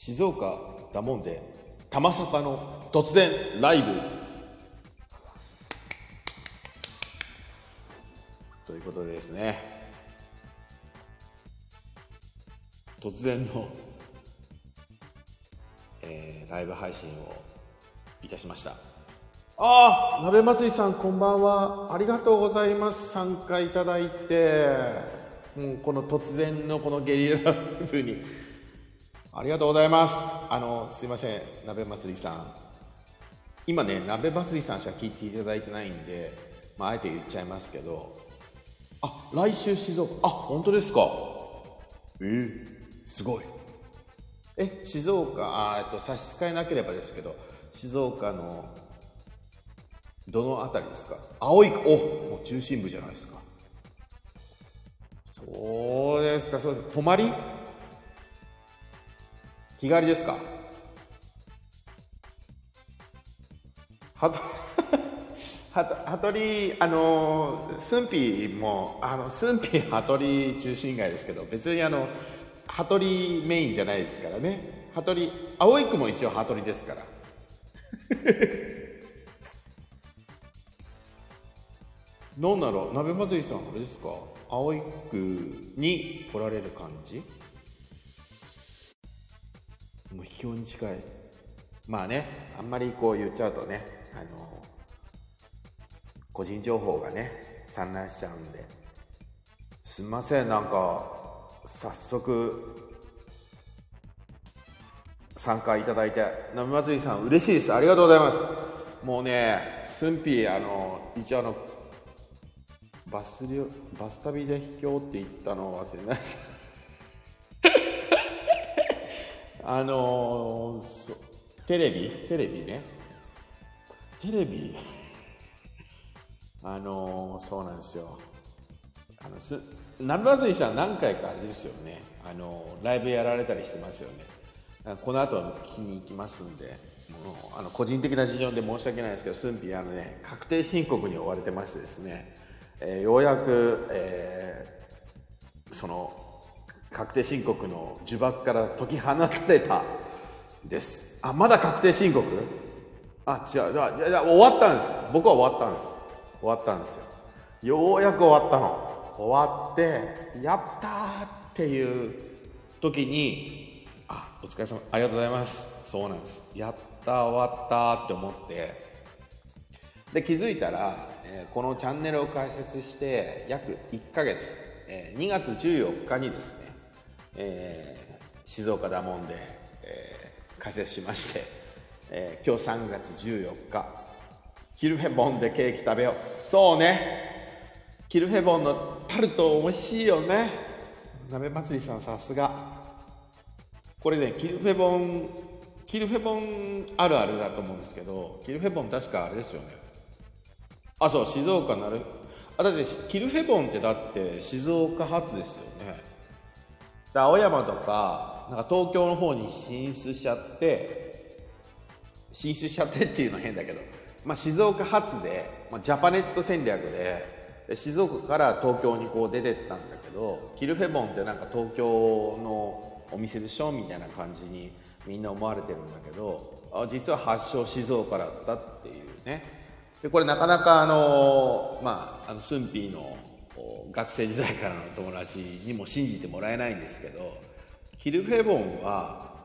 静岡だもんで玉坂の突然ライブ。ということでですね。突然の、えーライブ配信をいたしました。ああ鍋祭りさんこんばんは。ありがとうございます。参加いただいて。もうこの突然のこのゲリラライブにありがとうございます。あのすいません。鍋祭りさん。今ね鍋祭りさんしか聞いていただいてないんで、まあ、あえて言っちゃいますけど。あ来週静岡。あ本当ですか。えー、すごい。え静岡あえっと差し支えなければですけど静岡のどの辺りですか。青いおもう中心部じゃないですか。そうですかそうです。泊まり？日帰りですか？はとはと羽鳥あの駿府もあの駿府 羽鳥中心街ですけど別にあの羽鳥メインじゃないですからね。羽鳥青い区も一応羽鳥ですから。なんだろう？鍋祭りさんあれですか？青い区に来られる感じ？もう秘境に近い。まあねあんまりこう言っちゃうとねあの個人情報がね散乱しちゃうんで。すみませんなんか早速参加いただいて。鍋祭りさん嬉しいです。ありがとうございます。もうね駿府あの一応あのバス旅バス旅で秘境って言ったのを忘れない。あのテレビ？テレビね。テレビ？あのそうなんですよ。あのす鍋祭りさん何回かあれですよね。あのライブやられたりしてますよね。この後聞きに行きますんで。もうあの個人的な事情で申し訳ないですけど駿府あのね確定申告に追われてましてですね、えーようやく、えーその確定申告の呪縛から解き放たれたです。あまだ確定申告？あ違う。じゃあ終わったんです。僕は終わったんです。終わったんですよ。ようやく終わったの。終わってやったーっていう時にあお疲れ様。ありがとうございます。そうなんです。やった終わったって思って。で気づいたら、えこのチャンネルを開設して約1ヶ月、えー2月14日にですね、えー静岡だもんで、えー開設しまして、えー今日3月14日キルフェボンでケーキ食べよう。そうね。キルフェボンのタルト美味しいよね。鍋祭りさんさすが。これねキルフェボンキルフェボンあるあるだと思うんですけどキルフェボン確かあれですよね。あそう静岡なる。あだってキルフェボンってだって静岡発ですよね。で青山とかなんか東京の方に進出しちゃって進出しちゃってっていうのは変だけど、まあ、静岡発で、まあ、ジャパネット戦略でで静岡から東京にこう出てったんだけどキルフェボンってなんか東京のお店でしょみたいな感じにみんな思われてるんだけどあ実は発祥静岡だったっていうね。でこれなかなかあのまああの駿府の学生時代からの友達にも信じてもらえないんですけどキルフェボンは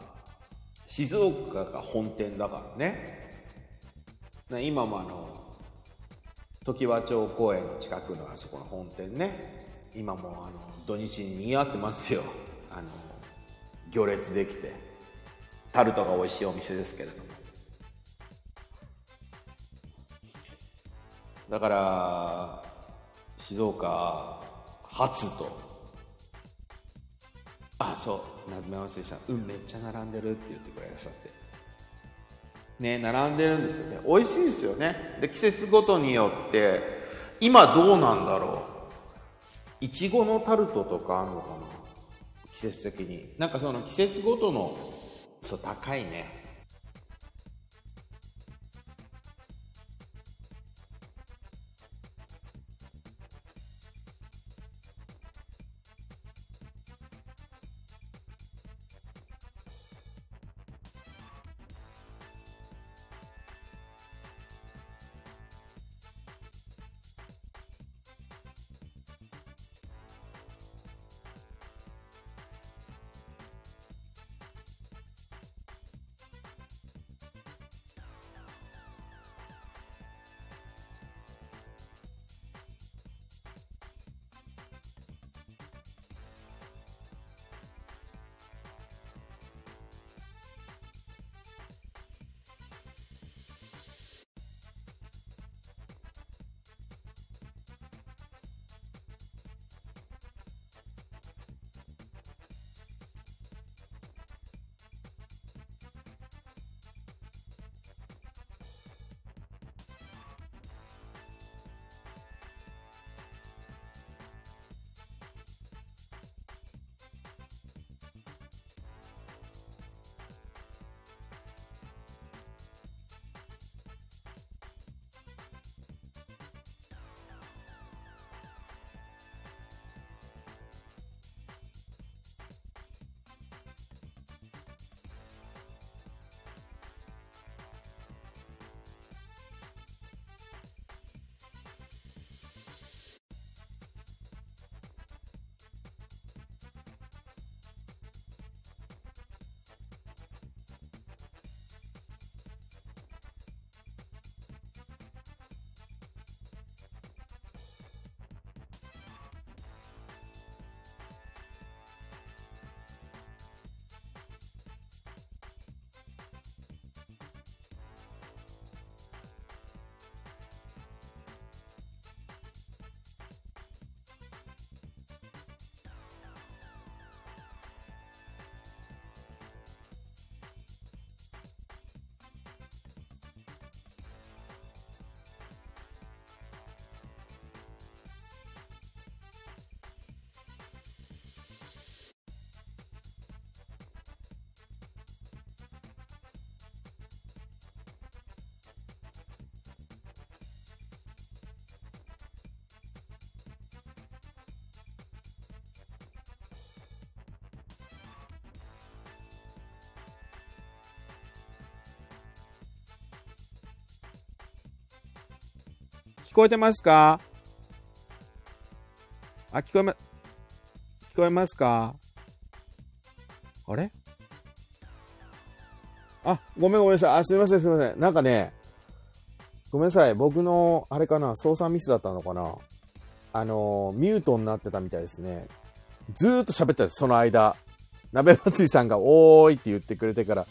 静岡が本店だからね。ね今もあの常盤町公園の近くのあそこの本店ね。今もあの土日に賑わってますよ。あの行列できて。タルトが美味しいお店ですけれども。だから静岡初と。あそう。鍋合わせでした。うんめっちゃ並んでるって言ってくれなさって。ね並んでるんですよね。美味しいですよね。で季節ごとによって今どうなんだろう。いちごのタルトとかあるのかな。季節的に。なんかその季節ごとのそう高いね。聞こえてますか？あ、聞こえま、聞こえますか？あれ？あ、ごめんごめんなさい。あ、すいませんすいません。なんかね、ごめんなさい。僕の、あれかな、操作ミスだったのかな？あの、ミュートになってたみたいですね。ずーっと喋ってたんです、その間。鍋祭りさんが、おーいって言ってくれてから、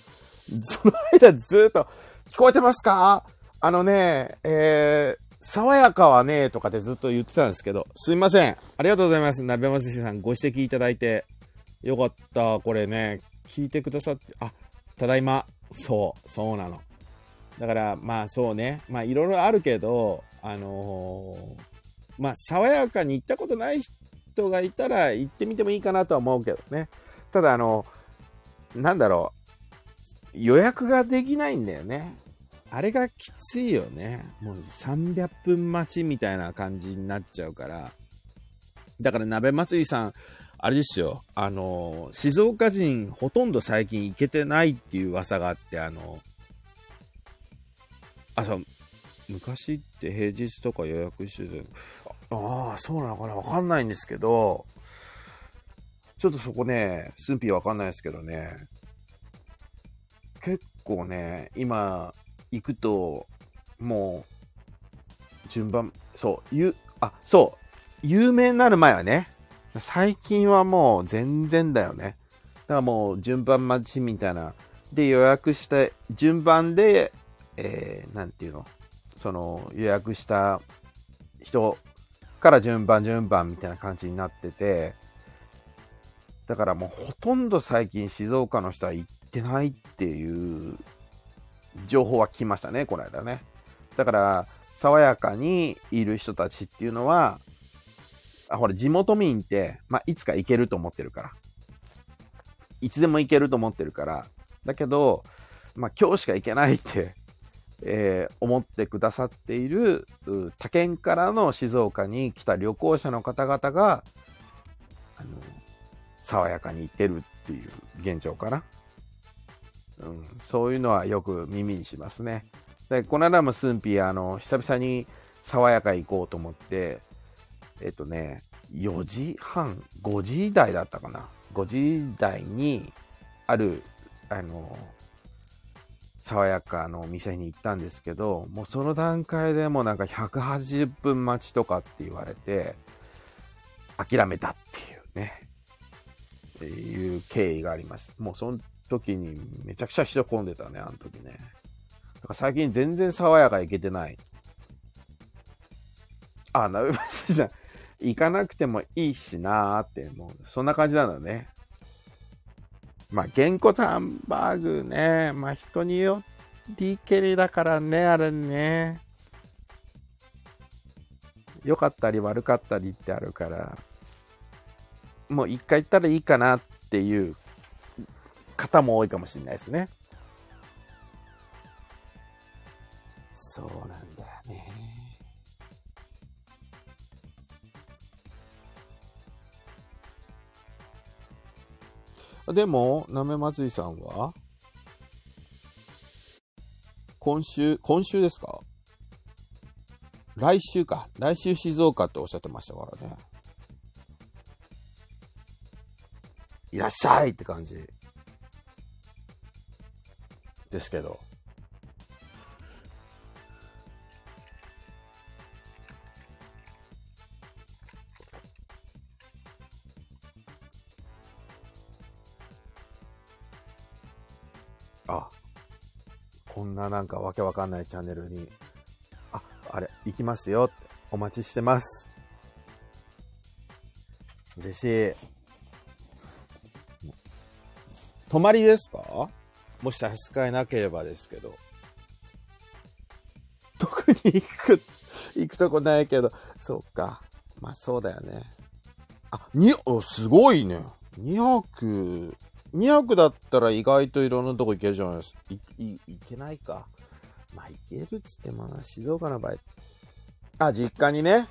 その間ずーっと、聞こえてますか？あのね、え、爽やかはねえ、とかでずっと言ってたんですけど、すいません。ありがとうございます。鍋祭りさん、ご指摘いただいて。よかった。これね、聞いてくださって、あ、ただいま。そう、そうなの。だから、まあそうね。まあいろいろあるけど、あのー、まあ爽やかに行ったことない人がいたら行ってみてもいいかなとは思うけどね。ただあの、なんだろう。予約ができないんだよね。あれがきついよね。もう300分待ちみたいな感じになっちゃうから。だから鍋祭りさん、あれですよ。あの、静岡人ほとんど最近行けてないっていう噂があって、あの、あ、そう、昔って平日とか予約してて、ああ、そうなのかな？わかんないんですけど、ちょっとそこね、寸否わかんないですけどね、結構ね、今、行くと、もう、順番、そう、ゆ、あ、そう、有名になる前はね、最近はもう全然だよね。だからもう順番待ちみたいな。で、予約して、順番で、えー、ていうの？その予約した人から順番順番みたいな感じになってて、だからもうほとんど最近静岡の人は行ってないっていう情報は聞きましたね、この間ね。だから、爽やかにいる人たちっていうのは、あ、ほら、地元民って、まあ、いつか行けると思ってるから。いつでも行けると思ってるから。だけど、まあ、今日しか行けないって えー、思ってくださっている他県からの静岡に来た旅行者の方々があの爽やかに行ってるっていう現状かな、うん、そういうのはよく耳にしますね。でこの間もスンピーあの久々に爽やか行こうと思ってえっとね4時半5時台だったかな。5時台にあるあの爽やかのお店に行ったんですけど、もうその段階でもなんか180分待ちとかって言われて、諦めたっていうね、っていう経緯があります。もうその時にめちゃくちゃ人混んでたね、あの時ね。だから最近全然爽やか行けてない。あ、なべばしさん、行かなくてもいいしなーって、もうそんな感じなのね。まあ、げんこつハンバーグね、まあ、人によりけりだからね、あれね。良かったり悪かったりってあるから、もう一回行ったらいいかなっていう方も多いかもしれないですね。そうなんだよね。でも、なめまつりさんは？今週、今週ですか？来週か。来週静岡っておっしゃってましたからね。いらっしゃいって感じですけど。あ、こんななんかわけわかんないチャンネルに、あ、あれ、行きますよって、お待ちしてます。嬉しい。泊まりですか？もし差し支えなければですけど。特に行く、行くとこないけど、そうか。まあそうだよね。あ、に、お、すごいね。200、200だったら意外といろんなとこ行けるじゃないですか。い、い、いけないか。まあ、行けるっつってもな、静岡の場合。あ、実家にね。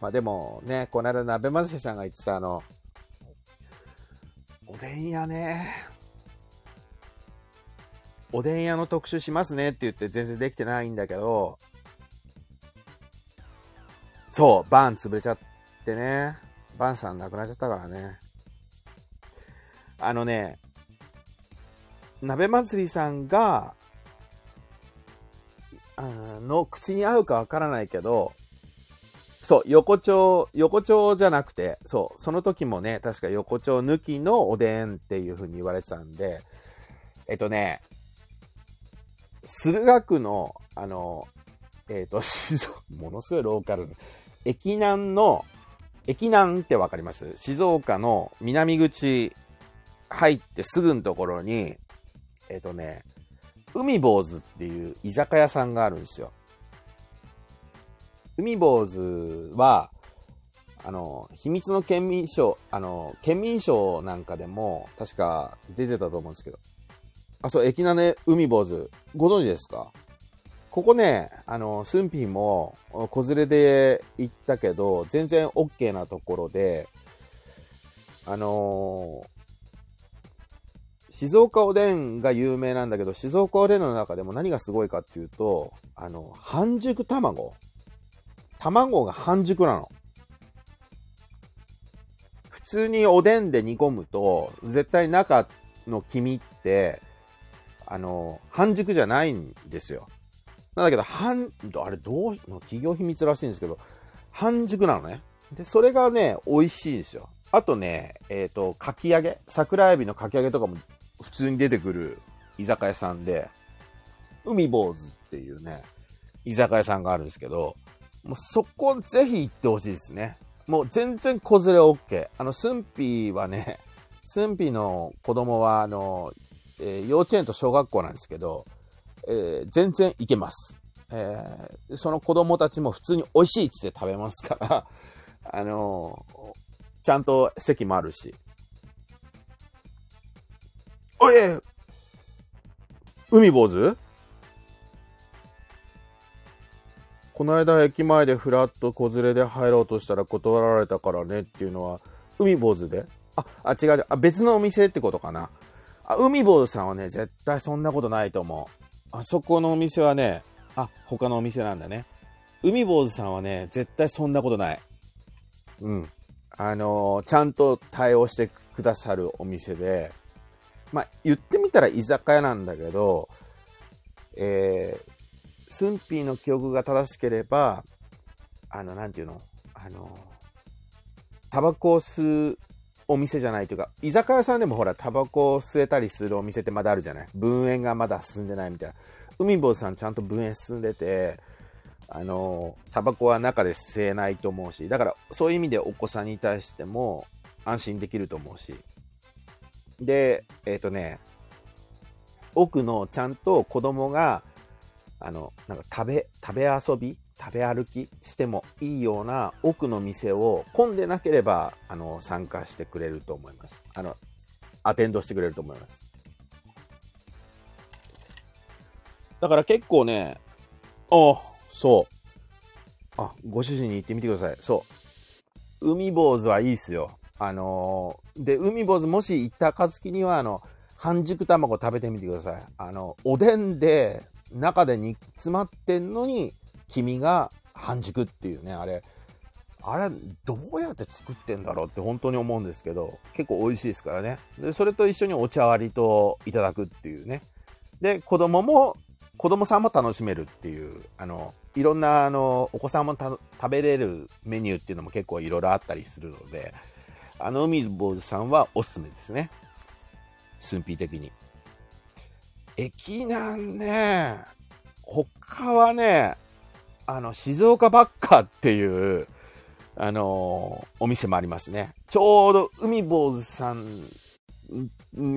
まあでもね、この間鍋まずしさんが言ってたあの、でん屋ね。おでん屋の特集しますねって言って全然できてないんだけど、そう、バン潰れちゃってね。バンさん亡くなっちゃったからね。あのね、鍋祭りさんが、あの口に合うかわからないけど、そう、横丁、横丁じゃなくて、そう、その時もね、確か横丁抜きのおでんっていう風に言われてたんで、えっとね、駿河区の、あの、えっ、と、ものすごいローカル駅南の、駅南ってわかります？静岡の南口入ってすぐのところに、えっ、とね、海坊主っていう居酒屋さんがあるんですよ。海坊主は、あの、秘密の県民賞、あの、県民賞なんかでも、確か出てたと思うんですけど。あ、そう、駅名ね、海坊主。ご存知ですか？ここね、あの、スンピンも、子連れで行ったけど、全然 OK なところで、あのー、静岡おでんが有名なんだけど、静岡おでんの中でも何がすごいかっていうと、あの、半熟卵。卵が半熟なの。普通におでんで煮込むと、絶対中の黄身って、あの、半熟じゃないんですよ。なんだけど、半、あれどう、企業秘密らしいんですけど、半熟なのね。で、それがね、美味しいんですよ。あとね、えっ、ー、と、かき揚げ、桜エビのかき揚げとかも普通に出てくる居酒屋さんで、海坊主っていうね、居酒屋さんがあるんですけど、もうそこぜひ行ってほしいですね。もう全然子連れ OK。あの、スンピーはね、スンピーの子供は、あの、えー、幼稚園と小学校なんですけど、えー、全然いけます。えー、その子供たちも普通に美味しいっつって食べますから、あの、ちゃんと席もあるし。おい海坊主？この間駅前でフラッと子連れで入ろうとしたら断られたからねっていうのは、海坊主で？あ、あ、違う違う。あ、別のお店ってことかな。あ、海坊主さんはね、絶対そんなことないと思う。あそこのお店はね、あ、他のお店なんだね。海坊主さんはね、絶対そんなことない。うん。あのー、ちゃんと対応してくださるお店で、まあ、言ってみたら居酒屋なんだけど、えー、スンピーの記憶が正しければ、あの、なんていうの？あの、タバコを吸うお店じゃないというか、居酒屋さんでもほら、タバコを吸えたりするお店ってまだあるじゃない？分煙がまだ進んでないみたいな。海坊さんちゃんと分煙進んでて、あの、タバコは中で吸えないと思うし、だからそういう意味でお子さんに対しても安心できると思うし。で、えっ、ー、とね、奥のちゃんと子供が、あの、なんか食べ、食べ遊び食べ歩きしてもいいような奥の店を混んでなければあの参加してくれると思います。あの、アテンドしてくれると思います。だから結構ね、あそう。あ、ご主人に言ってみてください。そう。海坊主はいいっすよ。あのー、で、海坊主もし行った暁には、あの、半熟卵食べてみてください。あの、おでんで、中で煮詰まってんのに、黄身が半熟っていうね、あれ、あれ、どうやって作ってんだろうって本当に思うんですけど、結構美味しいですからね。で、それと一緒にお茶割りといただくっていうね。で、子供も、子供さんも楽しめるっていう、あの、いろんな、あの、お子さんも食べれるメニューっていうのも結構いろいろあったりするので、あの、海坊主さんはおすすめですね。寸否的に。駅なんね、他はね、あの、静岡バッカーっていう、あのー、お店もありますね。ちょうど海坊主さん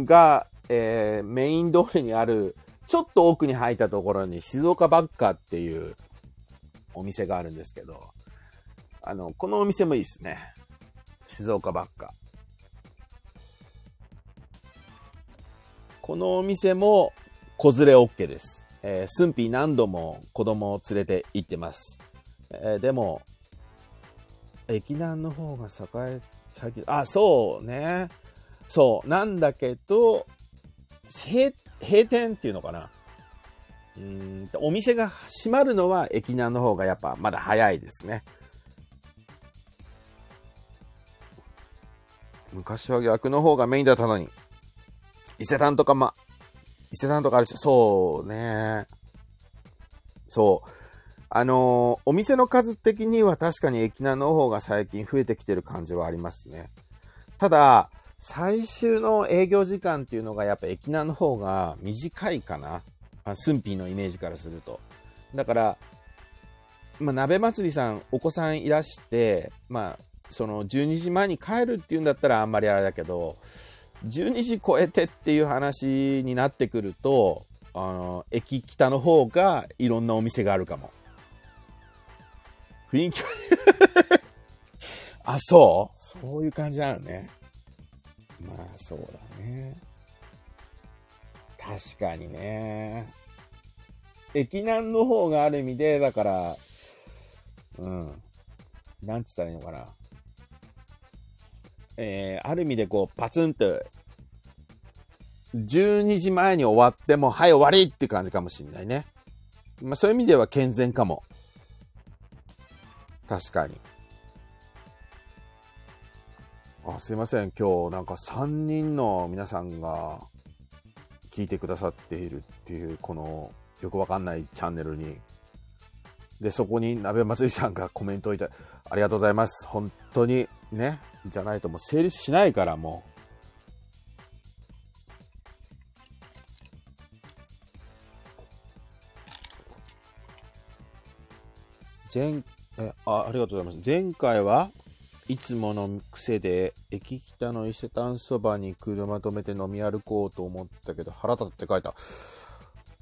が、えー、メイン通りにある、ちょっと奥に入ったところに静岡バッカーっていうお店があるんですけど、あの、このお店もいいですね。静岡バッカー。このお店も子連れ OK です。えー、スンピー何度も子供を連れて行ってます。えー、でも、駅南の方が栄え、最近、あ、そうね。そう、なんだけど、閉店っていうのかな。うんお店が閉まるのは駅南の方がやっぱまだ早いですね。昔は逆の方がメインだったのに。伊勢丹とかま、伊勢丹とかあるし、そうね。そう。あのーお店の数的には確かに駅南の方が最近増えてきてる感じはありますね。ただ、最終の営業時間っていうのがやっぱ駅南の方が短いかな。あスンピーのイメージからすると。だから、まあ、鍋祭りさん、お子さんいらして、まあ、その12時前に帰るっていうんだったらあんまりあれだけど、12時超えてっていう話になってくると、あの、駅北の方がいろんなお店があるかも。雰囲気は あ、そう？そういう感じなのね。まあ、そうだね。確かにね。駅南の方がある意味で、だから、うん。なんつったらいいのかな。えー、ある意味でこう、パツンと、12時前に終わっても、はい、終わりって感じかもしんないね。まあ、そういう意味では健全かも。確かに。あ、すいません。今日なんか3人の皆さんが聞いてくださっているっていう、このよくわかんないチャンネルに。で、そこに鍋祭りさんがコメントをいたありがとうございます。本当にね、じゃないともう成立しないからもう。前えあありがとうございます前回はいつもの癖で駅北の伊勢丹そばに車止めて飲み歩こうと思ったけど腹立って書いた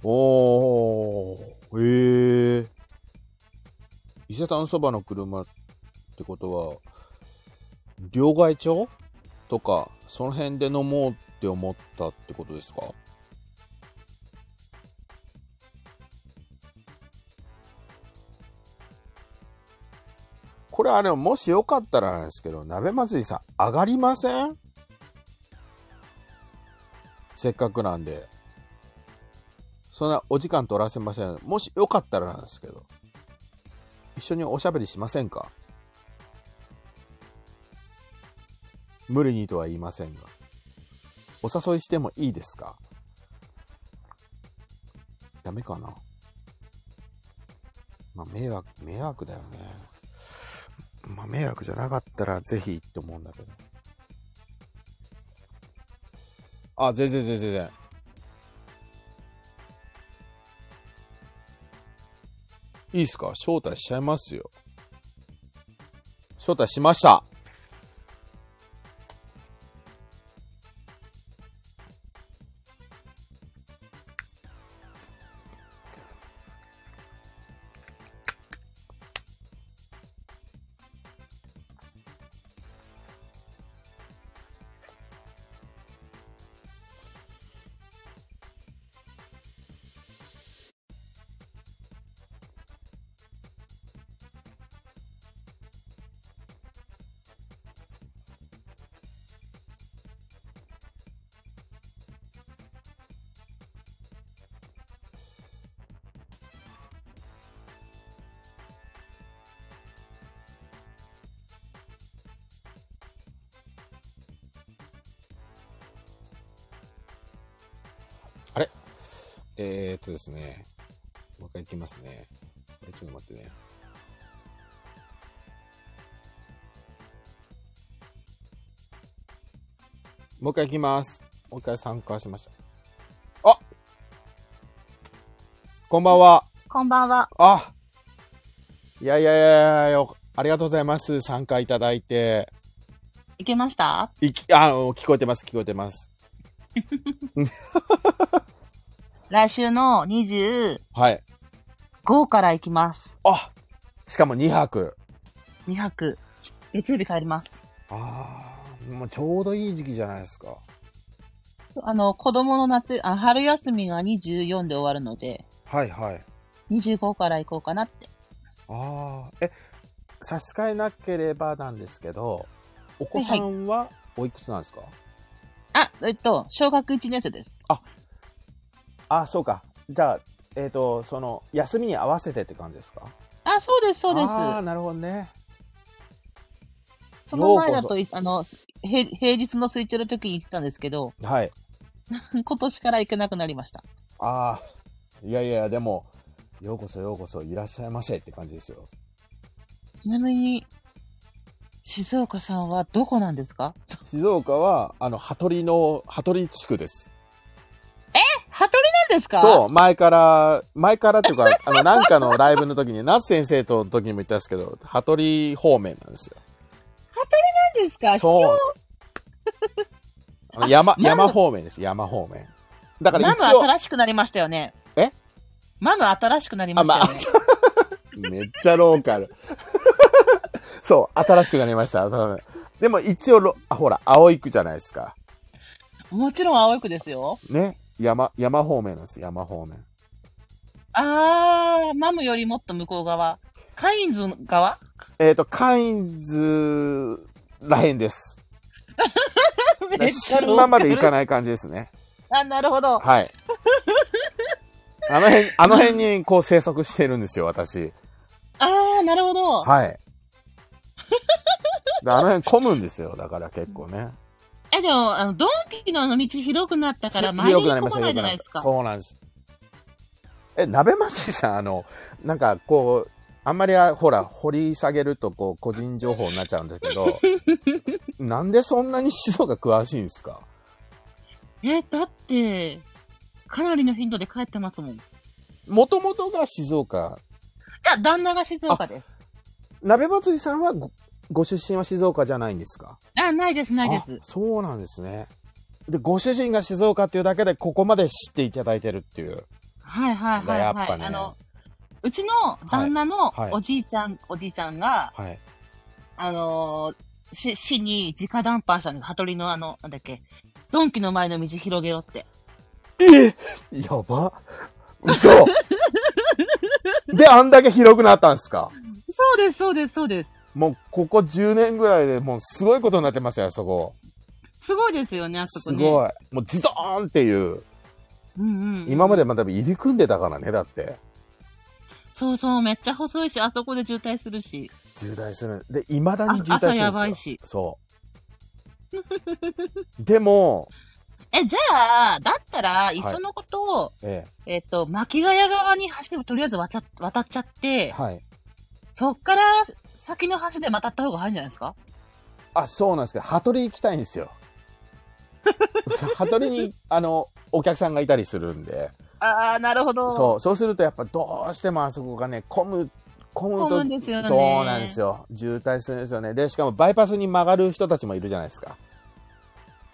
おーえー、伊勢丹そばの車ってことは両替町とかその辺で飲もうって思ったってことですか？これあれもしよかったらなんですけど鍋祭りさん上がりません？せっかくなんで。そんなお時間取らせません。もしよかったらなんですけど。一緒におしゃべりしませんか？無理にとは言いませんがお誘いしてもいいですか？ダメかな？まあ迷惑迷惑だよねまあ、迷惑じゃなかったらぜひって思うんだけど。あ、全然全然全然。いいっすか？招待しちゃいますよ。招待しました。えー、っとですね。もう一回いきますね。これちょっと待ってね。もう一回いきます。もう一回参加しました。あこんばんは。こんばんは。あいやいやいやいやありがとうございます。参加いただいて。いけました？いき、あの、聞こえてます、聞こえてます。来週の25はい。から行きます。あしかも2泊。2泊。月曜日帰ります。ああ、もうちょうどいい時期じゃないですか。あの、子供の夏、あ春休みが24で終わるので、はいはい。25から行こうかなって。ああ、え、差し支えなければなんですけど、お子さんはおいくつなんですか、あ、えっと、小学1年生です。あ、そうか。じゃあ、えっ、と、その、休みに合わせてって感じですか？あ、そうです、そうです。ああ、なるほどね。その前だとあの、平平日の空いてる時に行ってたんですけど、はい。今年から行けなくなりました。ああ、いやいや、でも、ようこそようこそいらっしゃいませって感じですよ。ちなみに、静岡さんはどこなんですか？静岡は、あの、羽鳥の、羽鳥地区です。羽鳥なんですか？そう、前から、前からっていうか、あの、なんかのライブの時に、夏先生との時にも言ったんですけど、羽鳥方面なんですよ。なんですか？そう。山、マム山方面です、山方面。だからマム一応、新しくなりましたよね。え？マム新しくなりましたよね。めっちゃローカル。そう、新しくなりました。でも一応ほら、青い区じゃないですか。もちろん青い区ですよ。ね。山、山方面なんです、山方面。あー、マムよりもっと向こう側。カインズ側？えっ、と、カインズらへんです。新馬まで行かない感じですね。あ、なるほど。はい。あの辺、あの辺にこう生息してるんですよ、私。あー、なるほど。はい。であの辺混むんですよ、だから結構ね。え、でも、あの、ドンキのあの道広くなったから、前に行くなりました、ないじゃないですか。そうなんです。え、鍋祭りさん、あの、なんかこう、あんまりあほら、掘り下げるとこう、個人情報になっちゃうんですけど、なんでそんなに静岡詳しいんですか？え、だって、かなりの頻度で帰ってますもん。いもともとが静岡。や、旦那が静岡です。鍋祭りさんはご、ご出身は静岡じゃないんですか？あ、ないです、ないです。あそうなんですね。で、ご主人が静岡っていうだけで、ここまで知っていただいてるっていう。はいはいはい、はい。やっぱねあの、うちの旦那のはいはいおじいちゃん、おじいちゃんが、はい。あのーし、市に直談判したんです。羽鳥のあの、なんだっけ、ドンキの前の道広げろって。え？やば。嘘 で、あんだけ広くなったんですか？そうです、そうです、そうです。もう、ここ10年ぐらいでもうすごいことになってますよ、あそこ。すごいですよね、あそこね。すごい。もうズドーンっていう。うんうん。今までまだ入り組んでたからね、だって。そうそう、めっちゃ細いし、あそこで渋滞するし。渋滞する。で、未だに渋滞してるんですよ。あ朝やばいしそう。でも、え、じゃあ、だったら、いっそのことを、ええっ、と、巻ヶ谷側に橋でとりあえず渡っ渡っちゃっえ、て、はい。そっから先の橋で渡った方が早いんじゃないですか？あ、そうなんですけど、羽鳥行きたいんですよ。羽鳥に、あの、お客さんがいたりするんで。ああ、なるほど。そう、そうするとやっぱどうしてもあそこがね、混む、混むと。混むんですよねそうなんですよ。渋滞するんですよね。で、しかもバイパスに曲がる人たちもいるじゃないですか。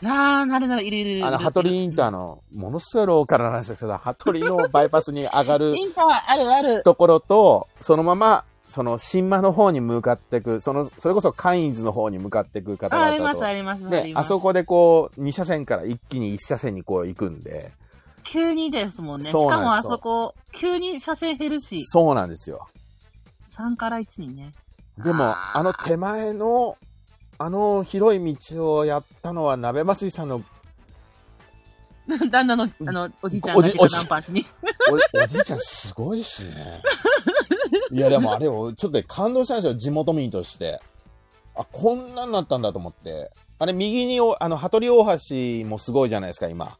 なあ、なるなる、いるいるいる。あの、羽鳥インターの、ものすごいローカルな話ですけど、羽鳥のバイパスに上がる インターあるある。ところと、そのまま、その、新馬の方に向かっていく、その、それこそカインズの方に向かっていく方ああります、々と。あります。あでり、ますあそこでこう、2車線から一気に1車線にこう行くんで、急にですもんね。しかもあそこ、急に車線減るし、そうなんですよ。3から1にね。でも、あの手前の、あの広い道をやったのは、鍋祭りさんの 旦那の、あの、おじいちゃんが直談判しに。お、おじいちゃんすごいっすね。いや、でもあれを、ちょっとね感動したんですよ、地元民として。あ、こんなんなったんだと思って。あれ、右にお、あの、羽鳥大橋もすごいじゃないですか、今。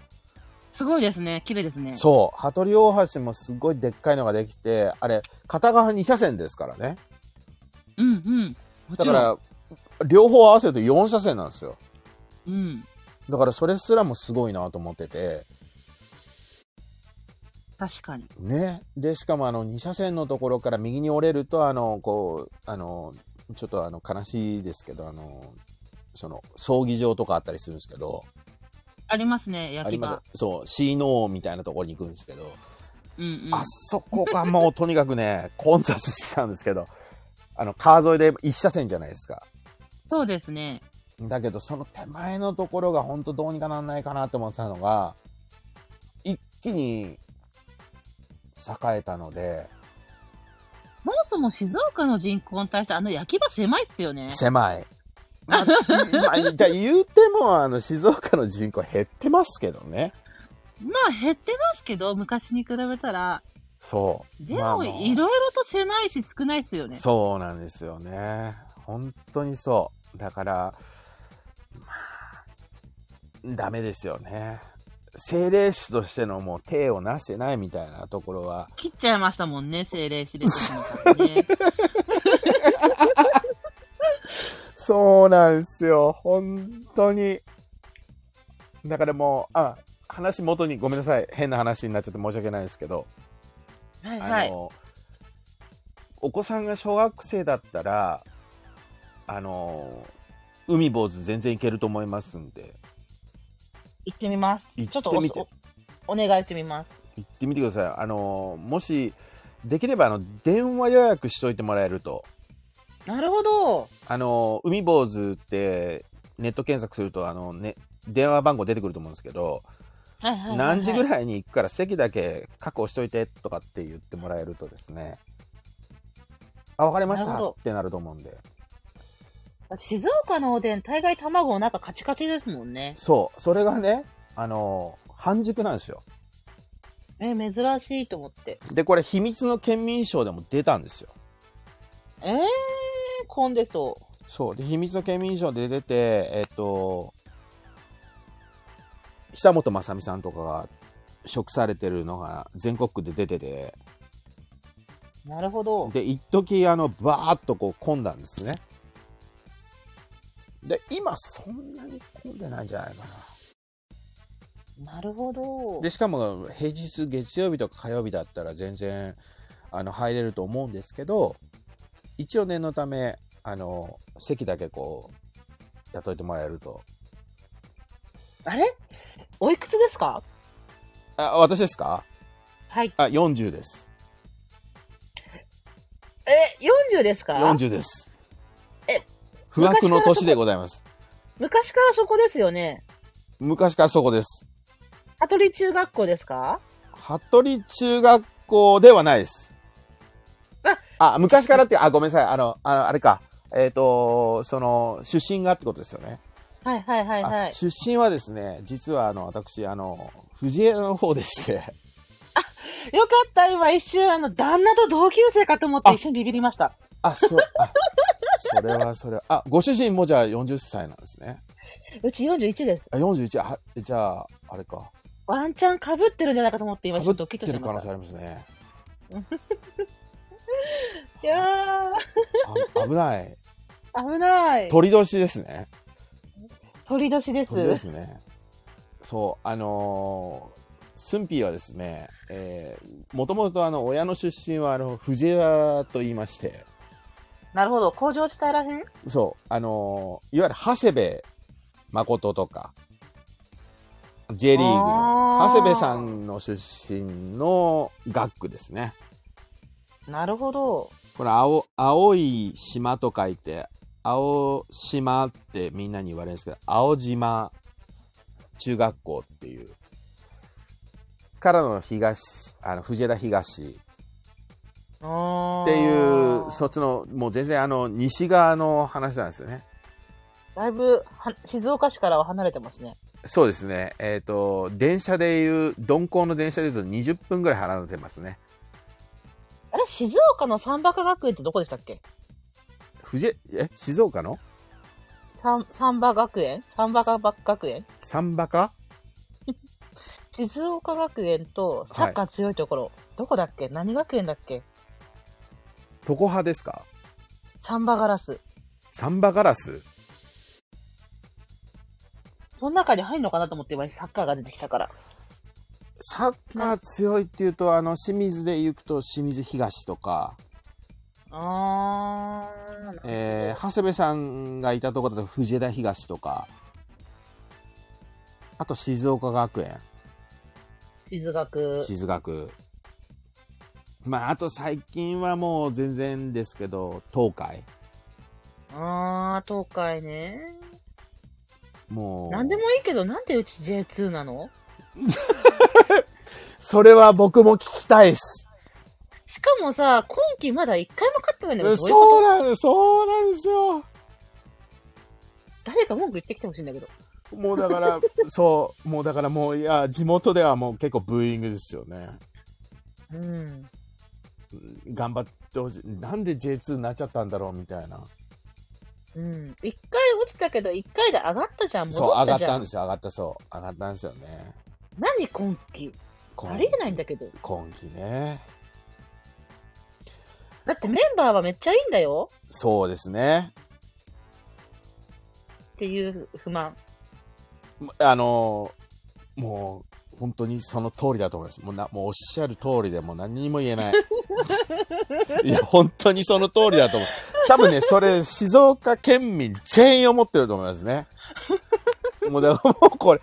すごいですね。綺麗ですね。そう、羽鳥大橋もすごいでっかいのができて、あれ、片側2車線ですからね。うんうん。だから、両方合わせると4車線なんですよ。うん。だから、それすらもすごいなと思ってて。確かに。ね。で、しかもあの、2車線のところから右に折れると、あの、こう、あの、ちょっとあの、悲しいですけど、あの、その、葬儀場とかあったりするんですけど、ありますね、あ焼き場ります。。そう、シーノーみたいなところに行くんですけど、うんうん。あそこがもう とにかくね、混雑してたんですけど、あの、川沿いで1車線じゃないですか。そうですね。だけど、その手前のところが本当どうにかなんないかなと思ってたのが、一気に栄えたので、そもそも静岡の人口に対してあの焼き場狭いっすよね。狭い。まあ、まあ、じゃあ言うても、あの、静岡の人口減ってますけどね。まあ減ってますけど、昔に比べたら。そう。でも、まあのいろいろと狭いし少ないですよね。そうなんですよね。本当にそう。だから、まあ、ダメですよね。政令市としてのもう手をなしてないみたいなところは、切っちゃいましたもんね、政令指令的のからね。そうなんですよ。本当に。だからもう、あ、話元にごめんなさい。変な話になっちゃって申し訳ないですけど、はいはい。あの、お子さんが小学生だったら、あの、海坊主全然いけると思いますんで、行ってみます。行ちょっとってみてお願いしてみます。行ってみてください。あの、もし、できればあの、電話予約しといてもらえると、なるほど。あの、海坊主ってネット検索すると、あの、ね、電話番号出てくると思うんですけど、はいはいはいはい何時ぐらいに行くから席だけ確保しといてとかって言ってもらえるとですね、あ、わかりましたってなると思うんで。静岡のおでん、大概卵なんかカチカチですもんね。そう、それがね、あの、半熟なんですよ。え、珍しいと思って。で、これ秘密の県民賞でも出たんですよ。えー、混んでそそう。で、秘密の県民賞で出て、えっと、久本雅美さんとかが食されてるのが全国区で出てて、う。なるほど。で、一時あの、バーっとこう混んだんですね。で、今そんなに混んでないんじゃないかな。なるほど。で、しかも平日月曜日とか火曜日だったら全然、あの、入れると思うんですけど、一応念のため、あの、席だけこう、雇いてもらえると。あれ？おいくつですか？あ、私ですか？はい。あ、40です。え、40ですか？40です。え、不惑の年でございます。昔からそこですよね。昔からそこです。羽鳥中学校ですか？服部中学校ではないです。ああ、昔からって、あ、ごめんなさい。あの、あのあれか。えっ、と、その、出身がってことですよね。はいはいはいはい。あ出身はですね、実はあの、私、あの、藤枝の方でして、よかった、今一瞬、あの、旦那と同級生かと思ってあ一瞬ビビりました。あ、そう、あ、それはそれは、あ、ご主人もじゃあ40歳なんですね。うち41です。あ、41、あ、じゃあ、あれか。ワンチャン被ってるんじゃないかと思って今ちょっとドキッとてしました。る可能性ありますね。いやあ危ない。ー、危ない。鳥年ですね。鳥年です。鳥ですね。そう、あのースンピーはですね、えー、もともとあの、親の出身はあの、藤枝と言いまして、なるほど。工場地帯らへん？そう、あのーいわゆる長谷部誠とか、J リーグの長谷部さんの出身の学区ですね。なるほど。これ青、青い島と書いて、青島ってみんなに言われるんですけど、青島中学校っていう、からの東、あの、藤枝東っっていう、そっちの、もう全然あの、西側の話なんですよね。だいぶは、静岡市からは離れてますね。そうですね。えっ、と、電車でいう、鈍行の電車でいうと20分ぐらい離れてますね。あれ？静岡の三馬鹿学園ってどこでしたっけ？藤枝、え、静岡の？三、三馬学園？三馬鹿学園？三馬か？静岡学園とサッカー強いところ、どこだっけ？何学園だっけ？常葉ですか？サンバガラス。サンバガラス？その中に入んのかなと思って今サッカーが出てきたから。サッカー強いっていうと、あの、清水で行くと清水東とか、あー。えー、長谷部さんがいたところだと藤枝東とか、あと静岡学園、静学。静学。まあ、あと最近はもう全然ですけど、東海。あー、東海ね。もう。なんでもいいけど、なんでうち J2 なの？それは僕も聞きたいっす。しかもさ、今季まだ一回も勝ってないんだけど、どういうそうなんです、そうなんですよ。誰か文句言ってきてほしいんだけど。もうだから、そう、もうだからもう、いや、地元ではもう結構ブーイングですよね。うん。頑張ってほしい。なんで J2 になっちゃったんだろうみたいな。うん。一回落ちたけど、一回で上がったじゃん。そう、上が戻ったじゃん。ですよ、上がった、そう。上がったんですよね。何今季今ありえないんだけど。今季ね。だってメンバーはめっちゃいいんだよそうですね。っていう不満。あのーもう、本当にその通りだと思います。もうな、もうおっしゃる通りでもう何にも言えない。いや、本当にその通りだと思う。多分ね、それ、静岡県民全員思ってると思いますね。もう、だからもうこれ、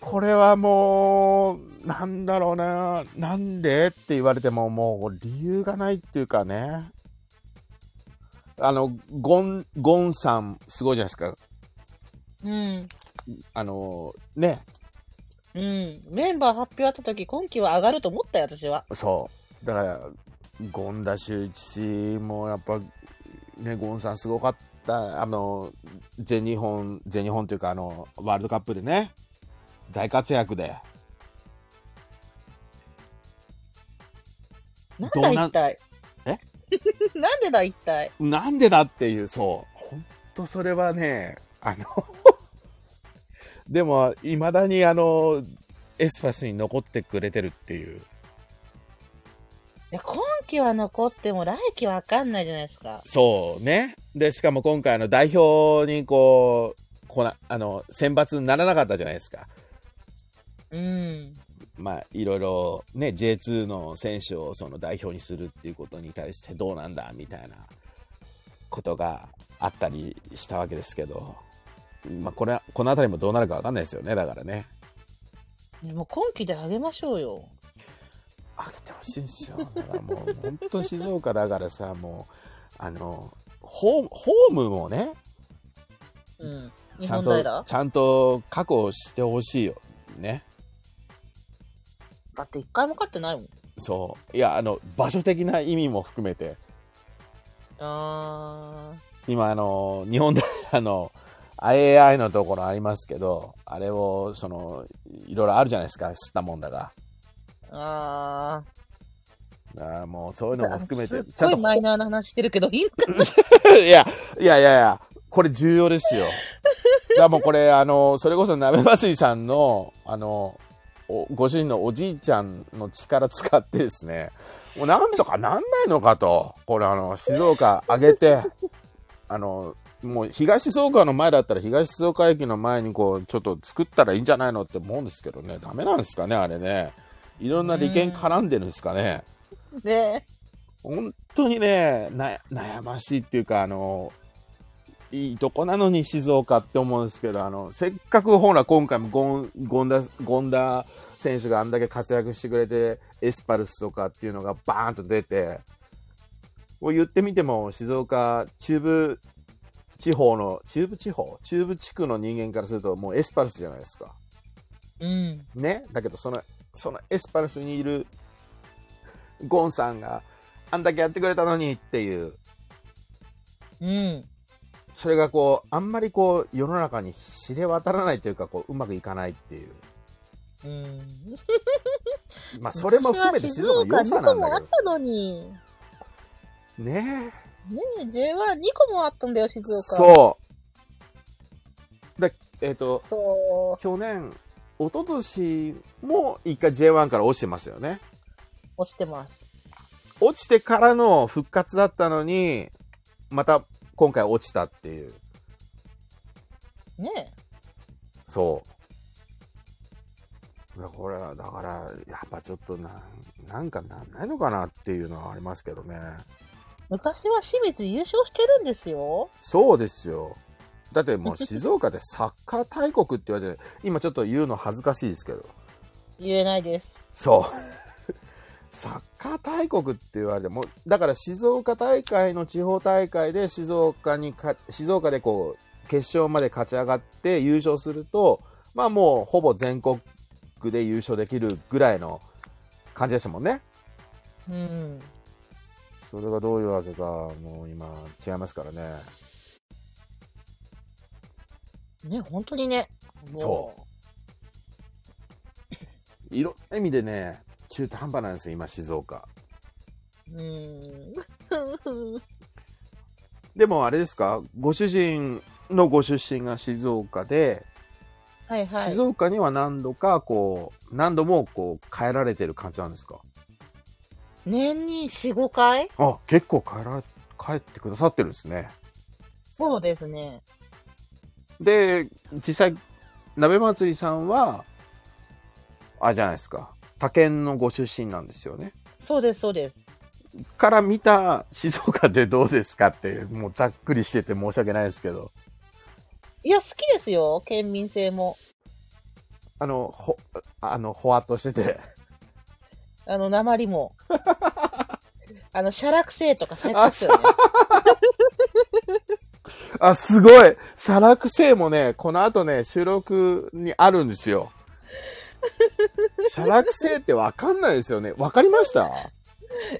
これはもう、なんだろうな、なんでって言われても、もう理由がないっていうかね。あの、ゴン、ゴンさん、すごいじゃないですか。うん。あの、ね、うん。メンバー発表あった時、今季は上がると思ったよ、私は。そう。だから、権田修一氏もやっぱ、ね、ゴンさんすごかった。あの、全日本、全日本というか、あの、ワールドカップでね、大活躍で。なんだ一体？え？なんでだ一体？なんでだっていう、そう。本当それはね、あの、でも、いまだにあの、エスパスに残ってくれてるっていう。いや、今季は残っても来季わかんないじゃないですか。そうね。で、しかも今回あの代表にこう、こな、あの、選抜にならなかったじゃないですか。うん。まあ、いろいろね、J2 の選手をその代表にするっていうことに対してどうなんだみたいなことがあったりしたわけですけど、まあ、これ、このあたりもどうなるかわかんないですよね、だからね。もう今季で上げましょうよ。上げてほしいんですよ。だからもう、本当静岡だからさ、もう、あの、ホーム、ホームもね、うん。日ちゃんと、ちゃんと確保してほしいよ。ね。だって一回も勝ってないもん。そう。いや、あの、場所的な意味も含めて、あ今、あの、日本で、あの、IAI のところありますけど、あれを、その、いろいろあるじゃないですか、吸ったもんだが。ー。あだからもう、そういうのー。も含めてちゃんとごい、マイナーな話してるけど、いいのかな いや、いやいやいや、これ重要ですよ。だからもうこれ、あの、それこそ鍋祭りさんの、あの、おご主人のおじいちゃんの力使ってですね、もうなんとかなんないのかと、これあの、静岡上げて、あの、もう東静岡の前だったら東静岡駅の前にこう、ちょっと作ったらいいんじゃないのって思うんですけどね、ダメなんですかね、あれね。いろんな利権絡んでるんですかね。ね本当にねな悩ましいっていうかあのいいとこなのに静岡って思うんですけどあのせっかくほら今回もゴンゴンダゴンダ選手があんだけ活躍してくれてエスパルスとかっていうのがバーンと出てこう言ってみても静岡中部地方の中部地方？中部地区の人間からするともうエスパルスじゃないですか。うん。ね、だけどそのそのエスパルスにいるゴンさんがあんだけやってくれたのにっていううん。それがこうあんまりこう世の中に知れ渡らないというかこううまくいかないっていううん。まあそれも含めて静岡の良さなんだけ昔は静岡2個もあったのに。どねねえ、J12 個もあったんだよ、静岡。そうでえっ、とそ去年一昨年も一回 J1 から落ちてますよねう。落ちてます。落ちてからの復活だったのにまた今回落ちたっていうねえ。そう。だこれは、だから、やっぱちょっとな、なんかなんないのかなっていうのはありますけどね。昔は清水優勝してるんですよ。そうですよ。だってもう静岡でサッカー大国って言われて、今ちょっと言うの恥ずかしいですけど。言えないです。そう。サッカー大国って言われてもうだから静岡大会の地方大会で静岡にか静岡でこう決勝まで勝ち上がって優勝するとまあもうほぼ全国で優勝できるぐらいの感じでしたもんねうん。それがどういうわけかもう今違いますからねね、本当にね。そいろんな意味でね、中途半端なんですよ、今、静岡。う。うん。でもあれですか、ご主人のご出身が静岡で、はいはい静。岡には何度か、こう、何度もこう、帰られてる感じなんですか？年に4、5回？あ、結構帰ら、帰ってくださってるんですね。そうですね。で、実際、鍋祭りさんは、あれじゃないですか、他県のご出身なんですよね。そうです、そうです。から見た静岡でどうですかって、もうざっくりしてて申し訳ないですけど、いや、好きですよ。県民性も。あの、ほ、あの、ほわっとしてて、あの、鉛も。あの、シャラクセイとか最高ですよね。あ、すごいシャラクセイもね、この後ね、収録にあるんですよ。シャラクセイってわかんないですよね。わかりました？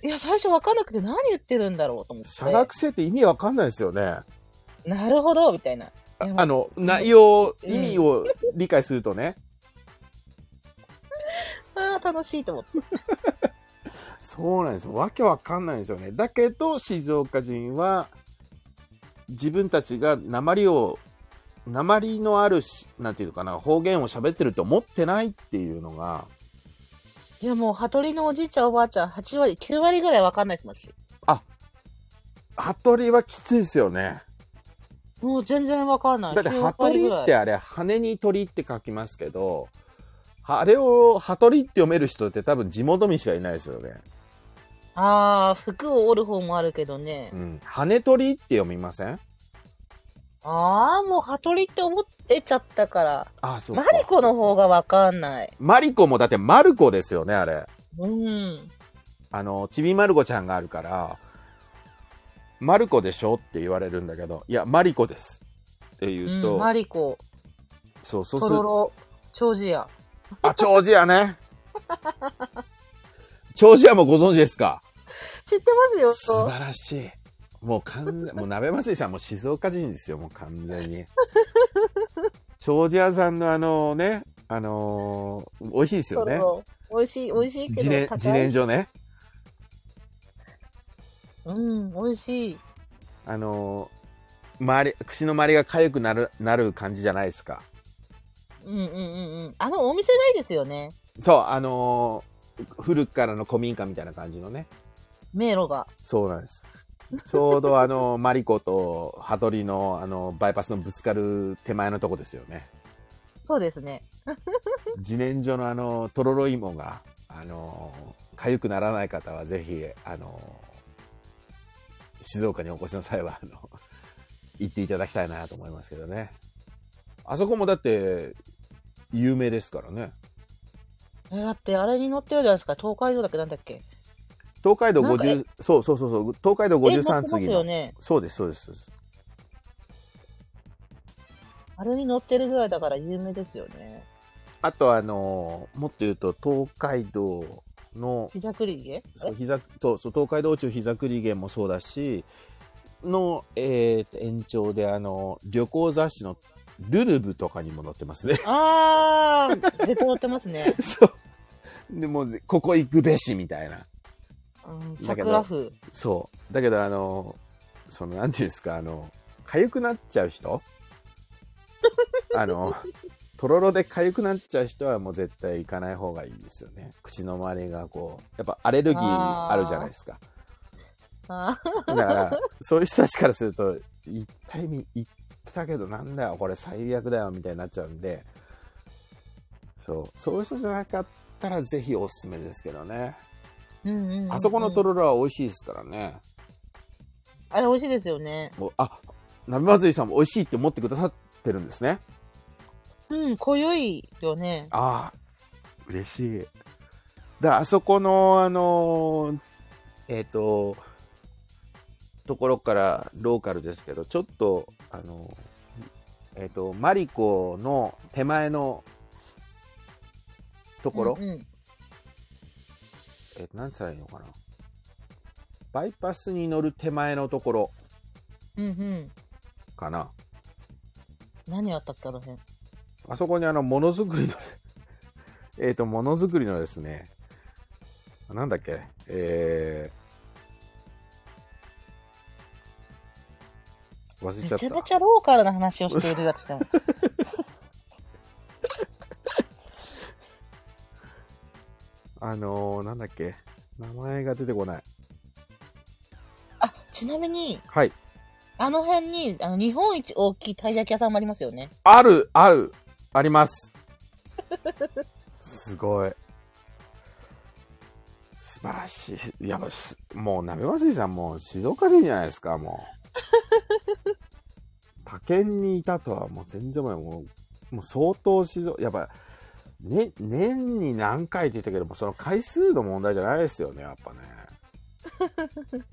いや、最初わかんなくて何言ってるんだろうと思って。シャラクセイって意味わかんないですよね。なるほど、みたいな。あの、内容、うん意味を理解するとね。あー楽しいと思って。そうなんですよ。わけわかんないんですよね。だけど、静岡人は、自分たちが鉛を、鉛のあるし、なんていうのかな、方言を喋ってると思ってないっていうのが、いや、もう、羽鳥のおじいちゃん、おばあちゃん、8割、9割ぐらいわかんないですもんし。羽鳥はきついですよね。もう全然わかんない。だって、9羽鳥ってあれ、羽に鳥って書きますけど、あれを羽鳥って読める人って多分地元民しかいないですよね。あー、服を折る方もあるけどねう。ん。羽鳥って読みません？あー、もう、羽鳥って思ってちゃったから。あ、そうマか。リコの方がわかんない。マリコもだってマルコですよね、あれ。うん。あの、ちびまる子ちゃんがあるから、マルコでしょって言われるんだけど、いや、マリコです。って言うと、うん、マリコ、そう、そうするトロロ、長寿屋。あ、長寿やね。長寿屋もご存知ですか？知ってますよ。素晴らしい。もう完全、もう鍋祭りさんも静岡人ですよ、もう完全に。長寿屋さんのあのね、あのー美味しいですよね。美味しい、美味しいけど、自然、自然薯ね。うん、美味しい。あのー周り、口の周りが痒くなる、なる感じじゃないですか。うんうんうんうん。あのお店がいいですよね。そう、あのー古くからの古民家みたいな感じのね。迷路が。そうなんです。ちょうどあの、マリコと羽鳥のあの、バイパスのぶつかる手前のとこですよね。そうですね。自然薯のあの、とろろ芋が、あのー、痒くならない方はぜひ、あのー静岡にお越しの際は、あの、行っていただきたいなと思いますけどね。あそこもだって、有名ですからね。えだって、あれに乗ってるじゃないですか。東海道だっけなんだっけ？東海道なんか50、そうそうそうそう、東海道え、乗って53ます次ね。そうです、そうです。あれに乗ってるぐらいだから有名ですよね。あとあのーもっと言うと、東海道の、膝くりげそう膝そうそう東海道中膝栗毛もそうだし、の、えーと延長であの、旅行雑誌のルルブとかにも載ってますね。あー、絶対乗ってますね。そう。でもここ行くべしみたいな。うん、桜風。そう。だけどあの、その、なんていうんですか、あの、痒くなっちゃう人？あの、とろろで痒くなっちゃう人はもう絶対行かない方がいいですよね。口の周りがこう、やっぱアレルギーあるじゃないですか。あだから、そういう人たちからすると、行った意味、行ったけどなんだよ、これ最悪だよ、みたいになっちゃうんで、そう、そういう人じゃなかったらぜひおすすめですけどね。ーうんうんうんうんあそこのとろろは美味しいですからね。あれ美味しいですよね。あ、鍋まずりさんも美味しいって思ってくださってるんですね。うん、濃ゆいよね。ああ、嬉しい。だからあそこの、あのーえっ、と、ところからローカルですけど、ちょっと、あのーえっ、と、マリコの手前のところ、うんうんえっ、と、なんつったらいいのかな。バイパスに乗る手前のところうんうん。かな。何あったっけあの辺？あそこにあの、ものづくりの、えっと、ものづくりのですね、なんだっけ、えー、忘れちゃった。めちゃめちゃローカルな話をしているやつだ。あのー、なんだっけ、名前が出てこない。あ、ちなみに、はい。あの辺に、あの、日本一大きいたい焼き屋さんもありますよね。ある、ある、あります。すごい。素晴らしい。やばす、もう、鍋祭りさん、もう静岡人じゃないですか、もう。他県にいたとは、もう全然もう、もうもう相当静岡、やっぱ、ね、年に何回って言ったけども、その回数の問題じゃないですよね、やっぱね。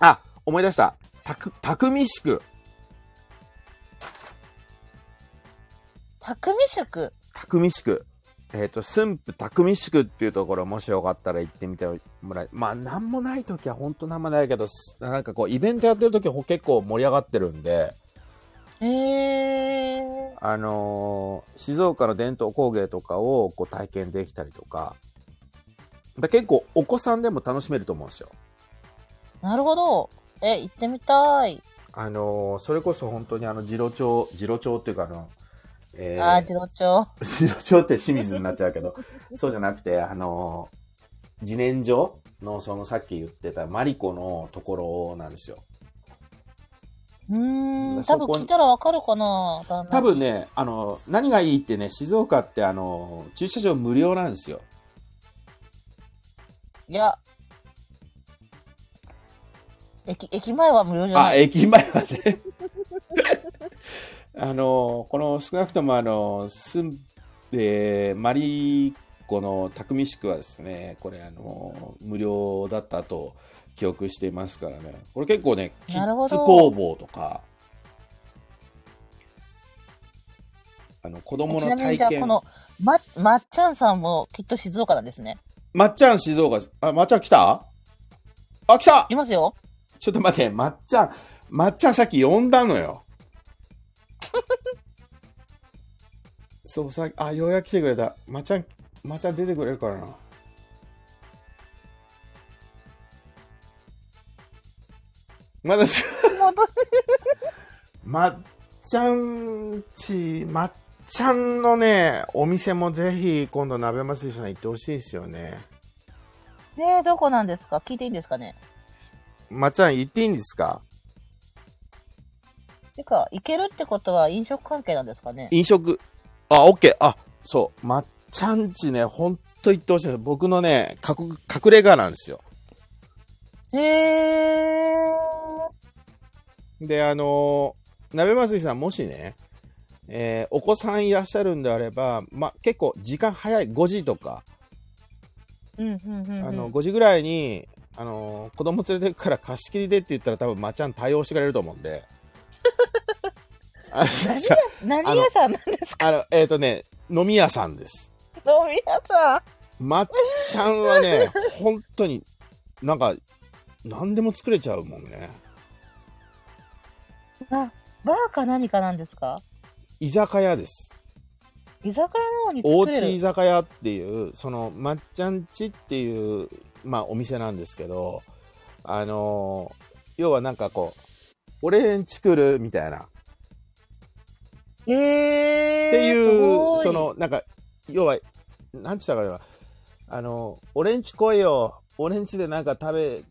あ、思い出した。たく、たくみしく。匠宿？たくみしく。えっ、と、駿府たくみしくっていうところ、もしよかったら行ってみてもらえ、まあ、なんもない時は本当なんもないけど、すなんかこう、イベントやってる時は結構盛り上がってるんで、へー。あのー静岡の伝統工芸とかをこう体験できたりとか、だ結構お子さんでも楽しめると思うんですよ。なるほど。え、行ってみたい。あのーそれこそ本当にあの、次郎町、次郎町っていうかあの、えーあー、次郎町。次郎町って清水になっちゃうけど、そうじゃなくて、あの、自然薯の、そのさっき言ってたマリコのところなんですよ。うーん、多分聞いたらわかるかな多分ね、あの、何がいいってね、静岡ってあの、駐車場無料なんですよ。いや。駅、駅前は無料じゃあ、ない。駅前はね。あの、この少なくともあの、すん、えーマリコの匠宿はですね、これあの、無料だったと記憶していますからね。これ結構ね、キッズ工房とか、あの、子供のちなみにじゃあ、体験こ。の、ま、まっちゃんさんもきっと静岡なんですね。まっちゃん静岡、あ、まっちゃん来た？あ、来たいますよ。ちょっと待って、まっちゃん、まっちゃんさっき呼んだのよ。そう、さあ、ようやく来てくれた。まっちゃん、まっちゃん出てくれるからな。まだ、まっちゃんち、まっちゃんのね、お店もぜひ今度鍋祭りさん行ってほしいですよね。ねえ、どこなんですか？聞いていいんですかね？まっちゃん行っていいんですか？てか、行けるってことは飲食関係なんですかね？飲食、あ、オッケー。あ、そう。まっちゃんちね、ほんと言ってほしいです。僕のね、隠隠れ家なんですよ。へえ。で、あのー、鍋祭りさん、もしね、えーお子さんいらっしゃるんであれば、ま、結構時間早い、5時とか、うん、うん、うんうん。あの、5時ぐらいに、あのー子供連れてくから貸し切りでって言ったら多分まっちゃん対応してくれると思うんで。あ何屋、何屋さんなんですか？あの、えっ、とね、飲み屋さんです。飲み屋さまっちゃんはね、本当に、なんか、何でも作れちゃうもんね。ん。あ、バーか何かなんですか？居酒屋です。居酒屋の方におう作れる。ち居酒屋っていう、その、まっちゃんちっていう、まあ、お店なんですけど、あのー要はなんかこう、俺んち来るみたいな。っへえ。ていう、そ、の、なんか、要は、なんて言ったかな。あの、俺んち来いよ。俺んちでなんか食べ、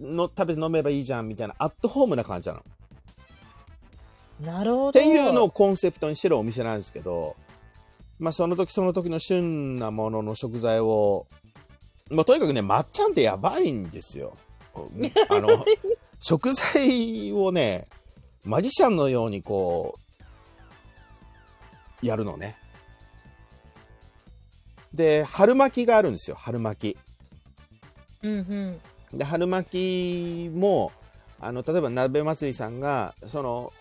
の、食べて飲めばいいじゃんみたいな、アットホームな感じなの。なるほど。っていうのをコンセプトにしてるお店なんですけど、まあ、その時その時の旬なものの食材を、まあ、とにかくね、まっちゃんってやばいんですよ。あの、食材をね、マジシャンのようにこう、やるのね。で、春巻きがあるんですよ、春巻き。うんうん。で春巻きもあの例えば鍋祭りさんがその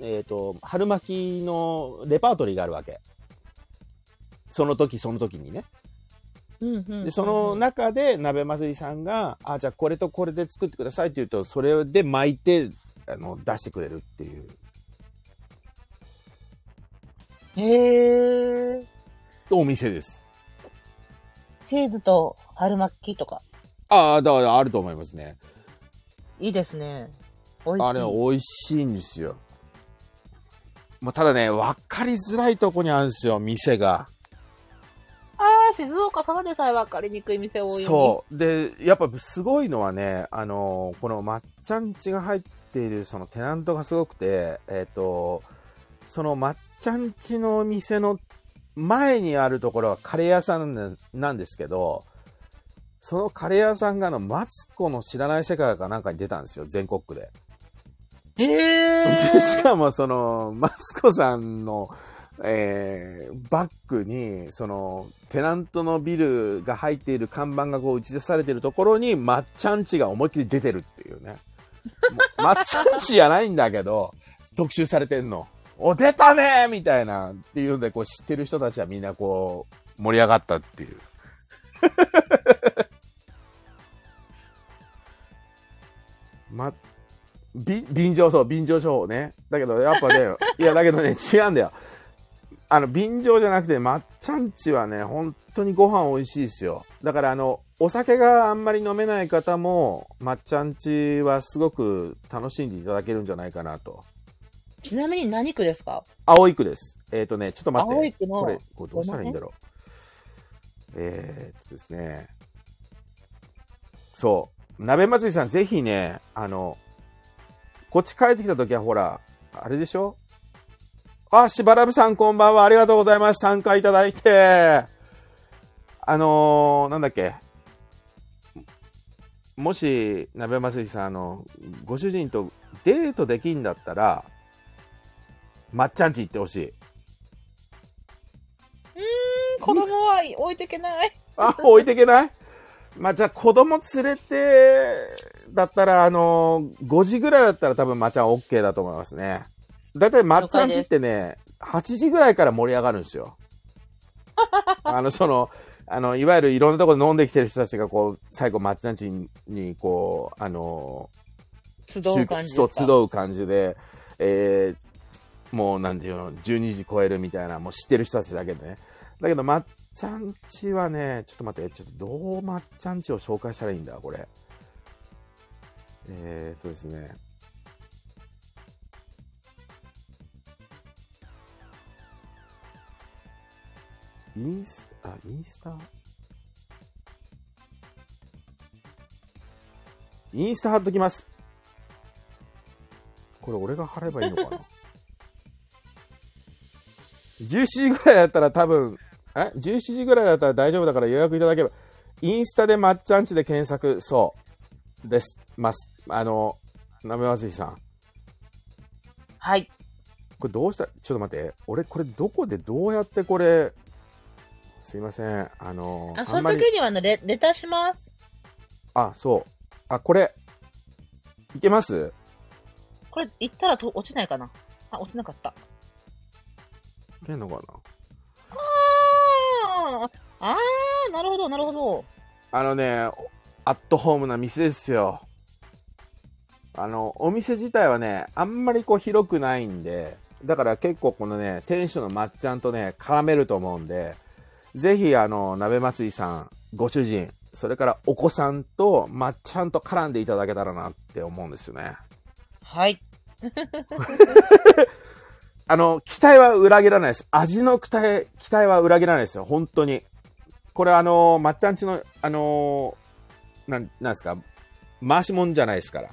えっ、と春巻きのレパートリーがあるわけその時その時にね。でその中で鍋祭りさんがあじゃあこれとこれで作ってくださいって言うとそれで巻いてあの出してくれるっていうへえ。お店です。チーズと春巻きとか。ああ、だからあると思いますね。いいですね。美味しい。あれ、美味しいんですよ。まあ、ただね、分かりづらいとこにあるんですよ、店が。静岡ただでさえ分かりにくい店多い。そう。で、やっぱすごいのはね、あのーこの抹茶んちが入っているそのテナントがすごくて、えっ、と、その抹茶んちの店の前にあるところはカレー屋さんなんですけど、そのカレー屋さんがあの、マツコの知らない世界かなんかに出たんですよ、全国区で。へえ。でしかもそのマツコさんの、えーバックにそのテナントのビルが入っている看板がこう打ち出されてるところにまっちゃんちが思いっきり出てるっていうね。まっちゃんちじゃないんだけど特集されてんの。お出たね！みたいなっていうんでこう知ってる人たちはみんなこう盛り上がったっていう。まび便乗そう便乗処方ね。だけどやっぱねいやだけどね違うんだよ。あの便乗じゃなくてまっちゃんちはね本当にご飯美味しいですよ。だからあのお酒があんまり飲めない方もまっちゃんちはすごく楽しんでいただけるんじゃないかなと。ちなみに何区ですか？青い区です。えっ、とねちょっと待って。青い区のこれこれどうしたらいいんだろう。えー、っとですね。そう。鍋祭りさんぜひねあのこっち帰ってきた時はほらあれでしょ？あ、しばらぶさんこんばんは。ありがとうございます。参加いただいて。あのー、なんだっけ。もし、鍋祭りさん、あの、ご主人とデートできんだったら、まっちゃんち行ってほしい。子供は置いてけない。あ、置いてけない？まあ、じゃあ子供連れて、だったら、あのー、5時ぐらいだったら多分まっちゃん OK だと思いますね。だいたいまっちゃんちってね、8時ぐらいから盛り上がるんですよ。あの、その、あの、いわゆるいろんなところで飲んできてる人たちがこう、最後まっちゃんちに、こう、あの集う感じう感じで、えーもうなんていうの、12時超えるみたいな、もう知ってる人たちだけでね。だけど、まっちゃんちはね、ちょっと待って、ちょっとどうまっちゃんちを紹介したらいいんだ、これ。えーっとですね。インスタ、インスタインスタ貼っときます。これ俺が払えばいいのかな？17時ぐらいだったら多分、え ?17 時ぐらいだったら大丈夫だから予約いただければ、インスタでまっちゃんちで検索、そう、です、ます。あの、なめまつりさん。はい。これどうした？ちょっと待って。俺これどこでどうやってこれ、すいません。あの、あ、そあんまりの時にはあのレレターします。あ、そう。あ、これ、いけます？これ、行ったらと落ちないかな？あ、落ちなかった。いけんのかな？あーあー、なるほど、なるほど。あのね、アットホームな店ですよ。あの、お店自体はね、あんまりこう広くないんで、だから結構このね、店主のまっちゃんとね、絡めると思うんで、ぜひあの、鍋祭りさん、ご主人、それからお子さんとまっちゃんと絡んでいただけたらなって思うんですよね。はい。あの、期待は裏切らないです。味の期待、期待は裏切らないですよ。本当に。これあの、まっちゃんちの、あの、なん、なんですか、回しもんじゃないですから。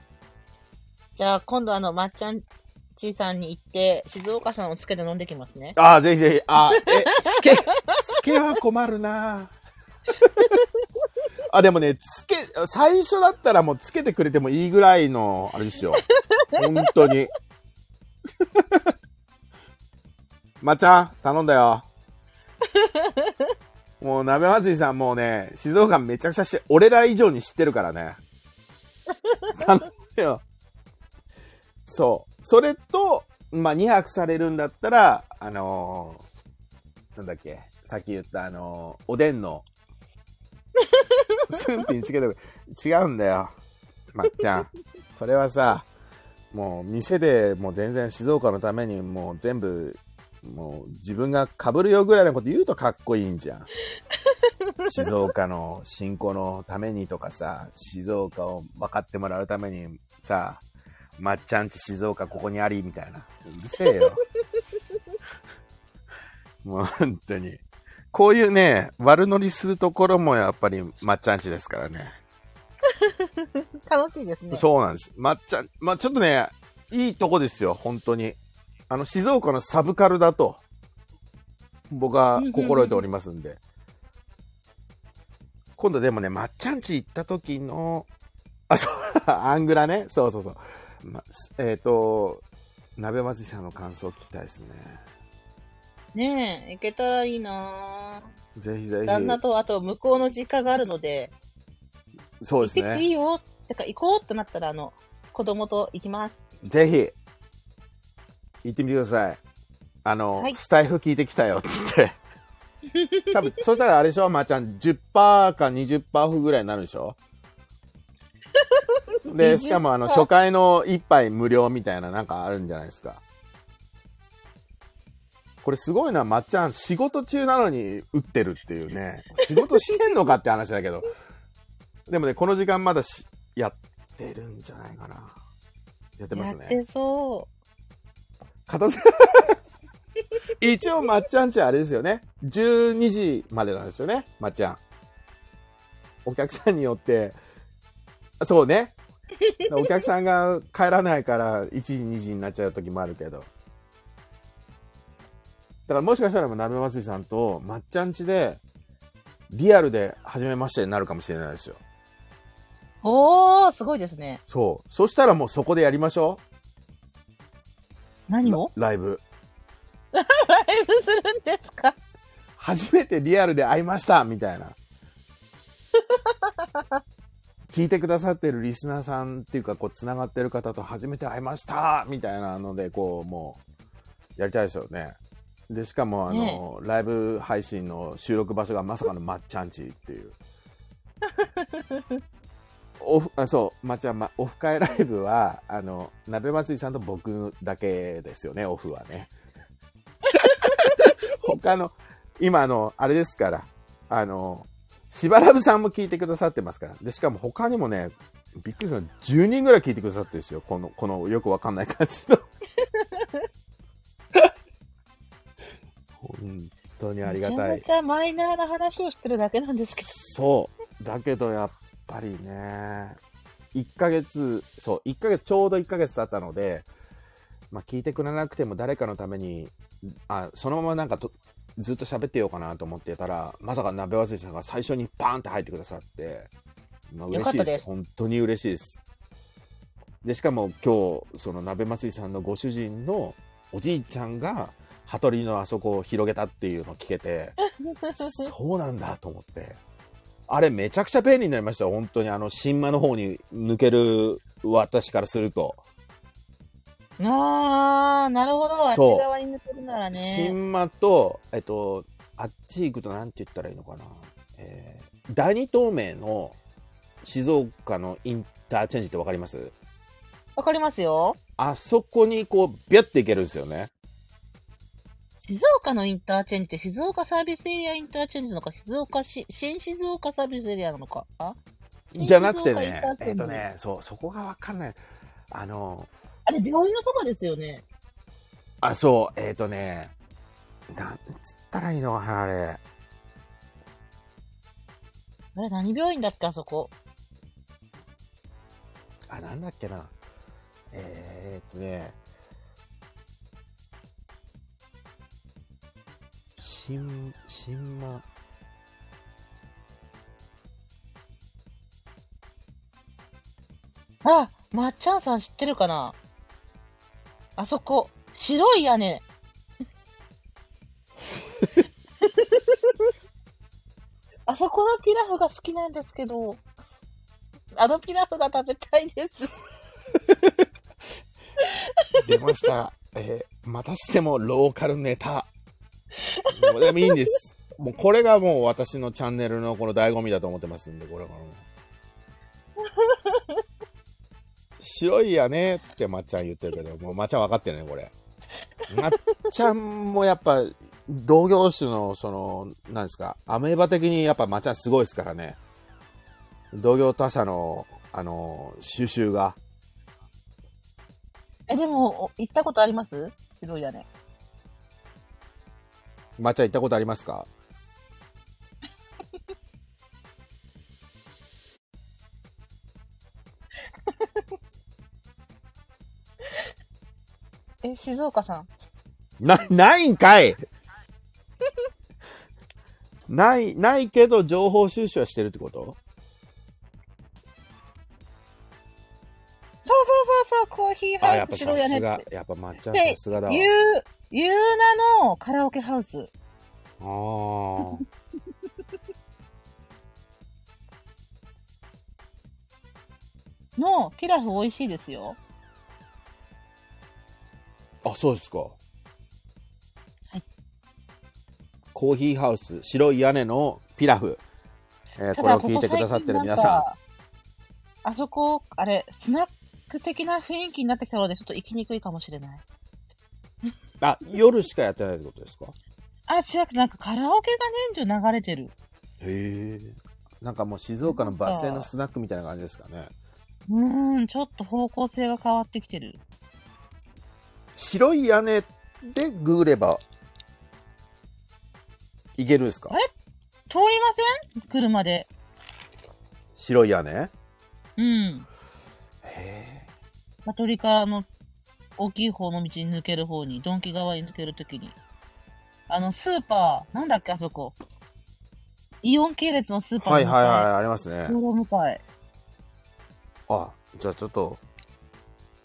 じゃあ、今度あの、まっちゃんちーさんに行って、静岡さんをつけて飲んできますね。ああ、ぜひぜひ。あえ、つけ、つけは困るな あ、でもね、つけ、最初だったらもうつけてくれてもいいぐらいの、あれですよ。本当に。まっちゃん、頼んだよ。もう、鍋祭りさんもうね、静岡めちゃくちゃして、俺ら以上に知ってるからね。頼むよ。そう。それと、まあ、2泊されるんだったら、あのーなんだっけ、さっき言った、あのーおでんの、寸品つけてく違うんだよ。まっちゃん。それはさ、もう店でもう全然静岡のためにもう全部もう自分が被るよぐらいのこと言うとかっこいいんじゃん。静岡の振興のためにとかさ、静岡を分かってもらうためにさ、まっちゃんち静岡ここにありみたいな。うるせえよ。もう本当に。こういうね、悪乗りするところもやっぱりまっちゃんちですからね。楽しいですね。そうなんです。まっちゃん、まあ、ちょっとね、いいとこですよ、本当に。あの、静岡のサブカルだと、僕は心得ておりますんで。今度でもね、まっちゃんち行った時の、あ、そう、アングラね。そうそうそう。ま、えっ、と、鍋松さんの感想を聞きたいですね。ねえ、行けたらいいなぜひぜひ。旦那と、あと向こうの実家があるので、そうです行ってきていいね。よ。てか、行こうってなったら、あの、子供と行きます。ぜひ、行ってみてください。あの、はいスタイフ聞いてきたよ、つって。多分、そしたらあれでしょ？まー、ちゃん、10%か20%オフぐらいになるでしょ？で、しかもあの、20%初回の1杯無料みたいななんかあるんじゃないですか。これすごいな、まっちゃん、仕事中なのに打ってるっていうね。仕事してんのかって話だけど。でもね、この時間まだしやってるんじゃないかな。やってますね。やってそ片付け一応まっちゃんちあれですよね12時までなんですよねまっちゃんお客さんによってそうね。お客さんが帰らないから1時2時になっちゃう時もあるけど。だからもしかしたら鍋祭りさんとまっちゃんちでリアルで初めましてになるかもしれないですよ。う。おー、すごいですね。そう。そしたらもうそこでやりましょう。何を？ライブ。ライブするんですか？初めてリアルで会いましたみたいな。聞いてくださってるリスナーさんっていうか、こう、つながってる方と初めて会いましたみたいなので、こう、もう、やりたいですよね。で、しかも、あの、ライブ配信の収録場所がまさかのまっちゃんちっていう。オフあそう、まっちゃん、ま、オフ会ライブは、あの、鍋祭りさんと僕だけですよね、オフはね。他の、今あの、あれですから、あの、しばらぶさんも聞いてくださってますから。で、しかも他にもね、びっくりするのは10人ぐらい聞いてくださってるんですよ。この、このよくわかんない感じの。本当にありがたい。めちゃめちゃマイナーな話をしてるだけなんですけど。そう。だけどやっぱりね、1ヶ月、そう、1ヶ月、ちょうど1ヶ月経ったので、まあ聞いてくれなくても誰かのために、あ、そのままなんかとずっと喋ってようかなと思ってたら、まさか鍋忘れさんが最初にバーンって入ってくださって、まあ嬉しいです。です本当に嬉しいです。で、しかも今日、その鍋祭りさんのご主人のおじいちゃんが、羽鳥のあそこを広げたっていうのを聞けて、そうなんだと思って。あれめちゃくちゃ便利になりましたよ。本当にあの、新間の方に抜ける私からすると。あー、なるほど。あっそうち側に抜けるならね。新間と、えっと、あっち行くとなんて言ったらいいのかな。えー、第二東名の静岡のインターチェンジってわかります？わかりますよ。あそこにこう、ビュッて行けるんですよね。静岡のインターチェンジって静岡サービスエリアインターチェンジなのか、静岡市、新静岡サービスエリアなのか？あじゃなくてねえっとね、そう、そこがわかんない。あの、あれ、病院のそばですよね。あ、そう、えっ、とね、なんつったらいいのかな、あれ。あれ、何病院だっけ、あそこ。あ、なんだっけな。えー、っとね、新、新間、あ、まっちゃんさん知ってるかなあそこ、白い屋根。あそこのピラフが好きなんですけど、あのピラフが食べたいです。出ました。えーまたしてもローカルネタ。もうでもいいんです。もうこれがもう私のチャンネルのこの醍醐味だと思ってますんで、これからも。白いやねってまっちゃん言ってるけど、もうまっちゃん分かってるね、これ。まっちゃんもやっぱ、同業種の、その、なんですか、アメーバ的にやっぱまっちゃんすごいですからね。同業他社の、あの、収集が。え、でも、お行ったことあります？白い屋根。まっちゃん行ったことありますか？え、静岡さん。な、ないんかいない、ないけど情報収集はしてるってこと？そうそうそうそう、コーヒーあ、やっぱハウス白さすがい屋根って。。やっぱまっちゃんでさすがだわ。ゆう、ゆうなのカラオケハウス。あー のピラフ美味しいですよ。あ、そうですか。はいコーヒーハウス、白い屋根のピラフ。えーこれを聞いてくださってる皆さんかあそこ、あれ、スナック的な雰囲気になってきたので、ちょっと行きにくいかもしれない。ん。あ、夜しかやってないってことですか？あ、違くて、なんかカラオケが年中流れてる。へえ。なんかもう静岡のバス停のスナックみたいな感じですかね。うーん、ちょっと方向性が変わってきてる。白い屋根でググれば、いけるんですか？あれ？通りません？車で。白い屋根？うん。へマトリカの大きい方の道に抜ける方に、ドンキ側に抜けるときに。あの、スーパー、なんだっけ、あそこ。イオン系列のスーパーはいはいはい、い。ありますね。道路向かい。あ、じゃあちょっと、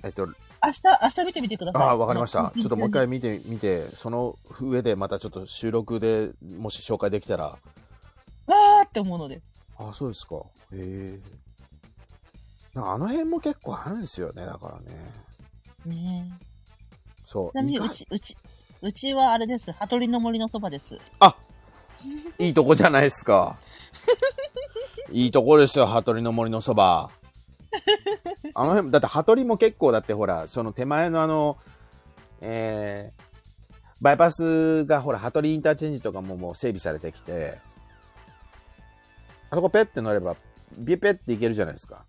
えっと、明日、明日見てみてください。あわかりました。うんちょっともう一回見てみて、その上でまたちょっと収録でもし紹介できたら、わーって思うので。あ、そうですか。へえ。あの辺も結構あるんですよね、だからね。ねえ。そう。ちなみに、うち、うち、うちはあれです。羽鳥の森のそばです。あいいとこじゃないですか。いいとこですよ、羽鳥の森のそば。あの辺、だって羽鳥も結構だってほら、その手前のあの、えー、バイパスがほら、羽鳥インターチェンジとかももう整備されてきて、あそこペッて乗れば、ビペって行けるじゃないですか。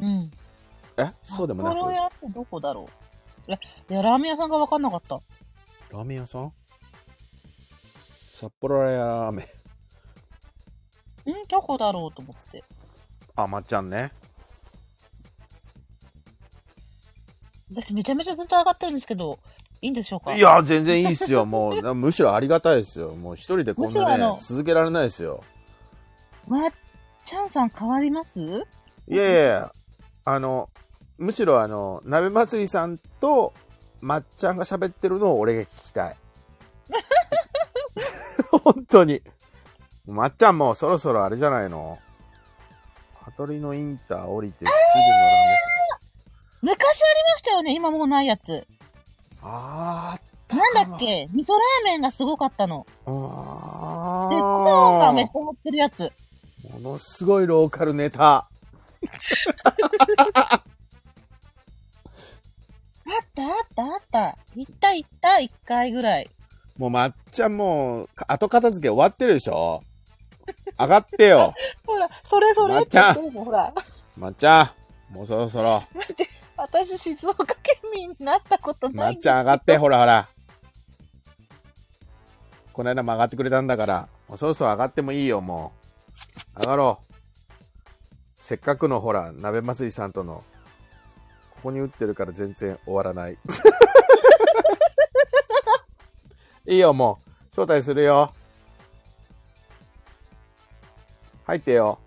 うん。え？そうでもな札幌く、屋ってどこだろう？いや、ラーメン屋さんが分かんなかった。ラーメン屋さん？札幌ラーメン。ん？どこだろうと思って。あ、まっちゃんね。私めちゃめちゃずっと上がってるんですけど、いいんでしょうか？いや、全然いいっすよ。もう、むしろありがたいですよ。もう一人でこんなね続けられないですよ。まっちゃんさん変わります？いやいやいや、あの、むしろあの、鍋祭りさんとまっちゃんが喋ってるのを俺が聞きたい。本当に。まっちゃんもそろそろあれじゃないの？羽鳥のインター降りてすぐのラーメン昔ありましたよね今もうないやつ。あなんだっけ？味噌ラーメンがすごかったの。ーあで、コーンがめっーちゃ乗ってるやつ。ものすごいローカルネタ。あったあったあった。行った行った、一回ぐらい。もうまっちゃんもう、後片付け終わってるでしょ？上がってよ。ほら、それそれって言ってるの、ほら。まっちゃん、もうそろそろ。待って、私静岡県民になったことないまっちゃん上がって、ほらほら。この間も上がってくれたんだから、もうそろそろ上がってもいいよ、もう。上がろう。せっかくのほら、鍋祭りさんとの、ここに打ってるから全然終わらない。いいよ、もう。招待するよ。入ってよ。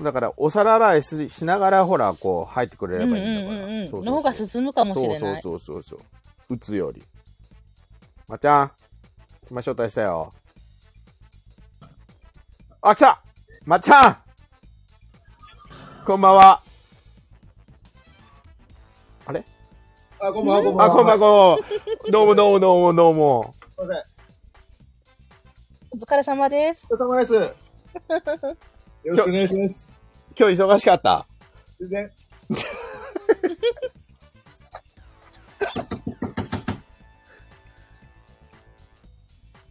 だから、お皿洗いししながら、ほら、こう、入ってくれればいいんだから。うんうんうんうんそうそうそう脳が進むかもしれない。そうそうそうそうそう。打つより。まっちゃん、今招待したよ。あ、来たまっちゃんこんばんは。あれ？あ、こんばんは、こんばんあ、は。こんばんは、こんばんは。どうもどうもどうもどうも。すいません。お疲れ様です。お疲れ様です。よろしくお願いします。今日忙しかった？全然。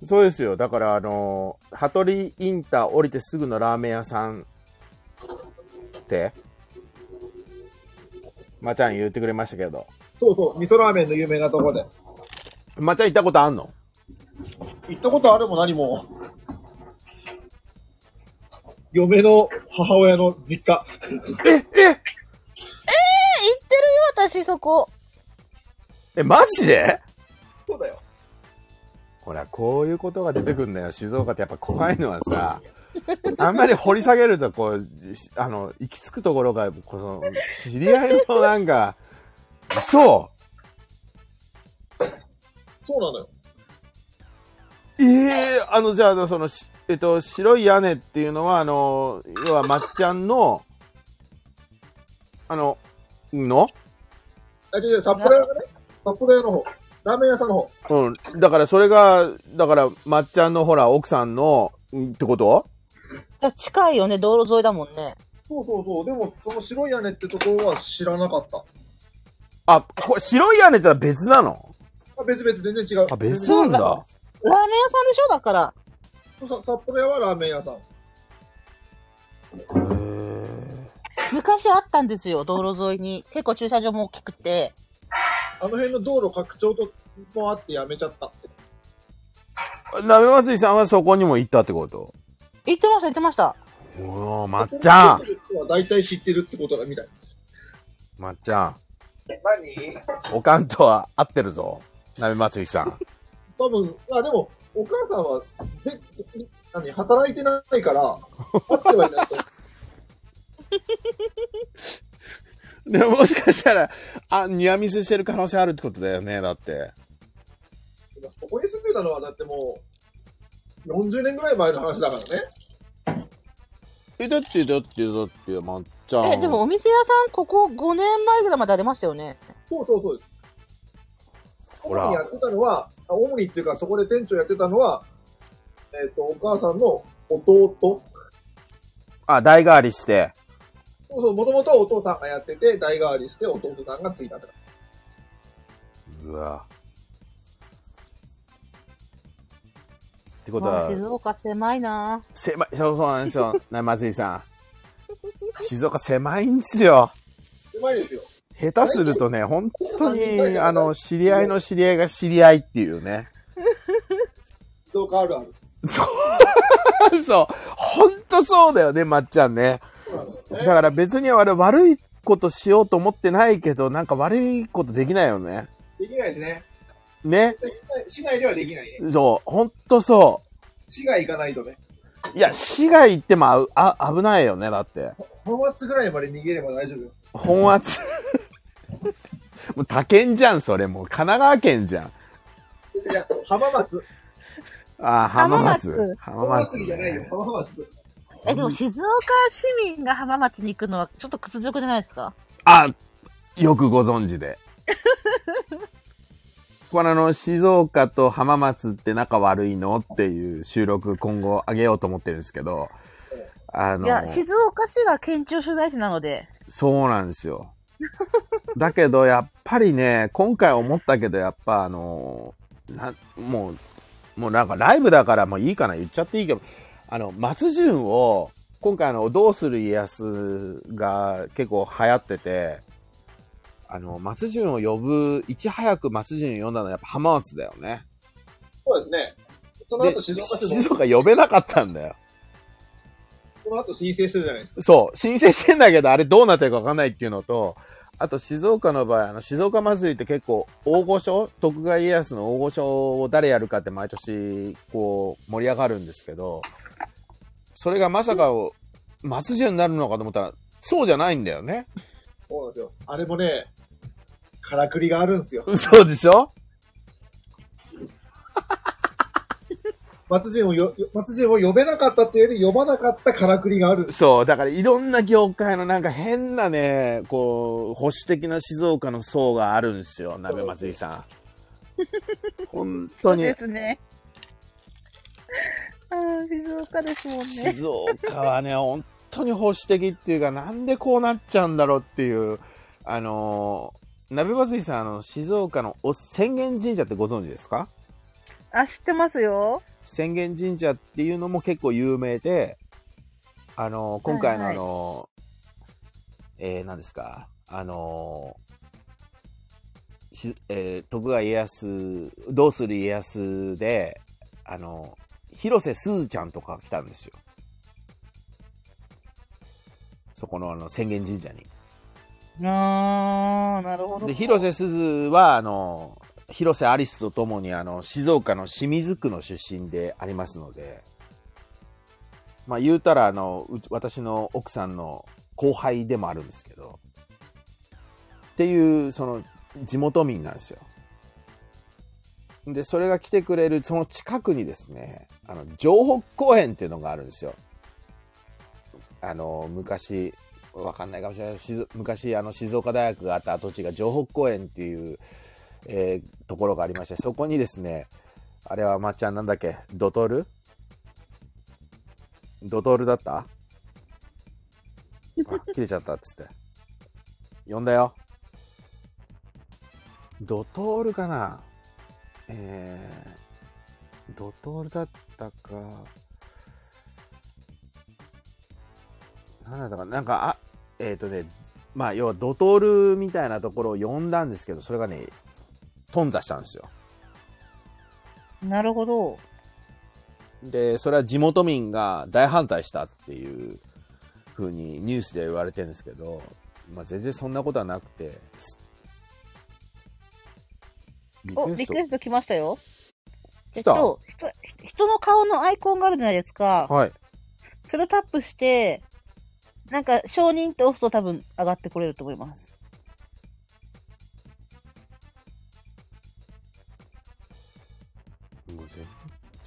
そうですよ。だから、あの、羽鳥インター降りてすぐのラーメン屋さんって、まちゃん言ってくれましたけど。そうそう、味噌ラーメンの有名なところで。まちゃん行ったことあんの？行ったことあるも何も。嫁の母親の実家。え、え行ってるよ、私、そこ。え、マジで？そうだよ。ほら、こういうことが出てくんだよ。静岡ってやっぱ怖いのはさ、あんまり掘り下げると、こう、じあの、行き着くところが、この、知り合いのなんか、そそうなのよ。うええあの、じゃあ、その、しえっと、白い屋根っていうのは、あの、要は、まっちゃんの、あの、の？あ、違う違う、札幌屋がね、札幌屋の方。ラーメン屋さんの方。うん。だから、それが、だから、まっちゃんのほら、奥さんの、んってこと？近いよね、道路沿いだもんね。そうそうそう。でも、その白い屋根ってところは知らなかった。あ、これ白い屋根ってのは別なの？あ別々、全然違う。あ、別なんだ。ラーメン屋さんでしょ？だから。さ札幌屋はラーメン屋さん。へえ。昔あったんですよ、道路沿いに。結構駐車場も大きくて。あの辺の道路拡張ともあってやめちゃったって。鍋祭りさんはそこにも行ったってこと？行ってました、行ってました。おおまっちゃん大体知ってるってことだみたい。まっちゃん。何？おかんとは合ってるぞ。鍋祭りさん。多分、あ、でも、お母さんは、で、何、働いてないから、会ってはいないと。でももしかしたら、あ、ニアミスしてる可能性あるってことだよね、だって。そこに住んでたのは、だってもう、40年ぐらい前の話だからね。え、だって、だって、だって、まっちゃん。え、でもお店屋さん、ここ5年前ぐらいまでありましたよね。そうそうそうです。主にやってたのは、あ主にっていうか、そこで店長やってたのは、えっ、と、お母さんの弟？あ、代替わりして。そうそう、もともとはお父さんがやってて、代替わりして弟さんが継いだってうわ。ってことは、まあ静岡狭いな狭い、そうそうなんですよ、鍋祭りさん。静岡狭いんですよ。狭いですよ。下手するとね、本当に、あの、知り合いの知り合いが知り合いっていうね。静岡あるある。そう。そう。本当そうだよね、まっちゃんね。だから別に俺悪いことしようと思ってないけど、なんか悪いことできないよね。できないですね。ね。市内ではできないね。そう。本当そ市外行かないとね。う。いや、市外行ってもあうあ危ないよね、だって。本末ぐらいまで逃げれば大丈夫よ。本圧。もう他県じゃん、それ。もう神奈川県じゃん。いや、浜松。あー浜松。浜浜浜松、松じゃないよ、ね。浜松。え、でも静岡市民が浜松に行くのはちょっと屈辱じゃないですか？あ、よくご存知で。これあの、静岡と浜松って仲悪いの？っていう収録今後上げようと思ってるんですけど、あの、いや、静岡市が県庁所在地なので、そうなんですよ。だけど、やっぱりね、今回思ったけど、やっぱあの、な、もう、もうなんかライブだからもういいかな、言っちゃっていいけど、あの、松潤を、今回あの、どうする家康が結構流行ってて、あの、松潤を呼ぶ、いち早く松潤呼んだのはやっぱ浜松だよね。そうですね。そので、後静岡市静も、岡呼べなかったんだよ。その後申請してるじゃないですか。そう、申請してんだけど、あれどうなってるかわかんないっていうのと、あと静岡の場合、あの、静岡祭りって結構大御所、徳川家康の大御所を誰やるかって毎年、こう、盛り上がるんですけど、それがまさか、松潤になるのかと思ったら、そうじゃないんだよね。そうなんですよ。あれもね、からくりがあるんですよ。そうでしょ？松潤をよ、よ松潤を呼べなかったっていうより呼ばなかったからくりがあるんです。そう、だからいろんな業界のなんか変なね、こう、保守的な静岡の層があるんですよ、鍋祭りさん。本当に。すね。ああ、静岡ですもんね。静岡はね、本当に保守的っていうか、なんでこうなっちゃうんだろうっていう、あのー、鍋祭りさん、あの、静岡のお浅間神社ってご存知ですか？あ、知ってますよ。浅間神社っていうのも結構有名で、あの、今回のあはいの、えー、何ですか、あの、しえー徳川家康、どうする家康で、あの、広瀬すずちゃんとか来たんですよ。そこのあの、浅間神社に。あー、なるほど。で、広瀬すずは、あの、広瀬アリスとともに、あの、静岡の清水区の出身でありますので、まあ言うたら、あの、私の奥さんの後輩でもあるんですけど、っていう、その、地元民なんですよ。で、それが来てくれる、その近くにですね、あの、城北公園っていうのがあるんですよ。あの、昔、わかんないかもしれない昔あの静岡大学があった跡地が城北公園っていう、えーところがありましてそこにですねあれはまっちゃんなんだっけ？ドトール？ドトールだった？あ切れちゃったっつって。呼んだよ。ドトールかな？えー、ドトールだったか。なんだったかな？んか、あ、えっ、とね、まあ、要はドトールみたいなところを呼んだんですけど、それがね、頓挫したんですよ。なるほど。で、それは地元民が大反対したっていう風にニュースで言われてるんですけど、まあ、全然そんなことはなくて、お、リクエスト来ましたよ。え来た？っと、人人の顔のアイコンがあるじゃないですか。はい。それをタップして、なんか承認って押すと多分上がってこれると思います。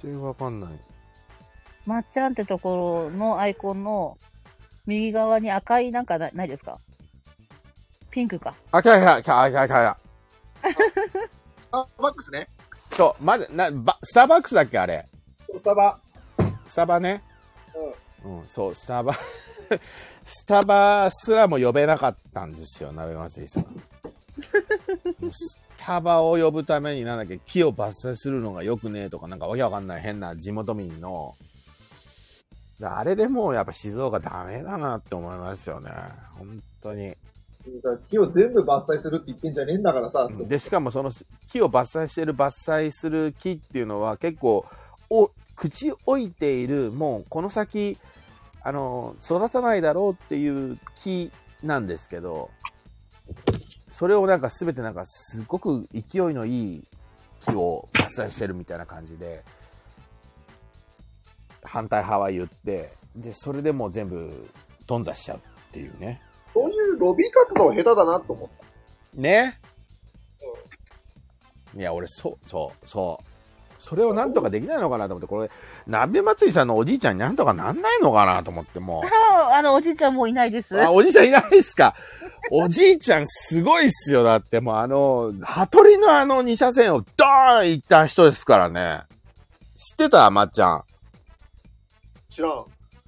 全然わかんない。まっちゃんってところのアイコンの右側に赤いなんかなないですか？ピンクか。あ、来た来た来た来た来た。スターバックスね。そう、まず、な、ば、スターバックスだっけあれ？スタバ。スタバね？うん。うん、そう、スタバ、スタバすらも呼べなかったんですよ、鍋祭りさん。タバを呼ぶためになんだっけ、木を伐採するのがよくねえとか、なんかわけわかんない変な地元民の、あれでもうやっぱ静岡ダメだなって思いますよね。本当に。木を全部伐採するって言ってんじゃねえんだからさ。で、しかもその木を伐採してる伐採する木っていうのは結構、お、口置いている、もうこの先、あの、育たないだろうっていう木なんですけど、それをなんか全てなんかすごく勢いのいい木を伐採してるみたいな感じで、反対派は言って、で、それでもう全部頓挫しちゃうっていうね。そういうロビー活動下手だなと思った。ね？いや、俺、そう、そう、そう。それをなんとかできないのかなと思って、これ、鍋祭りさんのおじいちゃんになんとかなんないのかなと思って、もあ あの、おじいちゃんもういないです。う。あ、おじいちゃんいないっすか？おじいちゃんすごいっすよ。だってもうあの、羽鳥のあの2車線をドーン行った人ですからね。知ってた？まっちゃん。知らん。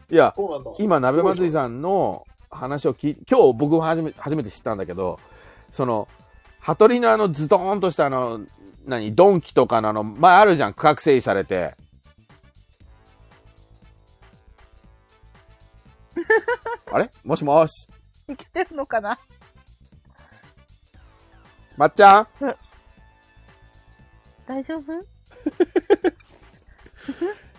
いや、そうなんだ。今、鍋祭りさんの話を聞い今日僕も初め初めて知ったんだけど、その、羽鳥のあのズドーンとしたあの、何、ドンキとかのあの、前あるじゃん、区画整理されて。あれ？もしもし。生きてるのかな？まっちゃん？大丈夫？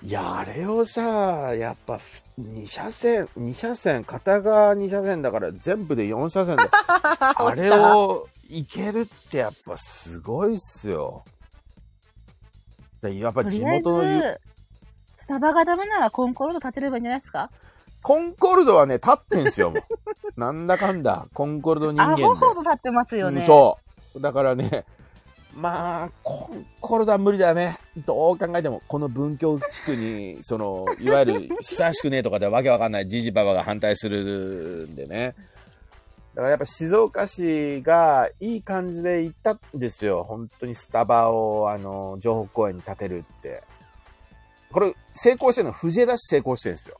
いや、あれをさ、やっぱ、2車線、2車線、片側2車線だから全部で4車線で、あれをいけるってやっぱすごいっすよ。でやっぱ地元のスタバがダメならコンコルド立てればいいんじゃないですか？コンコルドはね、立ってんすよ、もう。なんだかんだ、コンコルド人間で。アホほど立ってますよね。うんそう。だからね、まあ、コンコルドは無理だね。どう考えても、この文教地区に、その、いわゆる、ふさわしくねえとかでわけわかんないジジババが反対するんでね。だからやっぱ静岡市がいい感じで行ったんですよ。本当にスタバを、あの、城北公園に建てるって。これ、成功してるの藤枝市成功してるんですよ。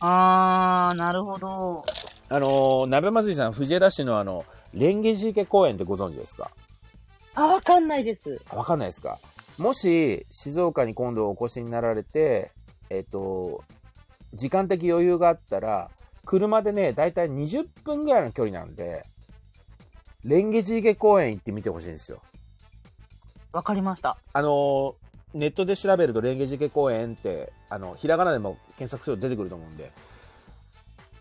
あー、なるほど。あの、鍋祭りさん、藤枝市のあの、蓮華寺池公園ってご存知ですか？あ、わかんないです。あわかんないですか？もし静岡に今度お越しになられて、えっ、と、時間的余裕があったら、車でね、だいたい20分ぐらいの距離なんで、レンゲジーゲ公園行ってみてほしいんですよ。わかりました。あの、ネットで調べるとレンゲジーゲ公園って、あの、ひらがなでも検索すると出てくると思うんで、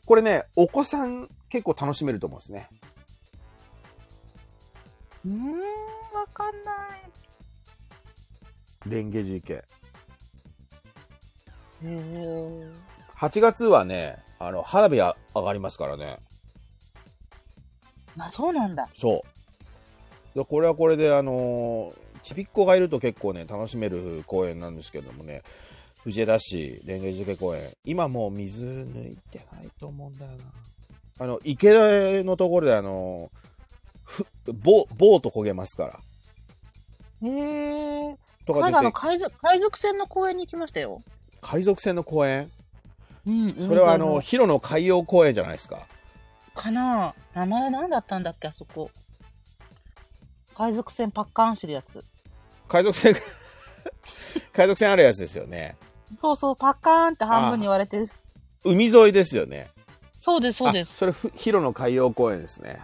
これね、お子さん結構楽しめると思うんですね。うーん、わかんない。レンゲジーゲ。へえ。8月はね、あの、花火あ上がりますからね。まあ、そうなんだ。そう。でこれはこれで、あのーちびっ子がいると結構ね、楽しめる公園なんですけどもね、藤枝市蓮華漬公園、今もう水抜いてないと思うんだよな。あの、池のところで、あのーふ、ボボート焦げますから。へえ。とかあの海賊海賊船の公園に行きましたよ。海賊船の公園？うん。それはあの、広野海洋公園じゃないですか。かな名前何だったんだっけ、あそこ。海賊船パッカーンしてるやつ。海賊船、海賊船あるやつですよね。そうそう、パッカーンって半分に割れてる。海沿いですよね。そうです、そうですあ。それふ、広野海洋公園ですね。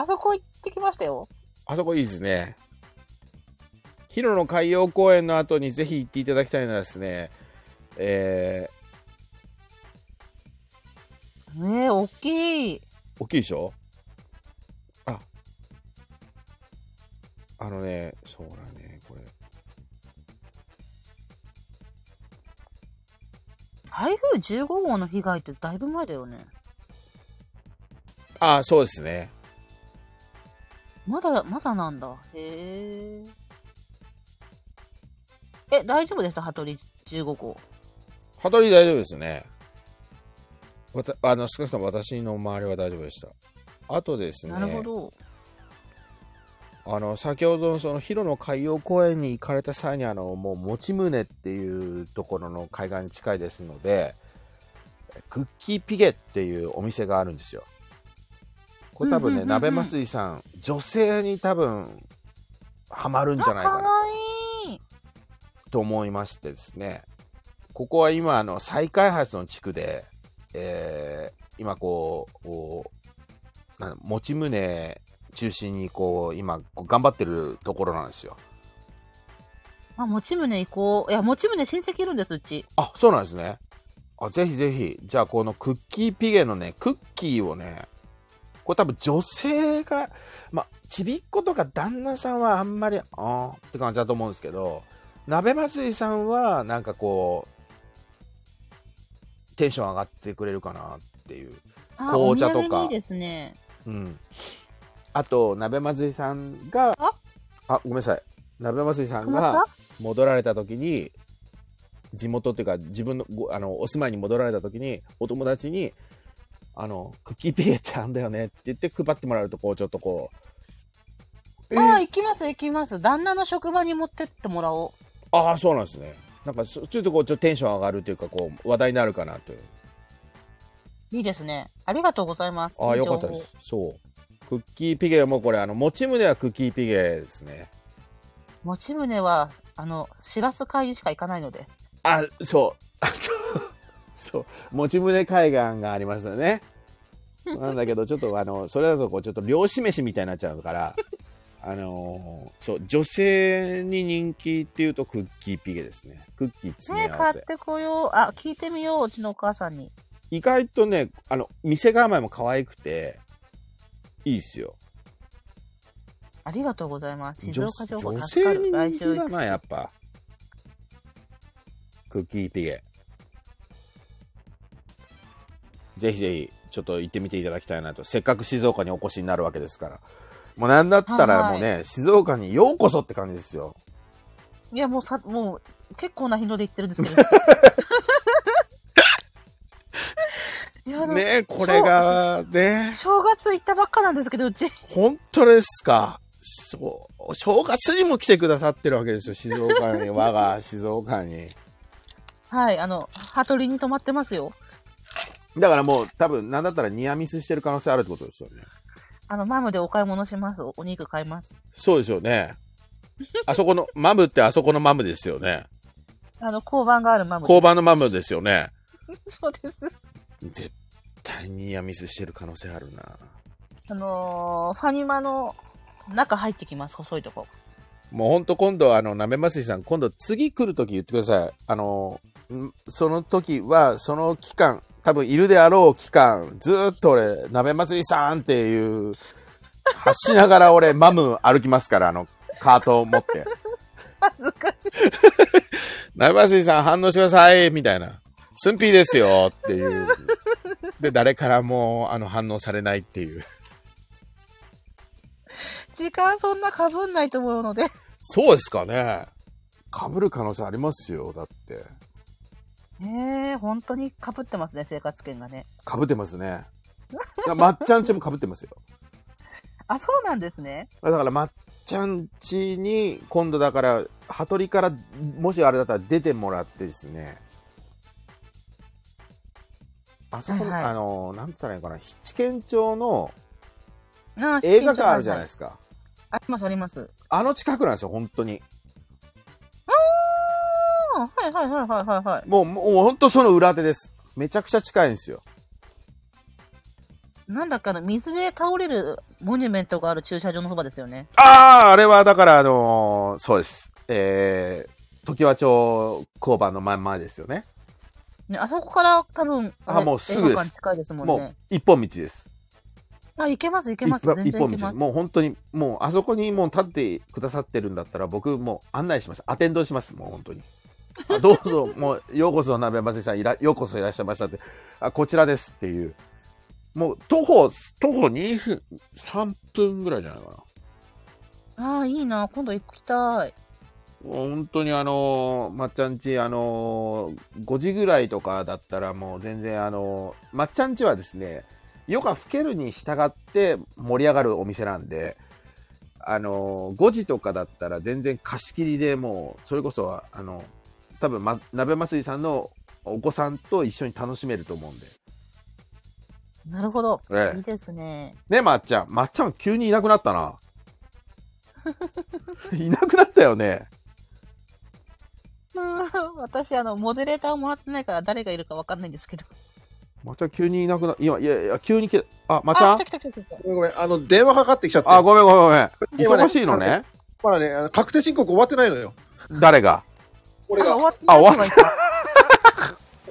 あそこ行ってきましたよ。あそこいいですね。広野海洋公園の後にぜひ行っていただきたいのはですね、えねえ、大きい。ー、大きいでしょ？あ、あのね、そうだね、これ。台風15号の被害ってだいぶ前だよね。あ、そうですね。まだ、まだなんだ。へえ。え、大丈夫でした羽鳥15号。羽鳥大丈夫ですね。わたあの少なくとも私の周りは大丈夫でした。あとですね、なるほど。あの先ほどのその広野海洋公園に行かれた際にあのもう持ち宗っていうところの海岸に近いですのでクッキーピゲっていうお店があるんですよこれ多分ね、鍋祭りさん女性に多分ハマるんじゃないあ、かなかわいい。と思いましてですねここは今あの再開発の地区で、えー今こうこうなん持ち宗中心にこう今頑張ってるところなんですよあ、持ち宗行こう。いや、持ち宗親戚いるんです、うち。あそうなんですねあぜひぜひじゃあこのクッキーピゲのねクッキーをねこれ多分女性がまあちびっ子とか旦那さんはあんまりあーって感じだと思うんですけど鍋祭りさんはなんかこうテンション上がってくれるかなっていうあ、紅茶とか。いいですね。うん。あと鍋祭りさんがあ？あごめんなさい。鍋祭りさんがた？戻られた時に地元っていうか自分のごあのお住まいに戻られた時にお友達にあのクッキーピゲってあんだよねって言って配ってもらうとこうちょっとこうえああ、行きます、行きます。旦那の職場に持ってってもらおう。ああそうなんですねなんかそちょっとこうちょっとテンション上がるというかこう話題になるかなといういいですね。ありがとうございます。ああよかったですそうクッキーピゲもこれあの持ち胸はクッキーピゲですね持ち宗は、あの、しらす会にしか行かないので。あそうそう持ち胸海岸がありますよねなんだけどちょっとあのそれだとこうちょっと漁師飯みたいになっちゃうからあのーそう女性に人気っていうとクッキーピゲですねクッキー詰ねめ合わせ、買ってこよう。あ、聞いてみよう、うちのお母さんに。意外とねあの店構えも可愛くていいっすよありがとうございます。静女岡情報女助かる。やっぱクッキーピゲぜひぜひちょっと行ってみていただきたいなと。せっかく静岡にお越しになるわけですから。もうなんだったらもうね、静岡にようこそって感じですよ。いや、もうさ、もう、結構な頻度で行ってるんですけど。ねこれがね。正月行ったばっかなんですけど、うち。本当ですか。そう正月にも来てくださってるわけですよ静岡に。我が静岡に。はい、あの、羽鳥に泊まってますよ。だからもう多分なんだったらニアミスしてる可能性あるってことですよねあの、マムでお買い物します。おお肉買います。そうですよね あそこの、マムってあそこのマムですよね。あの、交番があるマム。交番のマムですよね。そうです。絶対にニアミスしてる可能性あるな。あのー、ファニマの中入ってきます、細いとこ。もうほんと今度、あの、なめますいさん、今度次来るとき言ってください。あの、んその時は、その期間、多分いるであろう期間、ずーっと俺、なめますいさんっていう、発しながら俺、マム歩きますから、あの、カートを持って。恥ずかしい。なめますいさん反応してくださいみたいな。スンピーですよっていう。で、誰からも、あの、反応されないっていう。時間そんな被んないと思うので。そうですかね。被る可能性ありますよ、だって。ええー、本当に被ってますね、生活圏がね。被ってますね。まっちゃんちも被ってますよ。あ、そうなんですね。だから、まっちゃんちに、今度だから、羽鳥から、もしあれだったら出てもらってですね、あそこの、はいはいあの、なんつったらいいのかな、七軒町のあ映画館あるじゃないです。か。あります、あります。あの近くなんですよ、本当に。あはいはいはいはいはいはい。もう、もう本当その裏手です。めちゃくちゃ近いんですよ。なんだっけ、あの、水で倒れるモニュメントがある駐車場のそばですよね。ああ、あれはだから、あのーそうです。えー、常盤町交番のまんまですよね。ね、あそこから多分、あれもうすぐです映画館近いですもんもうね。、一本道です。あ、行けます、行けます。一全然一本道でます。もう本当に、もうあそこにもう立ってくださってるんだったら、僕もう案内します。アテンドします。もう本当に。あどうぞ、もう、ようこそ、鍋まつりさんいら、ようこそいらっしゃいましたって。あ、こちらですっていう。もう、徒歩、徒歩2分、3分ぐらいじゃないかな。ああ、いいな。今度行きたい。本当にあのーまっちゃんち、あのー5時ぐらいとかだったらもう全然あのーまっちゃんちはですね、夜が更けるに従って盛り上がるお店なんで、あのー5時とかだったら全然貸し切りでもう、それこそ、あの、多分、ま、鍋祭りさんのお子さんと一緒に楽しめると思うんで。なるほど。ええいいですね。ね、まっちゃん。まっちゃん急にいなくなったな。いなくなったよね。う ん私、あの、モデレーターをもらってないから誰がいるかわかんないんですけど。まっちゃん急にいなくな、今、いやいや、急に来て、あ、まっちゃあ、ん来た来た来た来た。ごめんごめん。あの、電話かかってきちゃって。あ、ごめんごめんごめん。忙しいのね。まだね、確定申告終わってないのよ。誰が？俺が。あ、終わってあ終わっない人がい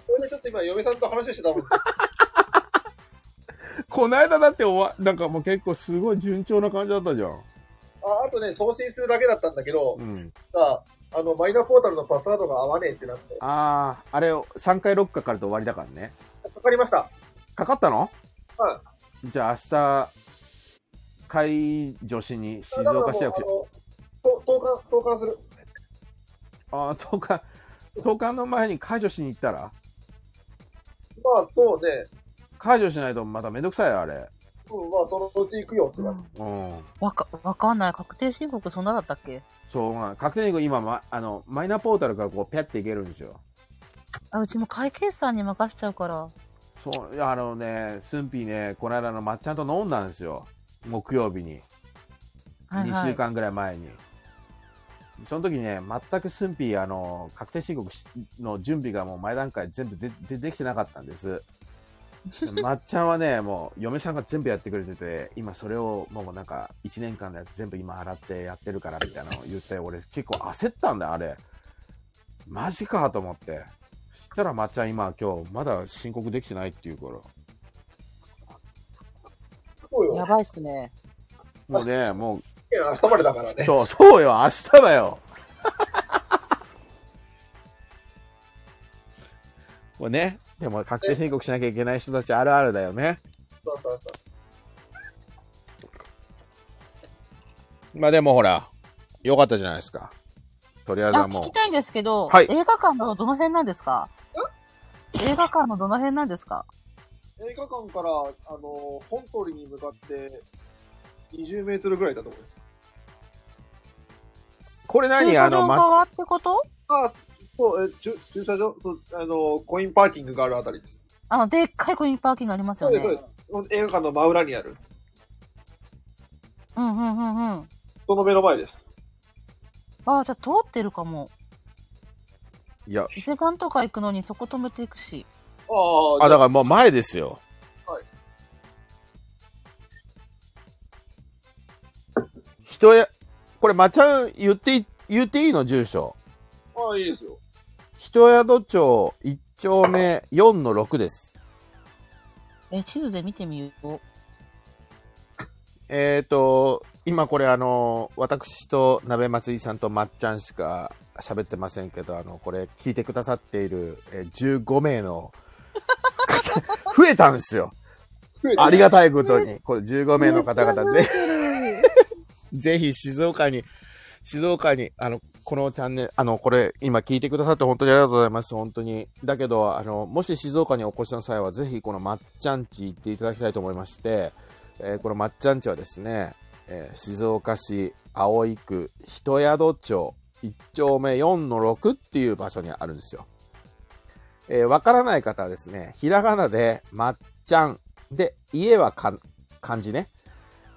これでちょっと今、嫁さんと話してたもん。この間だって終わ、なんかもう結構すごい順調な感じだったじゃん。ああとね、送信するだけだったんだけど、うん。さあ、あの、マイナポータルのパスワードが合わねえってなって、ああ、あれを3回ロックかかると終わりだからね。かかりました。かかったの？はじゃあ明日、解除しに静岡市役所。投函、投函する。ああ、10日、10日の前に解除しに行ったら？まあ、そうね。解除しないとまためんどくさいよ、あれ。うん、まあ、そのうち行くよってなって。うん。わか、わかんない。確定申告そんなだったっけ？そう、まあ、確定に今、ま、あの、マイナポータルからこう、ピャっていけるんですよ。あ、うちも会計士さんに任しちゃうから。そう、いやあのね、スンピーね、この間のまっちゃんと飲んだんですよ。木曜日に。2はいはい。週間ぐらい前に。その時にね、全くスンピー、あの、確定申告しの準備がもう前段階全部ででできてなかったんです。で まっちゃんはね、もう嫁さんが全部やってくれてて、今それをもうなんか1年間のやつ全部今洗ってやってるからみたいなのを言って、俺結構焦ったんだよ、あれ。マジかと思って。そしたらまっちゃん今今日まだ申告できてないっていうから。そうよ。やばいっすね。もうね、もう明日までだからね。そう、そうよ、明日だよ。もうね、でも確定申告しなきゃいけない人たちあるあるだよね。そうそうそう。まあでもほら、よかったじゃないですか。とりあえずあ、はもう聞き。たいんですけど、はい映画館のどの辺なんですか？映画館のどの辺なんですか？映画館から、あの、本通りに向かって、20メートルぐらいだと思います。これ駐車場何あの、ま、側ってこと？あ、そう、え、駐駐車場？そう、あの、コインパーキングがあるあたりです。あの、でっかいコインパーキングありますよそうです、ね。そうです。映画館の真裏にある。うんうんうんうん。その目の前です。ああ、じゃあ通ってるかも。いや、伊勢丹とか行くのにそこ止めていくし。ああ、あ、だからもう前ですよ。はい。人や、これ、まっちゃん言ってい、言っていいの住所？ああ、いいですよ。人宿町1丁目4の6です。え、地図で見てみよう。えっ、と、今これあの、私と鍋松井さんとまっちゃんしか喋ってませんけど、あの、これ聞いてくださっている、えー15名の方、増えたんですよ。ありがたいことに、これ15名の方々ぜひ、ぜひ静岡に、静岡に、あの、このチャンネル、あの、これ、今聞いてくださって本当にありがとうございます、本当に。だけど、あの、もし静岡にお越しの際は、ぜひこのまっちゃんち行っていただきたいと思いまして、えーこのまっちゃんちはですね、えー静岡市葵区人宿町1丁目4の6っていう場所にあるんですよ。えーわからない方はですね、ひらがなでまっちゃんで、家は漢字ね。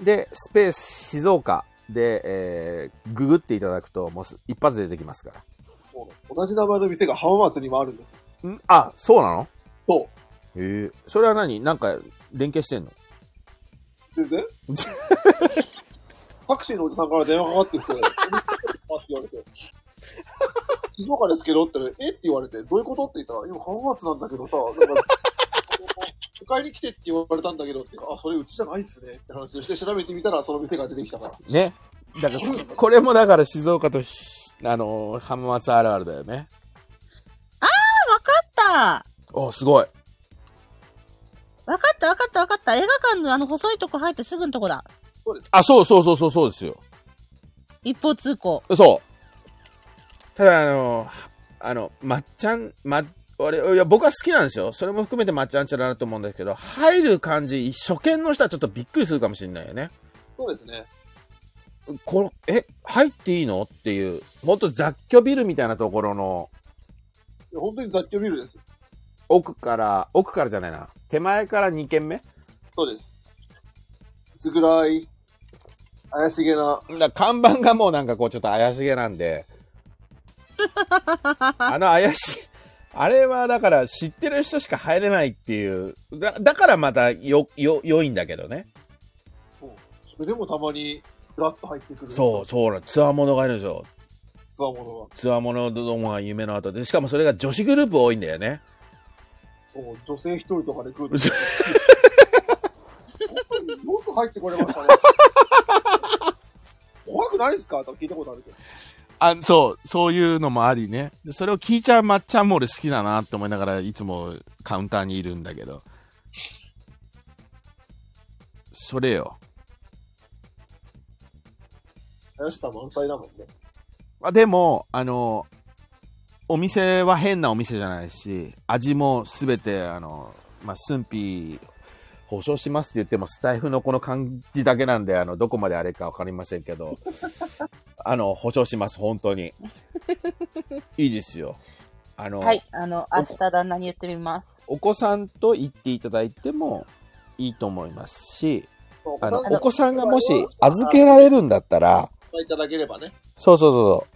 で、スペース静岡で、えーググっていただくと、もうす一発で出てきますから。同じ名前の店が浜松にもあるんです。ん？あ、そうなの？そう。へえ。それは何？なんか連携してんの？全然。タクシーのおじさんから電話かかってきて、お店って言われて、静岡ですけどってえ？って言われて、どういうこと？って言ったら、今浜松なんだけどさ、なんか、お帰り来てって言われたんだけどって、あ、それうちじゃないっすねって話をして調べてみたら、その店が出てきたから。ね。だから、これもだから静岡とし、あのー浜松あるあるだよね。わかったお、すごい。わかったわかったわかった。映画館のあの細いとこ入ってすぐのとこだ。あ、そうそうそうそうそうですよ。一方通行。そう。ただ、あの、あの、まっちゃん、ま、俺、いや、僕は好きなんですよ。それも含めてまっちゃんちゃだなと思うんですけど、入る感じ、初見の人はちょっとびっくりするかもしれないよね。そうですね。この、え、入っていいの？っていう、ほんと雑居ビルみたいなところのいや本当に雑居ビルです。奥から、奥からじゃないな。手前から2軒目？そうです。薄暗い、怪しげな、だ看板がもうなんかこうちょっと怪しげなんで、あの怪しい、あれはだから知ってる人しか入れないっていう、だだからまたよ、よ、良いんだけどね。それでもたまに、ふらっと入ってくる。そう、そうな、ツアーものがいるんですよ。つわものが。ツアーものどもが夢の後で、しかもそれが女子グループ多いんだよね。そう、女性一人とかで来る。よく 入ってこれましたね。怖くないですか？とか聞いたことあるけど。あ、そう、そういうのもありね。でそれを聞いちゃうまっちゃんも俺好きだなって思いながらいつもカウンターにいるんだけど。それよ。怪しさ満載だもんね。あでも、あの、お店は変なお店じゃないし、味もすべて、あの、まあ、寸否保証しますって言っても、スタイフのこの感じだけなんで、あの、どこまであれかわかりませんけど、あの、保証します、本当に。いいですよ。あの、はい。あの、明日旦那に言ってみます。お子さんと行っていただいてもいいと思いますし、あの、おお子さんがもし預けられるんだったら、いただければね。そうそうそうそ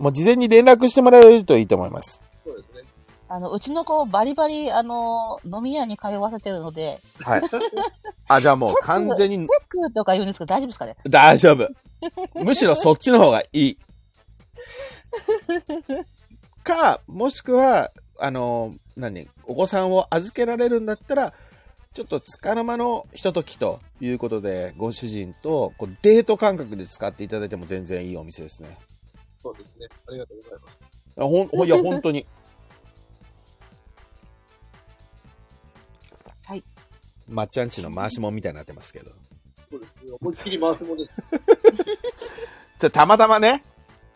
う。もう事前に連絡してもらえるといいと思います。あの、うちの子バリバリ、あの、飲み屋に通わせてるので、はい。あ、じゃあもう完全にチェックとか言うんですけど大丈夫ですかね？大丈夫。むしろそっちの方がいい。か、もしくは、あの、何、お子さんを預けられるんだったら、ちょっとつかの間のひとときということで、ご主人とこうデート感覚で使っていただいても全然いいお店ですね。そうですね。ありがとうございます。あほんほんいや、本当に。まっちゃんちの回しもんみたいになってますけど。そうですね。思いっきり回すもんです。じゃあたまたまね。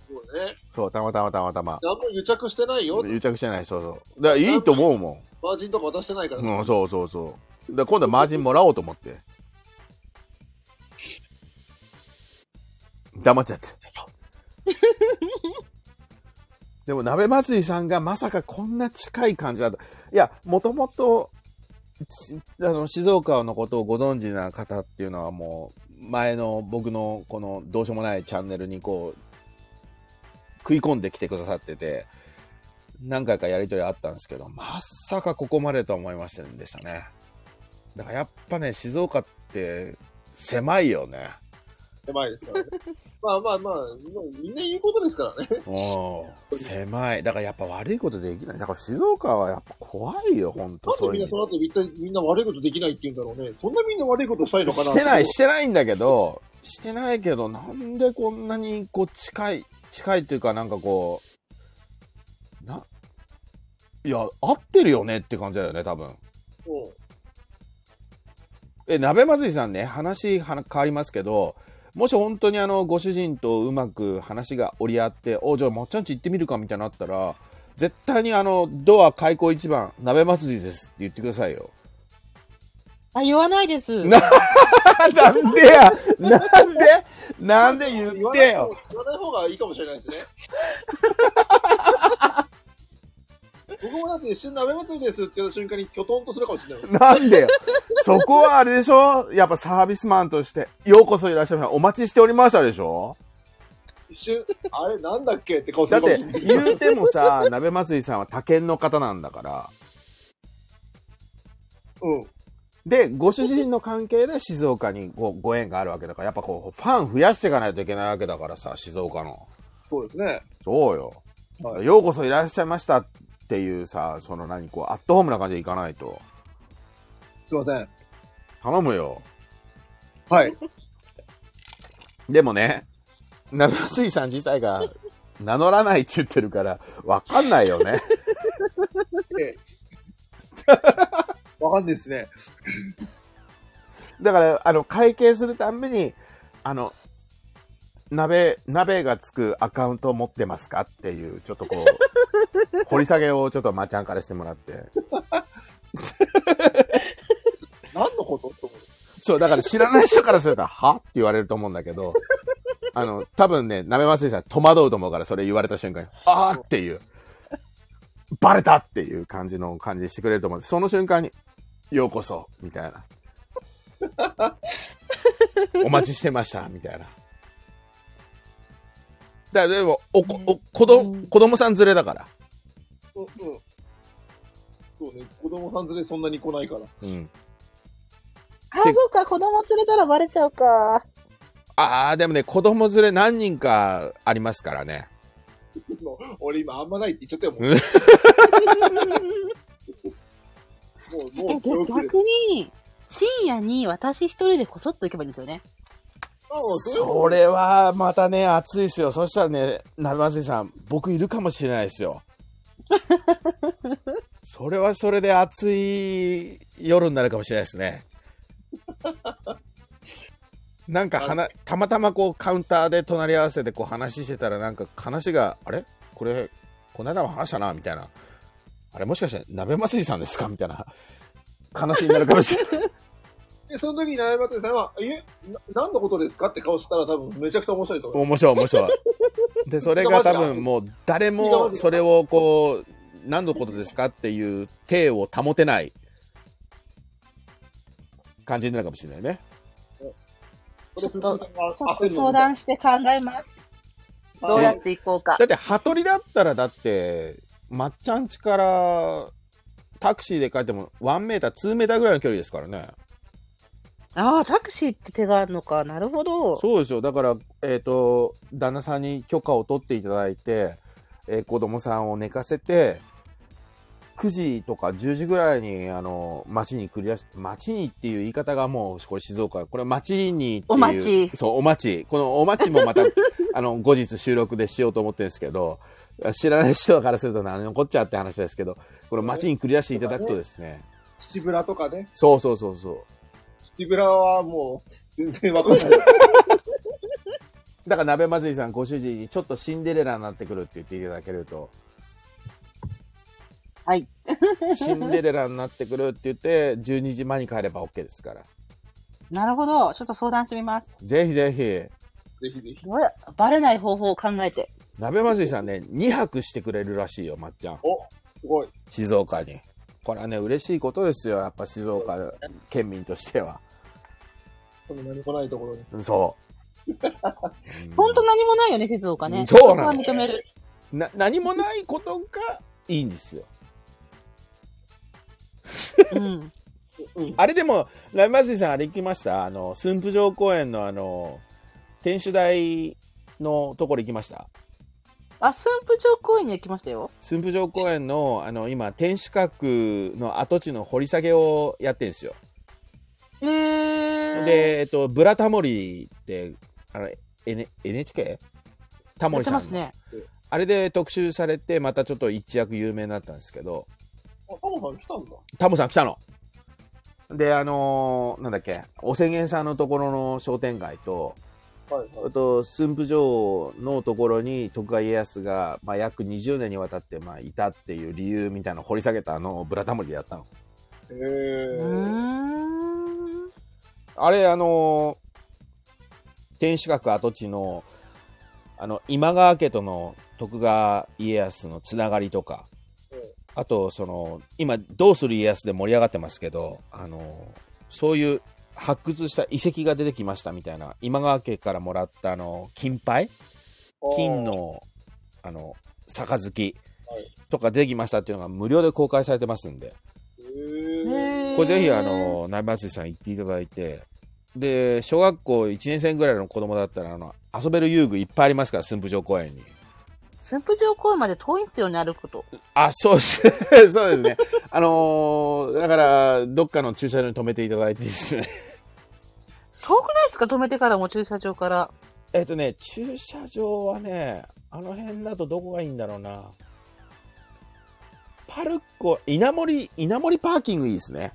そうね。そう、たまたまたまたま。何も癒着してないよ。癒着してない、そうそう。だからいいと思うもん。マージンとか渡してないから。うん、そうそうそう。だから今度はマージンもらおうと思って。黙っちゃって。でも、鍋祭りさんがまさかこんな近い感じだと。いや、もともと、ちあの、静岡のことをご存知な方っていうのはもう、前の僕のこのどうしようもないチャンネルにこう、食い込んできてくださってて、何回かやり取りあったんですけど、まさかここまでとは思いませんでしたね。だからやっぱね、静岡って狭いよね。狭いですからね。まあまあまあ、もうみんな言うことですからね。うん。狭い。だからやっぱ悪いことできない。だから静岡はやっぱ怖いよ、ほんと。なんでみんなその後みんなみんな悪いことできないって言うんだろうね。そんなみんな悪いことしたいのかなしてない、してないんだけど、してないけど、なんでこんなにこう近い、近いっていうかなんかこう、な、いや、合ってるよねって感じだよね、多分。うんえ、鍋まずいさんね、話は変わりますけど、もし本当にあの、ご主人とうまく話が折り合って、お、じゃあ、まっちゃんち行ってみるかみたいになったら、絶対にあの、ドア開口一番、鍋祭りですって言ってくださいよ。あ、言わないです。な なんでやなんで？なんで言ってよ言わない方がいいかもしれないですね。僕もだって一瞬鍋祭りですって言った瞬間にきょとんとするかもしれない。なんでよそこはあれでしょ？やっぱサービスマンとして、ようこそいらっしゃいました。お待ちしておりましたでしょ？一瞬、あれなんだっけって顔すだってるかもしれない。言うてもさ、鍋祭りさんは他県の方なんだから。うん。で、ご主人の関係で静岡にごご縁があるわけだから、やっぱこう、ファン増やしていかないといけないわけだからさ、静岡の。そうですね。そうよ。はいようこそいらっしゃいましたっていうさ、その何、こう、アットホームな感じでいかないと。すいません。頼むよ。はい。でもね、鍋祭りさん自体が名乗らないって言ってるから、わかんないよね。わかんないですね。だから、あの、会計するたんびに、あの、鍋、鍋がつくアカウントを持ってますかっていう、ちょっとこう、掘り下げをちょっとまっちゃんからしてもらって。何のこと？と思う。そう、だから知らない人からすると、は？って言われると思うんだけど、あの、多分ね、鍋祭りさん戸惑うと思うから、それ言われた瞬間に、あーっていう、バレたっていう感じの感じしてくれると思うんで、その瞬間に、ようこそ、みたいな。お待ちしてました、みたいな。だからでも、おこ、お、子供、子供さん連れだから。うんうん。そうね、子供さん連れそんなに来ないから。うん。あ、そうか、子供連れたらバレちゃうか。ああ、でもね、子供連れ何人かありますからね。俺今あんまないって言っちゃったよ、もう。もう、もえ、う、じゃあ手遅れ逆に、深夜に私一人でこそっと行けばいいんですよね。それはまたね、熱いですよ。そしたらね、鍋祭りさん、僕いるかもしれないですよ。それはそれで熱い夜になるかもしれないですね。なんかはな、たまたまこうカウンターで隣り合わせでこう話してたらなんか話が、あれ？これ、この間も話したな、みたいな。あれもしかして鍋祭りさんですか？みたいな話になるかもしれない。で、その時にさんは、え、な何のことですかって顔したら多分めちゃくちゃ面白いと思う。面白い面白い。で、それが多分もう誰もそれをこう、何のことですかっていう体を保てない感じになるかもしれないね。ちょっちょっと相談して考えます。どうやって行こうかだ。って、羽鳥だったらだって、まっちゃん家からタクシーで帰っても1メーター、2メーターぐらいの距離ですからね。ああ、タクシーって手があるのか。なるほど。そうですよ。だから、えっ、と、旦那さんに許可を取っていただいて、えー子供さんを寝かせて、9時とか10時ぐらいに、あの、町に繰り出し、町にっていう言い方がもう、これ静岡、これ町にっていう。お町そう、お町。このお町もまた、あの、後日収録でしようと思ってるんですけど、知らない人からすると何のこっちゃって話ですけど、この町に繰り出していただくとですね、七ブラとかね。そうそうそうそう。七ブラはもう、全然わかんない。だから鍋まずいさんご主人にちょっとシンデレラになってくるって言っていただけるとはい。シンデレラになってくるって言って12時前に帰れば OK ですからなるほど。ちょっと相談してみます。ぜひぜひぜひぜひ。バレない方法を考えて。鍋まずいさんね2泊してくれるらしいよまっちゃんお、すごい。静岡にこれはね嬉しいことですよやっぱ静岡県民としてはその何もないところに。そほ んと何もないよね、静岡ね。そうなのこは認める。な何もないことがいいんですよ。うん。うん。あれでも、ライマズイさん、あれ行きました？あの、駿府城公園のあの、天守台のところ行きました？あ、駿府城公園に行きましたよ。駿府城公園の、あの、今、天守閣の跡地の掘り下げをやってるんですよ。へー。、で、えっと、ブラタモリって、あの、N、NHK? タモリさんますね。あれで特集されて、またちょっと一躍有名になったんですけど、あ、タモさん来たんだ。タモさん来たの。で、あのーなんだっけ、おせげんさんのところの商店街と、はいはい。あと駿府城のところに徳川家康が、まあ、約20年にわたって、まあ、いたっていう理由みたいなのを掘り下げたのをブラタモリでやったの。へうー。あれ、あのー天守閣跡地の、あの、今川家との徳川家康のつながりとか、あと、その、今、どうする家康で盛り上がってますけど、あのーそういう発掘した遺跡が出てきましたみたいな、今川家からもらった、あの、金牌？金の、あの、杯はい。とか出てきましたっていうのが無料で公開されてますんで、へー。へー。これぜひ、あ、の、ナイマスイさん行っていただいて、で、小学校1年生ぐらいの子供だったら、あの、遊べる遊具いっぱいありますから、駿府城公園に。駿府城公園まで遠いんですよね、歩くこと。あ、そうです。そうですね。あのーだから、どっかの駐車場に止めていただいてですね。遠くないですか？止めてからも駐車場から。えっとね、駐車場はね、あの辺だとどこがいいんだろうな。パルコ、稲森、稲森パーキングいいですね。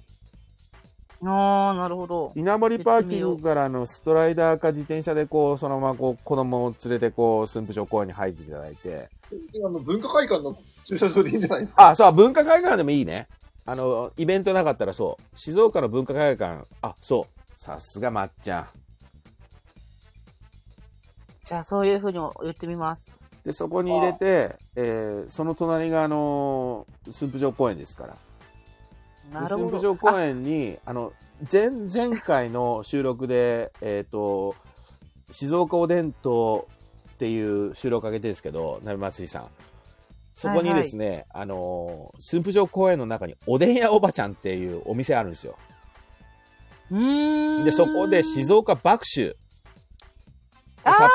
あー、なるほど。稲森パーキングからのストライダーか自転車でこう、そのままこう、子供を連れてこう、駿府城公園に入っていただいて。今の文化会館の駐車場でいいんじゃないですか？あ、そう、文化会館でもいいね。あの、イベントなかったらそう。静岡の文化会館、あ、そう。さすがまっちゃん。じゃあ、そういうふうに言ってみます。で、そこに入れて、えーその隣があのー駿府城公園ですから。なるほど。駿府城公園に、あの、前、前回の収録で、えっ、と、静岡おでんとっていう収録あげてですけど、鍋松井さん。そこにですね、あのー駿府城公園の中におでん屋おばちゃんっていうお店あるんですよ。で、そこで静岡爆酒。あーさ、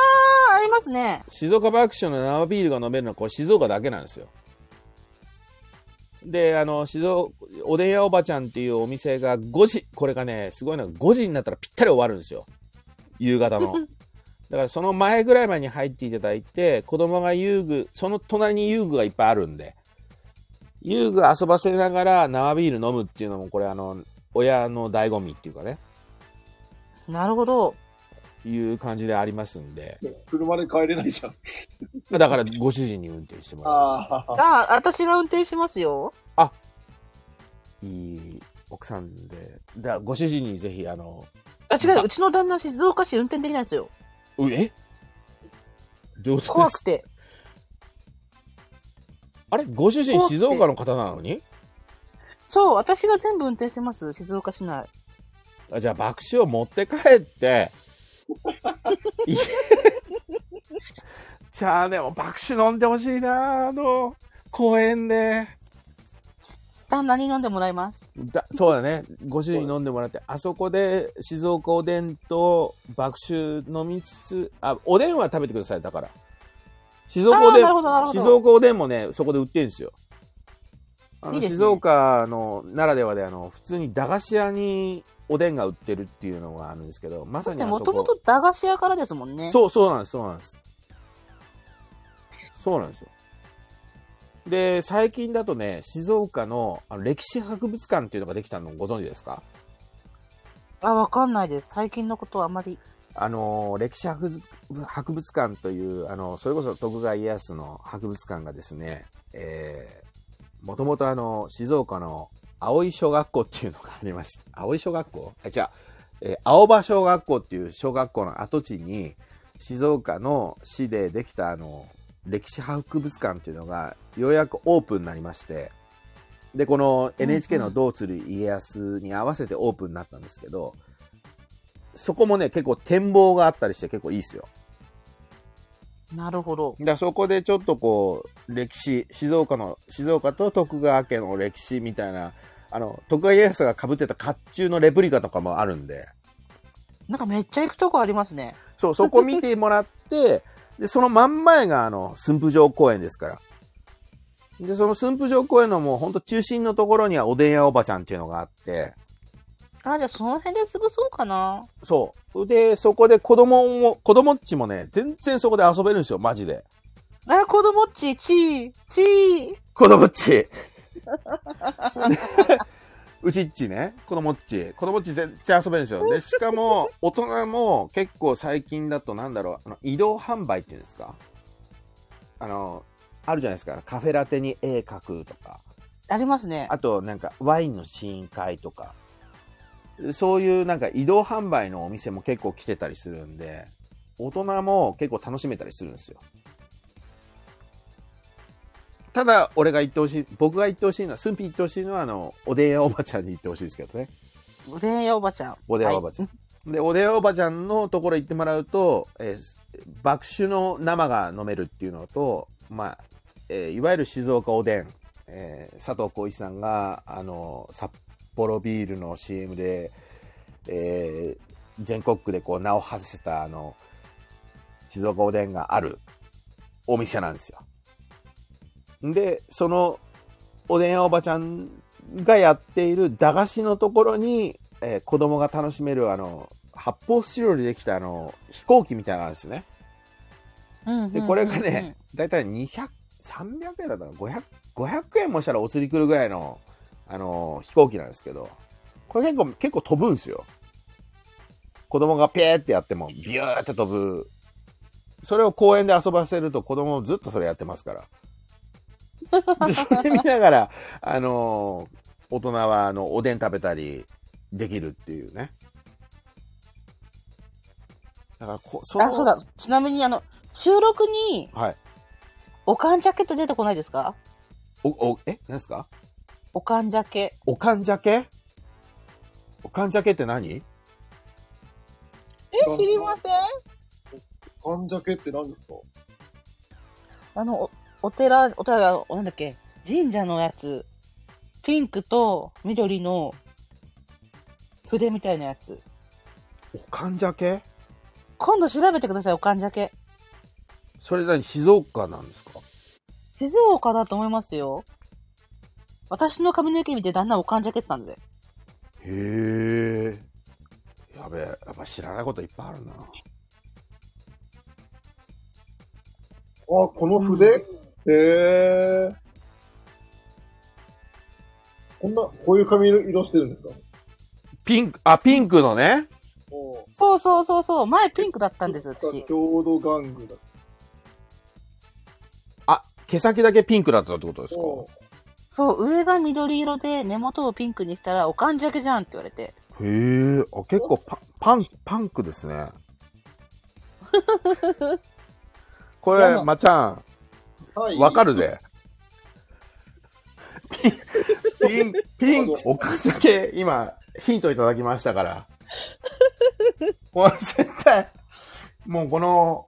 ありますね。静岡爆酒の生ビールが飲めるのはこれ静岡だけなんですよ。で、あの、静岡、おでん屋おばちゃんっていうお店が5時、これがね、すごいのが5時になったらぴったり終わるんですよ。夕方の。だからその前ぐらい前に入っていただいて、子供が遊具、その隣に遊具がいっぱいあるんで、遊具遊ばせながら生ビール飲むっていうのも、これあの、親の醍醐味っていうかね、なるほど。いう感じでありますんで、車で帰れないじゃん。だからご主人に運転してもらう。ああ。ああ、私が運転しますよ。いい奥さんで、だご主人にぜひ、あの、あ、違う、うちの旦那静岡市運転できないんですよ。うえ？どうです？怖くて。あれ？ご主人静岡の方なのに？そう、私が全部運転してます、静岡市内。あじゃあ爆笑を持って帰って、じゃあでも爆笑飲んでほしいな、あの、公園で。旦那に飲んでもらいます。だそうだね。ご主人に飲んでもらって、あそこで静岡おでんと爆酒飲みつつ、あ、おでんは食べてください、だから。静岡おでんあーなるほどなるほど静岡おでんもね、そこで売ってるんですよ。あのいいね静岡のならではで、あの、普通に駄菓子屋におでんが売ってるっていうのがあるんですけど、まさにあそこ。もともと駄菓子屋からですもんね。そう、そうなんです、そうなんです。そうなんですよ。で、最近だとね、静岡のあの歴史博物館っていうのができたのご存知ですか？あ、わかんないです。最近のことはあまり。あの、歴史博物博物館という、あの、それこそ徳川家康の博物館がですね、えー、もともとあの、静岡の青い小学校っていうのがありました。青い小学校？あ、違う。えー青葉小学校っていう小学校の跡地に、静岡の市でできたあの、歴史博物館っていうのが、ようやくオープンになりまして、で、この NHK のどうする家康に合わせてオープンになったんですけど、そこもね、結構展望があったりして結構いいですよ。なるほど。だそこでちょっとこう、歴史、静岡の、静岡と徳川家の歴史みたいな、あの、徳川家康が被ってた甲冑のレプリカとかもあるんで、なんかめっちゃ行くとこありますね。そう、そこ見てもらって、で、その真ん前があの、駿府城公園ですから。で、その駿府城公園のもうほんと中心のところにはおでん屋おばちゃんっていうのがあって、あ、じゃあその辺で潰そうかな。そう。で、そこで子供も、子供っちもね、全然そこで遊べるんですよ、マジで。あ、子供っち、ちー、ちー。子供っち。うちっちね、子供っち。子供っち全然遊べるんですよ。で、しかも、大人も結構最近だとなんだろう、あの移動販売っていうんですか？あの、あるじゃないですか。カフェラテに絵描くとか。ありますね。あと、なんか、ワインの試飲会とか。そういうなんか移動販売のお店も結構来てたりするんで、大人も結構楽しめたりするんですよ。ただ、俺が言ってほしい、僕が言ってほしいのは、スンピー言ってほしいのは、あの、おでん屋おばちゃんに言ってほしいですけどね。おでん屋おばちゃん。おでん屋おばちゃん。はいで、おでん屋おばちゃんのところ行ってもらうと、えー爆酒の生が飲めるっていうのと、まあ、えーいわゆる静岡おでん、えー佐藤浩一さんが、あの、札幌ビールの CM で、えー全国区でこう名を馳せた、あの、静岡おでんがあるお店なんですよ。で、そのおでん屋おばちゃんがやっている駄菓子のところに、えー子供が楽しめるあの、発泡スチロールでできたあの、飛行機みたいなんですね。うんで、これがね、だいたい200、300円だったかな ?500、500円もしたらお釣り来るぐらいの、あの、飛行機なんですけど、これ結構、結構飛ぶんですよ。子供がピーってやっても、ビューって飛ぶ。それを公園で遊ばせると子供ずっとそれやってますから。で、それ見ながら、あの大人は、あの、おでん食べたりできるっていうね。だからこ、そあ、そうだ。ちなみに、あの、収録に、はい。おかんじゃけって出てこないですか？お、お、え？何ですか？おかんじゃけ。おかんじゃけ？おかんじゃけって何？え、知りません？かんじゃけって何ですか？あの、おお寺、お寺、おなんだっけ、神社のやつ。ピンクと緑の筆みたいなやつ。おかんじゃけ？今度調べてください、おかんじゃけ。それ何静岡なんですか？静岡だと思いますよ。私の髪の毛見て旦那おかんじゃけってたんで。へえ。やべえ、やっぱ知らないこといっぱいあるな。あ、この筆、へえ。こんな、こういう髪の色してるんですか？ピンク、あ、ピンクのね。おそうそうそうそう、前ピンクだったんです、私。郷土玩具だ。あ、毛先だけピンクだったってことですか？おそう、上が緑色で根元をピンクにしたらおかんじゃけじゃんって言われて。へえ、あ、結構パパン、パンクですね。これ、まっちゃん、はい。わかるぜ。ピン、ピン、ピン、おかんじゃけ、今、ヒントいただきましたから。これ絶対、もうこの、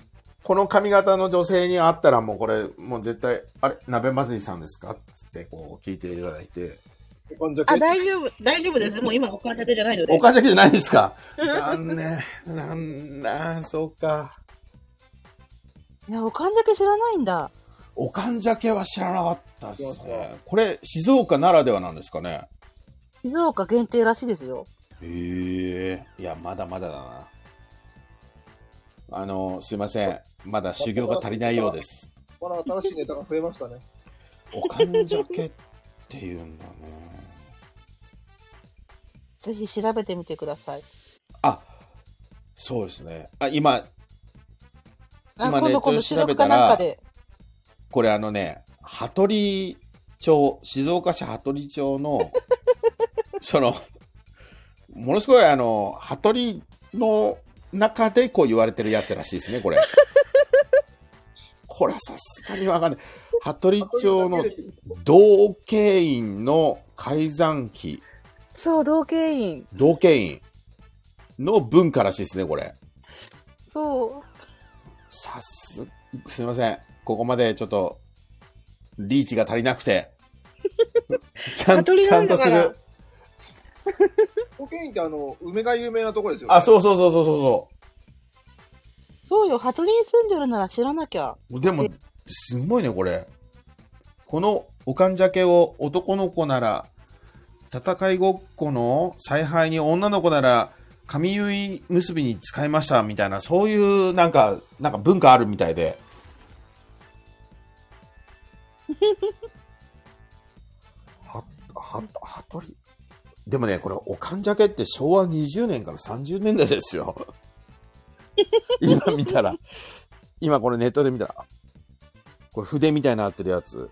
この髪型の女性に会ったらもうこれ、もう絶対、あれ、鍋まずいさんですか？つってこう聞いていただいて。あ、大丈夫、大丈夫です。もう今おかんじゃけじゃないので。おかんじゃけじゃないですか？残念。なんだ、そうか。いや、おかんじゃけ知らないんだ。おかんじゃけは知らなかったですね。これ、静岡ならではなんですかね？静岡限定らしいですよ。へえいや、まだまだだな。あの、すいません。まだ修行が足りないようです。まだ新しいネタが増えましたね。おかんじゃけって言うんだね。ぜひ調べてみてください。あ、そうですね。あ、今、あ今今度今度ネットで調べたら。これあのね、羽鳥町、静岡市羽鳥町の、その、ものすごいあの、羽鳥の中でこう言われてるやつらしいですね、これ。これはさすがにわかんない。羽鳥町の道慶院の改ざん期、そう、同系員。道慶院。の文化らしいですね、これ。そう。さす、すいません。ここまでちょっと、リーチが足りなくて。ちゃん、ちゃんとする。保健ってあの、梅が有名なところですよ、ね。あ、そうそうそうそうそそうよ、ハトリに住んでるなら知らなきゃ。う。でも、すごいね、これ。このおかんじゃけを男の子なら、戦いごっこの采配に女の子なら、髪結い結びに使いましたみたいな、そういうなんか、なんか文化あるみたいで。は、は、はとり。でもね、これ、おかんじゃけって昭和20年から30年代ですよ。今見たら。今これネットで見たら。これ筆みたいになってるやつ。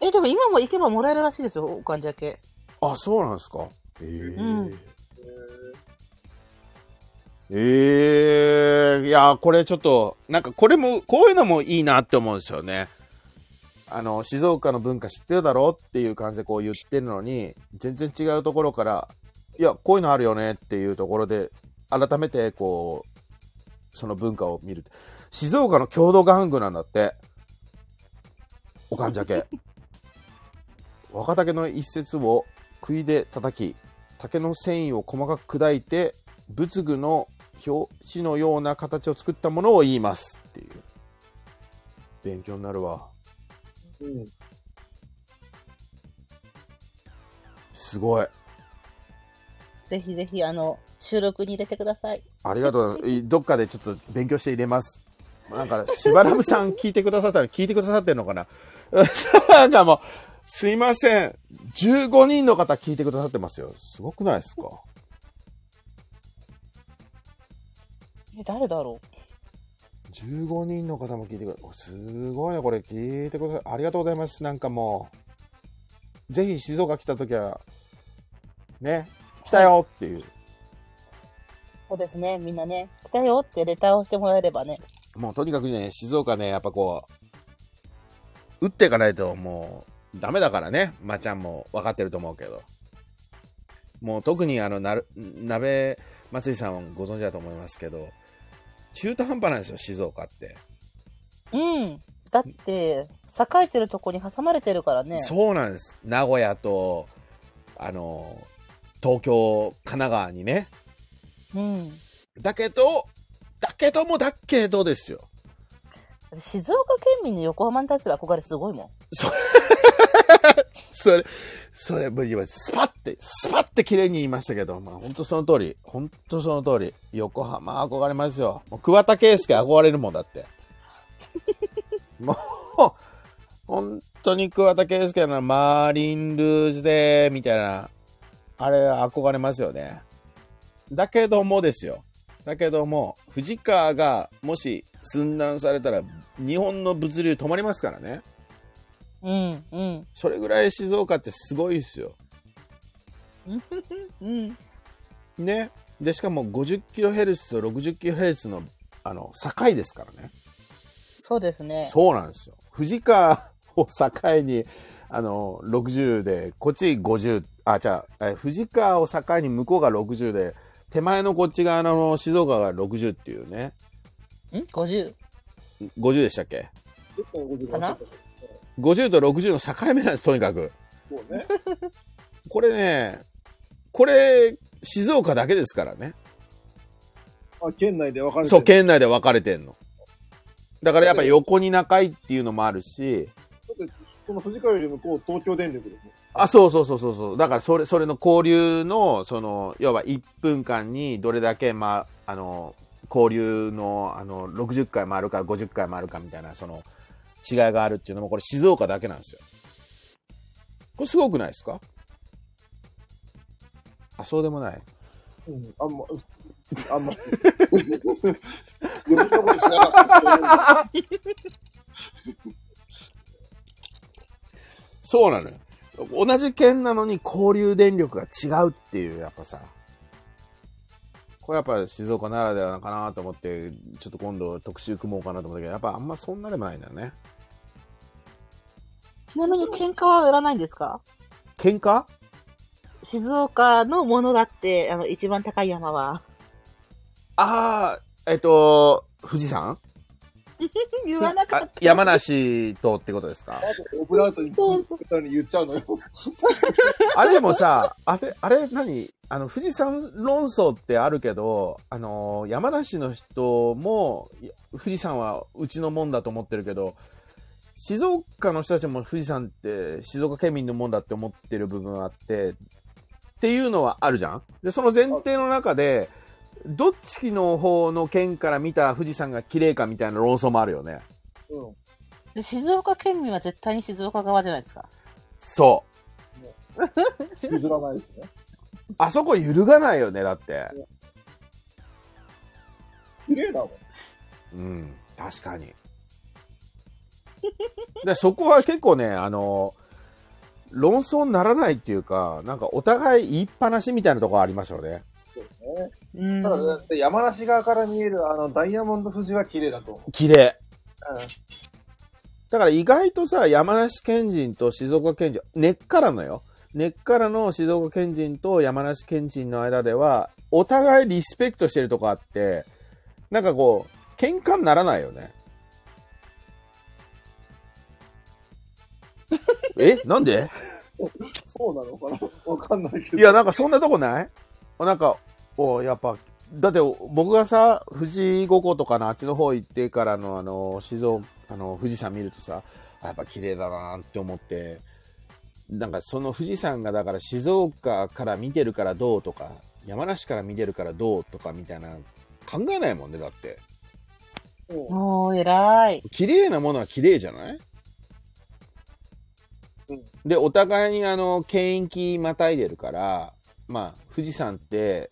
え、でも今も行けばもらえるらしいですよ、おかんじゃけ。あ、そうなんですか。ええうんええいや、これちょっと、なんかこれも、こういうのもいいなって思うんですよね。あの、静岡の文化知ってるだろっていう感じでこう言ってるのに、全然違うところから、いや、こういうのあるよねっていうところで、改めてこう、その文化を見る。静岡の郷土玩具なんだって。おかんじゃけ。若竹の一節を杭で叩き、竹の繊維を細かく砕いて仏具の表紙のような形を作ったものを言いますっていう勉強になるわうん。すごい。ぜひぜひ、あの、収録に入れてください。ありがとう。いどっかでちょっと勉強して入れます。なんかしばらくさん 聞いてくださったら聞いてくださってんのかな？なんかもうすいません。15人の方聞いてくださってますよ。すごくないですか？え、誰だろ15人の方も聞いてくだすごいねこれ聞いてください。ありがとうございます。なんかもう。ぜひ静岡来た時はね来たよっていう、うそうですね、みんなね、来たよってレターをしてもらえればね。もうとにかくね静岡ねやっぱこう打っていかないともうダメだからね。まっちゃんも分かってると思うけど。もう特にあのなる鍋松井さんご存知だと思いますけど中途半端なんですよ静岡ってうん。だって、栄えてるとこに挟まれてるからね。そうなんです名古屋とあの東京神奈川にねうん。だけどだけどもだけどですよ静岡県民の横浜に対する憧れすごいもん。それそれもう今スパッてスパッて綺麗に言いましたけどまあ本当その通り本当その通り横浜憧れますよ。もう桑田佳祐憧れるもんだって。もう本当に桑田佳祐のマーリンルージュでみたいなあれ憧れますよね。だけどもですよ。だけども藤川がもし寸断されたら日本の物流止まりますからねうん、うん。それぐらい静岡ってすごいですようん。ねでしかも 50kHz と 60kHz のあの境ですからねそうですね。そうなんですよ藤川を境にあの60でこっち50あじゃあえ藤川を境に向こうが60で手前のこっち側の静岡が60っていうねん ?50。50でしたっけ？かな？50と60の境目なんですとにかくね。これねこれ静岡だけですからねあ、県内で分かれてるそう、県内で分かれてんの。だからやっぱ横に仲いいっていうのもあるし、その藤川より向こう、東京電力ですね。あ、そうそうそうそうそう。だからそれ、それの交流の、その、要は1分間にどれだけ、まあ、あの、交流の、あの、60回回るか50回回るかみたいな、その、違いがあるっていうのも、これ静岡だけなんですよ。これすごくないですか？あ、そうでもない。うん、あんま、あんま。余計なことしなかった。そうなのよ。同じ県なのに交流電力が違うっていう、やっぱさ。これやっぱ静岡ならではかなと思って、ちょっと今度特集組もうかなと思ったけど、やっぱあんまそんなでもないんだよね。ちなみに喧嘩は売らないんですか？喧嘩？静岡のものだって、あの、一番高い山は。ああ、えっと、富士山？言わなかった。あ山梨とってことですか？オブラートにそうそに言っちゃうのよ。あれでもさ、あれ、あれ何？あの、富士山論争ってあるけど、あの、山梨の人も、富士山はうちのもんだと思ってるけど、静岡の人たちも富士山って静岡県民のもんだって思ってる部分があって、っていうのはあるじゃん？で、その前提の中で、どっちの方の県から見た富士山が綺麗かみたいな論争もあるよね。うん。で静岡県民は絶対に静岡側じゃないですか。そう。譲らないですね。あそこ揺るがないよね、だって。綺麗だもん。うん、確かに。で、そこは結構ね、あの、論争にならないっていうか、なんかお互い言いっぱなしみたいなところありますよね。そうですね。うんただ、だって山梨側から見えるあの、ダイヤモンド富士は綺麗だと思う。綺麗。うん。だから意外とさ、山梨県人と静岡県人、根っからのよ。根っからの静岡県人と山梨県人の間では、お互いリスペクトしてるとこあって、なんかこう、喧嘩にならないよね。えなんで？そうなのかな？わかんないけど。いや、なんかそんなとこない？なんか、おやっぱ、だって僕がさ、富士五湖とかのあっちの方行ってからのあの、静岡、あの、富士山見るとさ、あやっぱ綺麗だなって思って、なんかその富士山がだから静岡から見てるからどうとか、山梨から見てるからどうとかみたいな、考えないもんね、だって。うんもう、偉い。綺麗なものは綺麗じゃない？うんで、お互いにあの、県域またいでるから、まあ、富士山って、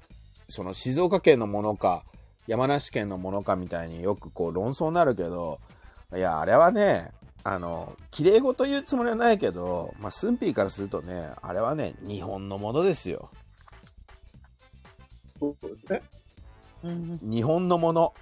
その静岡県のものか、山梨県のものかみたいによくこう論争になるけど、いや、あれはね、あの、綺麗事言うつもりはないけど、まあ、スンピーからするとね、あれはね、日本のものですよ。そうですね。うん。日本のもの。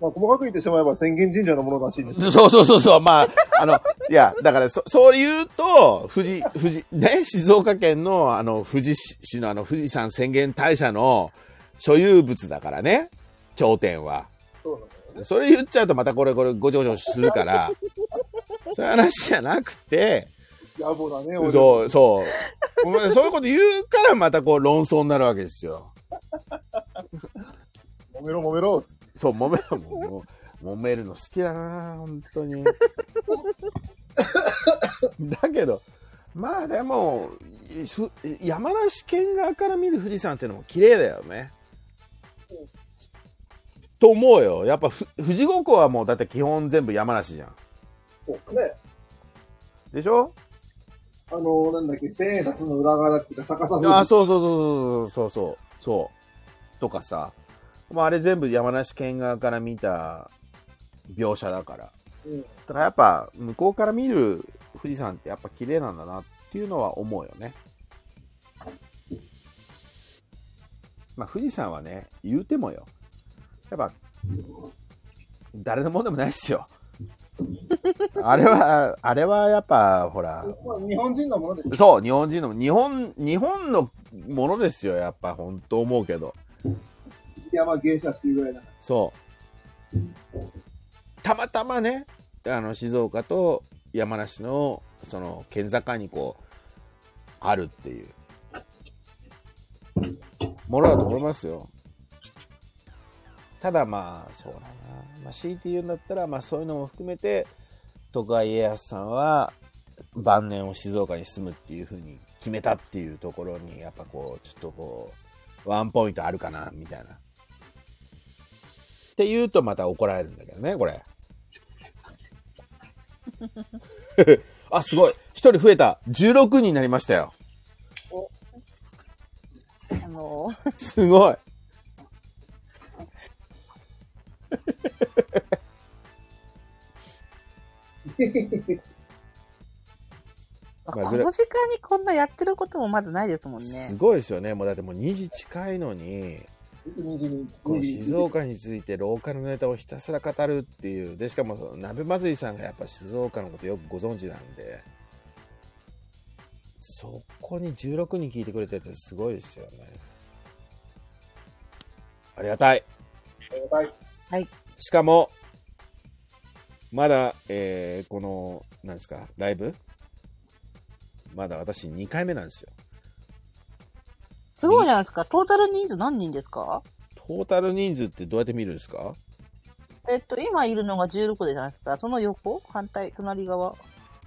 まあ、細かく言ってしまえば宣言神社のものらしいです。そうそうそうそう。まあ、あの、いや、だからそ、そう言うと、富士、富士、ね、静岡県の、あの、富士市のあの、富士山宣言大社の所有物だからね、頂点は。そうなのよね。それ言っちゃうとまたこれ、これ、ごちょごちょするから、そういう話じゃなくて、野暮だね、俺。そう、そう。お前そういうこと言うからまたこう論争になるわけですよ。揉めろ揉めろ。そう、揉める、もう揉めるの好きだな、本当に。だけど、まあでも、ふ山梨県側から見る富士山っていうのも綺麗だよね。と思うよ。やっぱふ富士五湖はもうだって基本全部山梨じゃん。そうね。でしょ？あの、なんだっけ、千円札の裏側っていうか、逆さあそうそうそうそうそうそうそう。とかさ。まああれ全部山梨県側から見た描写だから。うん。だからやっぱ向こうから見る富士山ってやっぱ綺麗なんだなっていうのは思うよね。まあ富士山はね、言うてもよ。やっぱ、誰のもんでもないですよ。あれは、あれはやっぱ、ほら、まあ、日本人のものです。そう、日本人の、日本、日本のものですよ、やっぱ、本当思うけど。山芸者っていうぐらいだから。そう。たまたまね、あの、静岡と山梨の、その、県境にこう、あるっていう、ものだと思いますよ。ただまあ、そうだな。まあ、強いて言うんだったら、まあそういうのも含めて、徳川家康さんは、晩年を静岡に住むっていうふうに決めたっていうところに、やっぱこう、ちょっとこう、ワンポイントあるかな、みたいな。って言うとまた怒られるんだけどね、これ。あ、すごい。一人増えた。16人になりましたよ。あの、すごい。まあこの時間にこんなやってることもまずないですもんねす。ごいですよね。もうだってもう2時近いのに、この静岡についてローカルのネタをひたすら語るっていう。で、しかも、鍋祭りさんがやっぱ静岡のことよくご存知なんで、そこに16人聞いてくれててすごいですよね。ありがたい。はい。しかも、まだ、えーこの、なんですか、ライブ？まだ私2回目なんですよ。すごいじゃないですか。トータル人数何人ですか？トータル人数ってどうやって見るんですか？えっと、今いるのが16じゃないですか。その横？反対、隣側？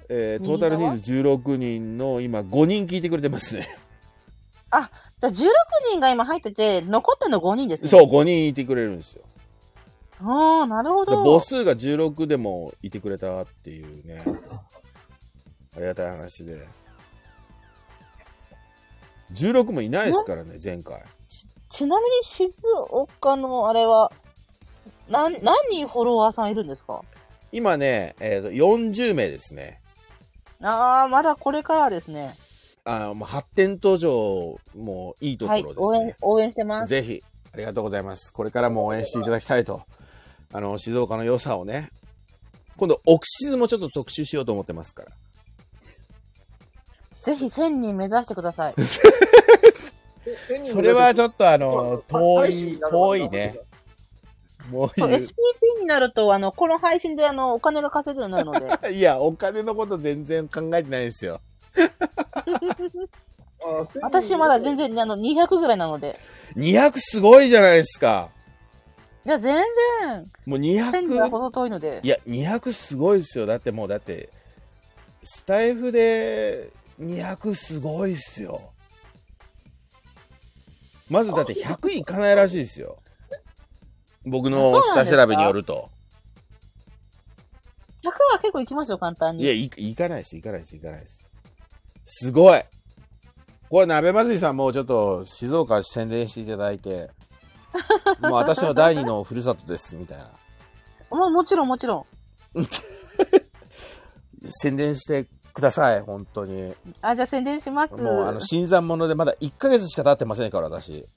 えートータル人数16人の今5人聞いてくれてますね。じゃあ16人が今入ってて、残ってんの5人ですね。そう、5人いてくれるんですよ。ああ、なるほでど。母数が16でもいてくれたっていうね。ありがたい話で。16もいないですからね、前回。ちなみに静岡のあれは、なん、何人フォロワーさんいるんですか？今ね、えーと40名ですね。ああ、まだこれからですね。あのもう発展途上もいいとこはいろ、です応援ね。、応援してます。ぜひ、ありがとうございます。これからも応援していただきたいと。あの、静岡の良さをね。今度、オクシズもちょっと特集しようと思ってますから。ぜひ1000人目指してください。それはちょっとあの、遠い遠いね。もう SPP になると、あの、この配信であの、お金が稼げるようになるので。う いや、お金のこと全然考えてないですよ。私まだ全。然、あの、200ぐらいなので。200すごいじゃないですか。いや、全然、もう1000には200、程遠いのでい。や、200すごいですよ。だってもう、だって、スタイフで200すごいっすよ。まずだって100いかないらしいですよ。僕の下調べによると。100は結構いきますよ、簡単いや、に。いいかないです、いかないです、いかないです。すごいこれ、鍋祭りさんもうちょっと静岡宣伝していただいて、もう私の第二のふるさとです、みたいな。ももちろん、もちろん。宣伝してください、本当に。あ、じゃあ宣伝します。もう、あの、新参者でまだ1ヶ月しか経ってませんから、私。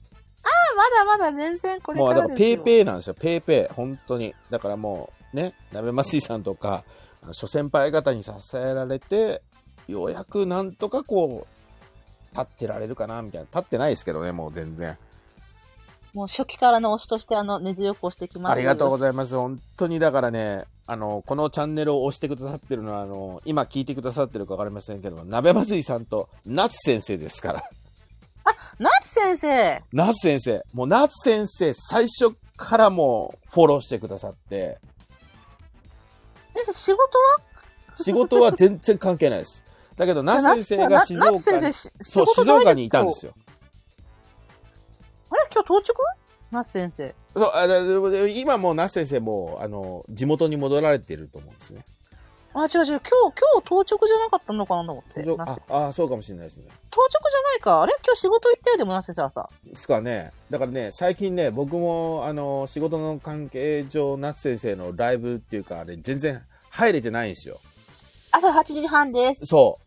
まだまだ全然これもう、からですよ。だから、ペイペイなんですよ、ペイペイ。本当に。だからもう、ね、鍋祭りさんとか、あの諸先輩方に支えられて、ようやくなんとかこう、立ってられるかな、みたいな。立ってないですけどね、もう全然。もう初期からの推しとして、あの、根強く推してきます。ありがとうございます。本当にだからね、あの、このチャンネルを推してくださってるのは、あの、今聞いてくださってるかわかりませんけど、鍋祭りさんと夏先生ですから。ます。夏先生夏先生。もう夏先生、最初からもうフォローしてくださって、先生、仕事は？仕事は全然関係ないです。だけど、夏先生が静岡に、そう、静岡にいたんですよ。よ。あれ？今日到着夏先生。そう、あでで今もう夏先生も、あの、地元に戻られてると思うんですね。あ、違う違う。今日、今日到着じゃなかったのかなと思って。夏あ、あ、そうかもしれないですね。到着じゃないか。あれ？今日仕事行ったよ、でも夏先生はさ。ですかね。だからね、最近ね、僕も、あの、仕事の関係上、夏先生のライブっていうか、あれ、全然入れてないんですよ。朝8時半です。そ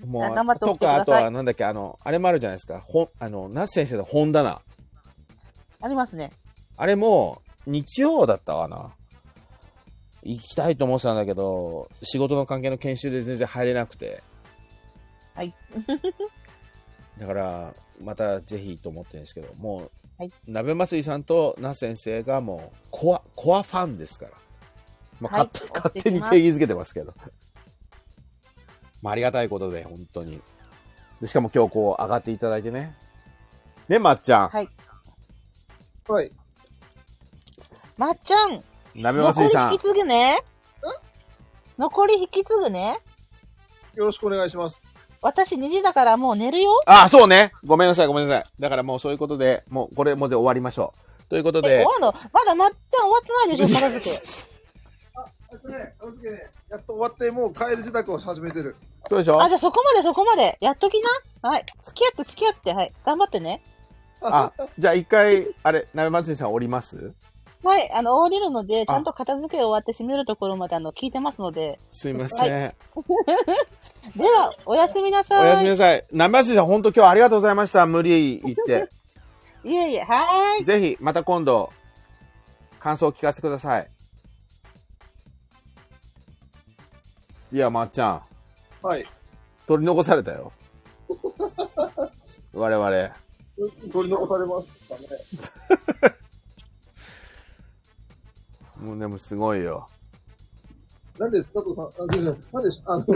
う。もう、あ頑張って起とてくださいあとは、なんだっけ、あの、あれもあるじゃないですか。ほあの、夏先生の本棚。ありますね。あれも、日曜だったかな。行きたいと思ってたんだけど、仕事の関係の研修で全然入れなくて。はい。だから、またぜひと思ってるんですけど、もう、はい鍋祭りさんと那先生がもう、コア、コアファンですから。まあ、はい勝手押勝手に定義づけてますけど。まあ、ありがたいことで、本当に。でしかも今日こう、上がっていただいてね。ね、まっちゃん。はい。はい。まっちゃん、鍋残り祭りさん引き。継ぐね。残り引き継ぐね。よろしくお願いします。私2時だからもう寝るよ。あ、そうね。ごめんなさい、ごめんなさい。だからもうそういうことで、もうこれもうで終わりましょう。ということえ、で終、わんの？まだまっちゃん終わってないでしょ、片付け。えっとね、片付けね、やっと終わって、もう帰る自宅を始めてる。そうでしょ？あ、じゃあそこまでそこまで。やっときな。はい。付き合って付き合って。はい。頑張ってね。あ、じゃあ一回、あれ、鍋祭りさん降ります？はい。あの、降りるので、ちゃんと片付け終わって閉めるところまで、あの、聞いてますので。すいません。では、おやすみなさい。おやすみなさい。鍋祭りさん、本当今日ありがとうございました。無理言って。いえいえ、はーい。ぜひ、また今度、感想を聞かせてください。いや、まっちゃん、はい。取り残されたよ。我々。取り残されました。ね。もうでもすごいよ。なんで、佐藤さん、あ、全然、なんで、あの、日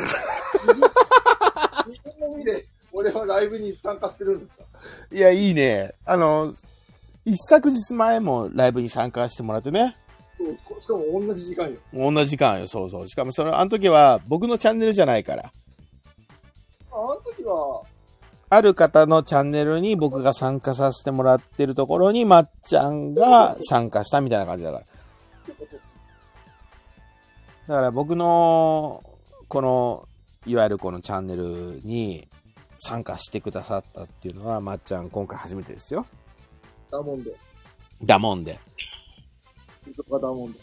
本の海で、俺はライブに参加してるんですかいや、いいね。あの、一昨日前もライブに参加してもらってね。そう、しかも同じ時間よ。同じ時間よ、そうそう。しかもその、あの時は僕のチャンネルじゃないから。ああの時は、ある方のチャンネルに僕が参加させてもらってるところに、まっちゃんが参加したみたいな感じだから。だから僕の、この、いわゆるこのチャンネルに参加してくださったっていうのは、まっちゃん今回初めてですよ。だもんで。だもんで。静岡だもんで。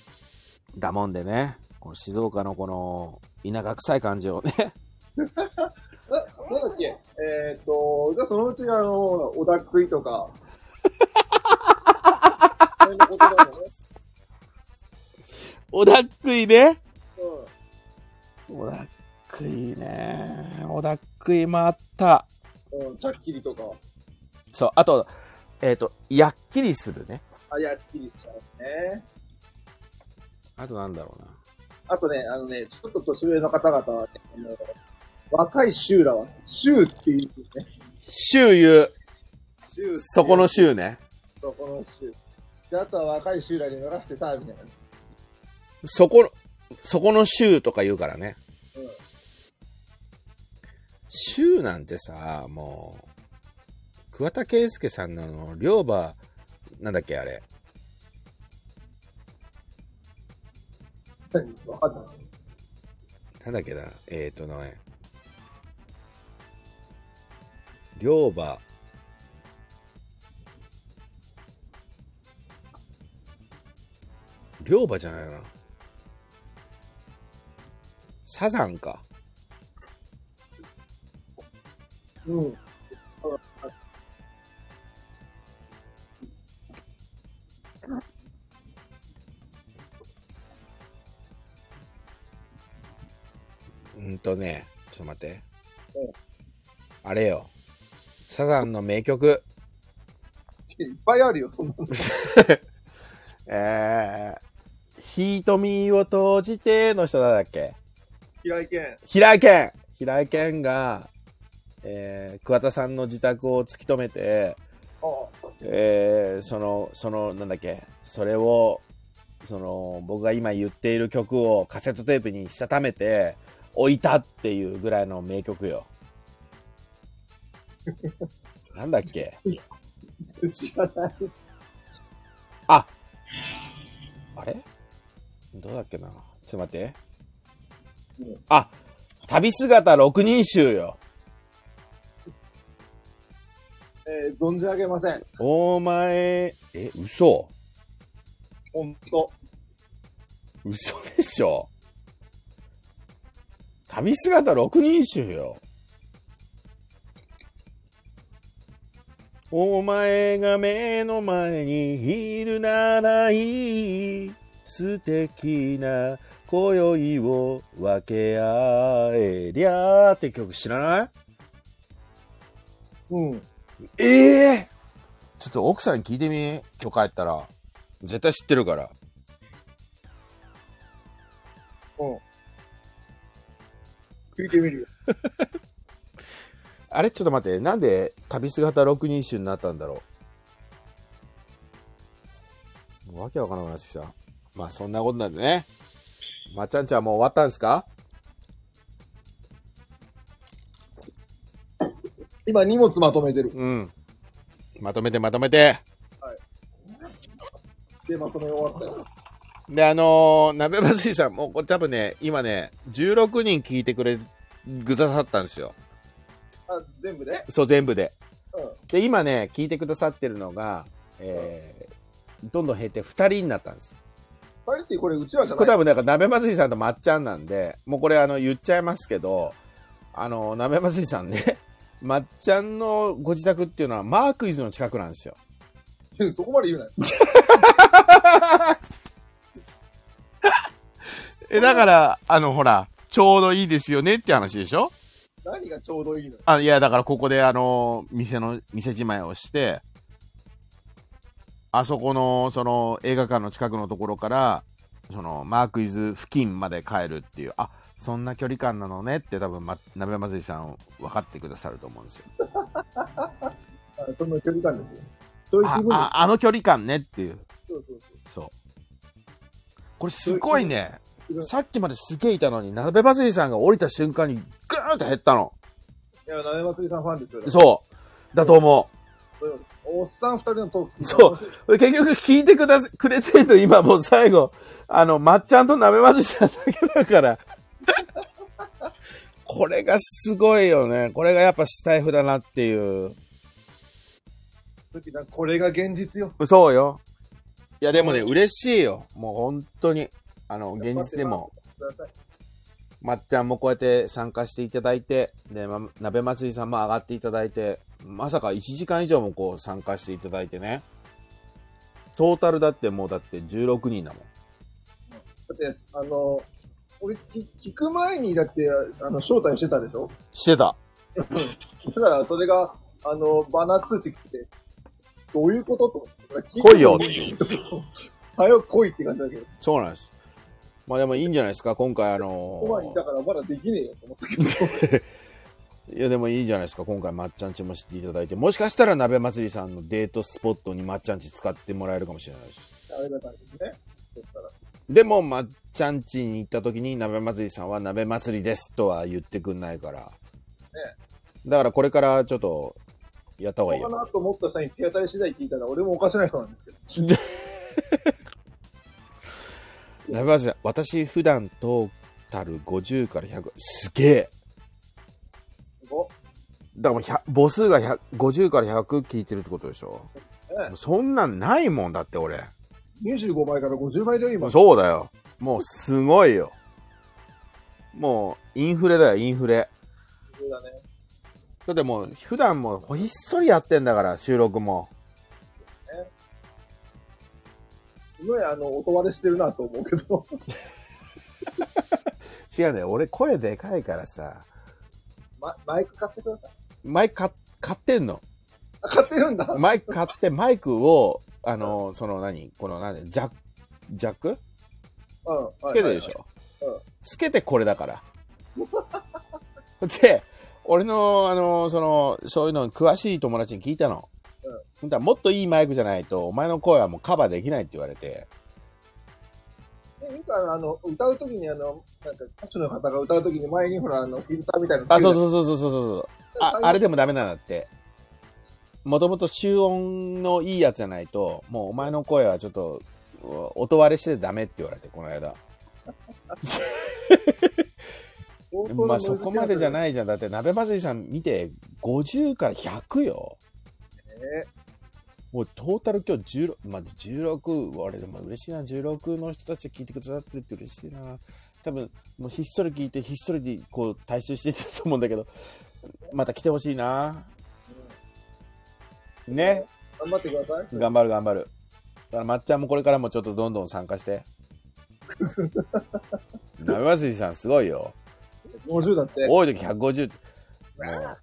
だもんでね。この静岡のこの、田舎臭い感じをね。な、なんだっけ？えーっと、じゃあそのうちあの、小田食いとか。そういうことだよね。小田っくいね。う小田っくいね。小田っくいもあった。ん。うん、チャッキリとか。そう、あと、えっ、と、やっきりするね。あ、やっきりしちゃうね。あとなんだろうな。あとね、あのね、ちょっと年上の方々はね、あの、若いシューラは、シューって言うね。周遊。そこの州ね。そこのシュー。で、あとは若いシューラに任せてた、みたいな。そこ、そこの州とか言うからね。うん。州なんてさ、もう、桑田佳祐さんのあの、両馬、なんだっけあれ。何？わかんない。なんだっけな。えっ、ー、とね。両馬。両馬じゃないな。サザンか。うん。うんとね、ちょっと待ってうん。あれよ。サザンの名曲。いっぱいあるよ、そんなの。えー、瞳を閉じての人だっけ？平井堅。平井堅平井堅が、えー、桑田さんの自宅を突き止めて、あえー、その、その、なんだっけ、それを、その、僕が今言っている曲をカセットテープにしたためて、置いたっていうぐらいの名曲よ。なんだっけ？知らない。ああれ？どうだっけな？ちょっと待ってうん。あ旅姿六人衆よ。えー、存じ上げません。お前、え、嘘？ほんと。嘘でしょ？旅姿六人衆よ。お前が目の前にいるならいい素敵な今宵を分け合えりゃーって曲知らない？うん。ええちょっと奥さんに聞いてみ今日帰ったら。絶対知ってるから。うん。聞いてみるよ。あれちょっと待って。なんで旅姿六人衆になったんだろう？もうわけわからなくなってきた。まあそんなことなんでね。まっちゃんちゃんもう終わったんですか？今荷物まとめてる。うん。まとめてまとめて。で、まとめ終わったよ。で、あのー、鍋ばすいさん、もうこれ多分ね、今ね、16人聞いてくれ、くださったんですよ。あ、全部で？そう、全部で。うん。で、今ね、聞いてくださってるのが、えー、どんどん減って2人になったんです。二人ってこれうちわじゃない？これ多分なんか、鍋まずいさんとまっちゃんなんで、もうこれあの、言っちゃいますけど、あの、鍋まずいさんね、まっちゃんのご自宅っていうのは、マークイズの近くなんですよ。そこまで言うなよ。え、だから、あの、ほら、ちょうどいいですよねって話でしょ？何がちょうどいいのよ。あ、いや、だからここであの、店の、店じまいをして、あそこのその映画館の近くのところからそのマークイズ付近まで帰るっていうあそんな距離感なのねって多分、ま、鍋まずりさん分かってくださると思うんですよ。あそんな距離感ですよ。そういうあああの距離感ねっていう。そうそうそう。これすごいね。さっきまですげえいたのに鍋まずりさんが降りた瞬間にグーンって減ったの。そう。いや、なめまつりさんファンですよ。う。そう。だと思おっさん二人のトーク聞いてそう。結局聞いてくだすくれてると今もう最後。あのまっちゃんと鍋まずりさんだけだから。これがすごいよね。これがやっぱスタイフだなっていう。時なんかこれが現実よ。そうよ。いやでもね嬉しいよ。もう本当に。あの現実でも。くださいまっちゃんもこうやって参加していただいて、で、ま、鍋祭りさんも上がっていただいて、まさか1時間以上もこう参加していただいてね。トータルだってもうだって16人だもん。だって、あの、俺聞聞く前にだって、あの、招待してたでしょ？してた。だから、それが、あの、バナー通知来て、どういうこと？と思って。来いよって。早く来いって感じだけど、そうなんです。まあでもいいんじゃないですか、今回あここまでいのたからまだできねえよと思ったけど。いやでもいいじゃないですか、今回まっちゃんちも知っていただいて、もしかしたら鍋祭りさんのデートスポットにまっちゃんち使ってもらえるかもしれないし。ありがたいですね。そしたら。でも、まっちゃんちに行った時に、鍋祭りさんは鍋祭りですとは言ってくんないから。だからこれからちょっと、やった方がいいよ。かなと思った人に手当たり次第聞いたら、俺もおかしな人なんですけど。鍋祭りさん、私普段トータル50から100、すげえ。すごだからもう100母数が100 50から100聞いてるってことでしょ？ねそんなんないもんだって俺。25倍から50倍だよ、今。そうだよ。もうすごいよ。もうインフレだよ、インフレ。そうだね。だってもう普段もうひっそりやってんだから、収録も。ごい、あの、音割れしてるなと思うけど。違うね、俺声でかいからさ、ま、マイク買ってください。マイク買買ってんの。あ、買ってるんだ。マイク買って、マイクを、あの、その何？この何？ジャック、ジャック？うん。つけてるでしょ？はいはいはいつけてこれだから。で、俺の、あの、その、そういうの詳しい友達に聞いたの。うんほんとはもっといいマイクじゃないと、お前の声はもうカバーできないって言われて。で、あの、歌うときに、あの、なんか歌手の方が歌うときに前にほら、あの、フィルターみたいなのあ、そうう。そうそうそうそうそう。あ、あれでもダメなんだって。もともと集音のいいやつじゃないと、もうお前の声はちょっと、お音割れしてダメって言われて、この間。まあそこまでじゃい。ないじゃん。だって鍋まずりさん見て、50から100よ。ねもうトータル今日16、まあ、16、俺でも嬉しいな、16の人たちが聞いてくださってるって嬉しいな。多分、もうひっそり聞いて、ひっそりでこう、退出してたと思うんだけど、また来てほしいな。ね。頑張ってください。頑張る頑張る。だから、まっちゃんもこれからもちょっとどんどん参加して。鍋まずりさんすごいよ。50だって。多い時150。も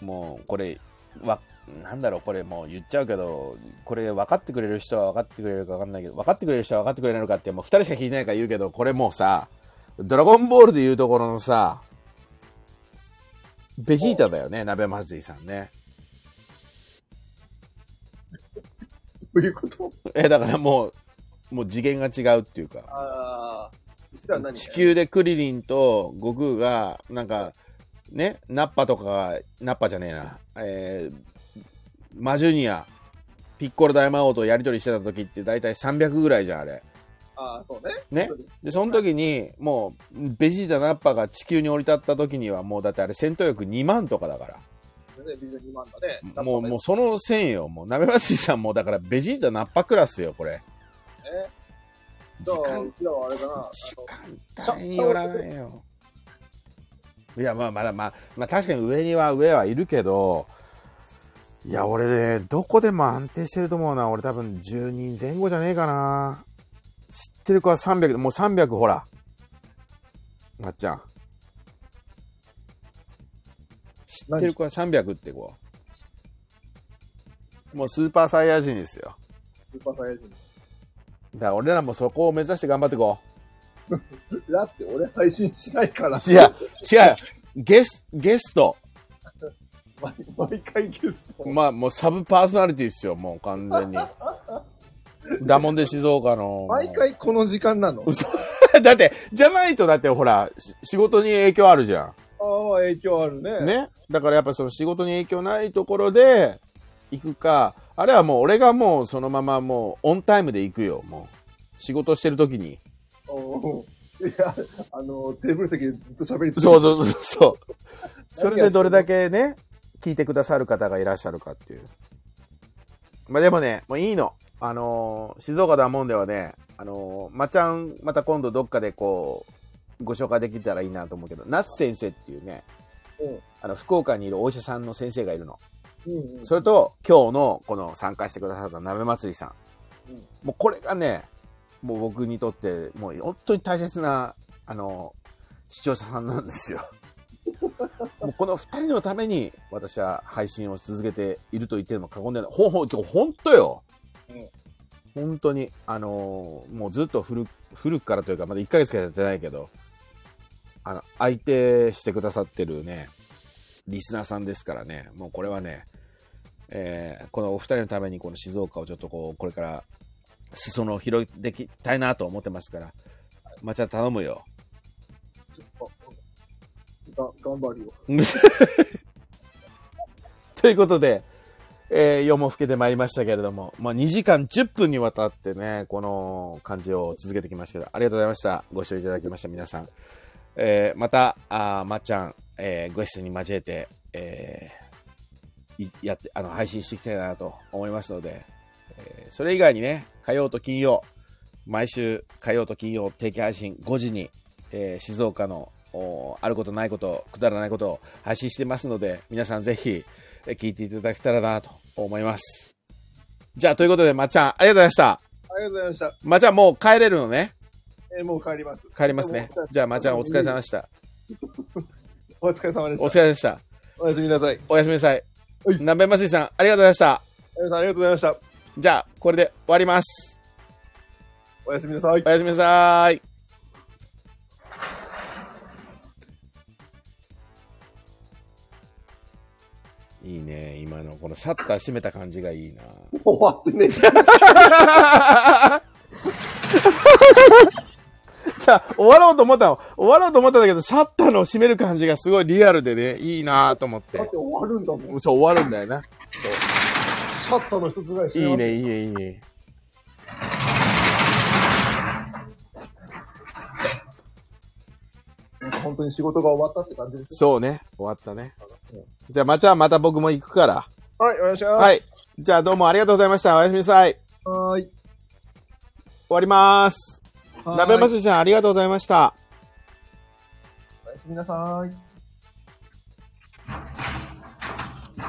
う、もうこれ、わ、なんだろう、これもう言っちゃうけど、これ分かってくれる人は分かってくれるか分かんないけど、分かってくれる人は分かってくれないのかって、もう2人しか聞いてないから言うけど、これもうさ、ドラゴンボールで言うところのさ、ベジータだよね、鍋まずいさんね。どういうこと？え、だからもう、もう次元が違うっていうか。地球でクリリンと悟空がなんかねナッパとかがナッパじゃねえなえー、マジュニアピッコロ大魔王とやり取りしてた時って大体300ぐらいじゃんあれ。ああ、そうね。ね？でその時にもうベジータナッパが地球に降り立った時にはもうだってあれ戦闘力2万とかだから。ね、ビジョン2万だね。もうもうその線よ。もう鍋祭りさんもだからベジータナッパクラスよこれ。え？時間あ時の間単位よらないよ。いや、まあ、まだ、まあ、まあ、確かに上には上はいるけど、いや、俺ね、どこでも安定してると思うな。俺多分10人前後じゃねえかな。知ってる子は300、もう300ほら。まっちゃん。知ってる子は300って子。もうスーパーサイヤ人ですよ。スーパーサイヤ人。だから俺らもそこを目指して頑張っていこ だって俺配信しないから。う。いや、違う。ゲス、ゲスト。毎毎回ゲスト。まあもうサブパーソナリティですよ、もう完全に。ダモンで静岡の。毎回この時間なの？嘘 だって、じゃないとだってほら、し仕事に影響あるじゃああ、影響あるね。ん。。ね？だからやっぱその仕事に影響ないところで行くか、あれはもう俺がもうそのままもうオンタイムで行くよ、もう。仕事してる時に。おいや、あの、テーブル席でずっと喋りそう続そうそうそう。それでどれだけね、聞いてくださる方がいらっしゃるかっていう。まあでもね、もういいの。あのー静岡だもんではね、あのーまっちゃん、また今度どっかでこう、ご紹介できたらいいなと思うけど、夏先生っていうね、うんあの、福岡にいるお医者さんの先生がいるの。うんうん。それと、今日のこの参加してくださった鍋祭りさん。うんもうこれがね、もう僕にとって、もう本当に大切な、あの、視聴者さんなんですよ。もうこの二人のために私は配信を続けていると言っても過言ではない。ほんほん、ほんとよ。うん本当に、あのもうずっと古古くからというか、まだ1ヶ月しかやってないけど、あの、相手してくださってるね、リスナーさんですからね、もうこれはね、えーこのお二人のためにこの静岡をちょっとこう、これから裾野を広げていきたいなと思ってますから、まあ、ちゃん頼むよ。頑張るよ。ということで、えー夜も更けてまいりましたけれども、まあ、2時間10分にわたってね、この感じを続けてきましたけど、ありがとうございました。ご視聴いただきました皆さん。えーまた、あまっちゃん、えーご一緒に交えて、えーやって、あの、配信していきたいなと思いますので、えーそれ以外にね、火曜と金曜、毎週火曜と金曜定期配信5時に、えー静岡のあることないこと、くだらないことを配信してますので、皆さんぜひ、えー聞いていただけたらなと思います。じゃあ、ということで、まっちゃん、ありがとうございました。ありがとうございました。まっちゃん、もう帰れるのね？えーもう帰ります。帰りますね。じゃあ、まっちゃん、お疲れ様でした。お疲れ様でした。お疲れ様でした。おやすみなさい。おやすみなさい。はいなべまさん、ありがとうございました。皆さんありがとうございました。じゃあ、これで終わります。おやすみなさいお。やすみなさい。いいね。今のこのシャッター閉めた感じがいいな。終わってね。じゃあ、終わろうと思ったの。終わろうと思ったんだけど、シャッターの閉める感じがすごいリアルでね、いいなと思ってだって。終わるんだもん。そう、終わるんだよな。シャッターの一つぐらいいいね、いいね、いいね。本当に仕事が終わったって感じです。そうね、終わったね。じゃあ、まちゃん、また僕も行くから。はい、お願いします。はい。じゃあ、どうもありがとうございました。おやすみなさい。はい。終わります。なべまつちゃん、ありがとうございました。おやすみなさい。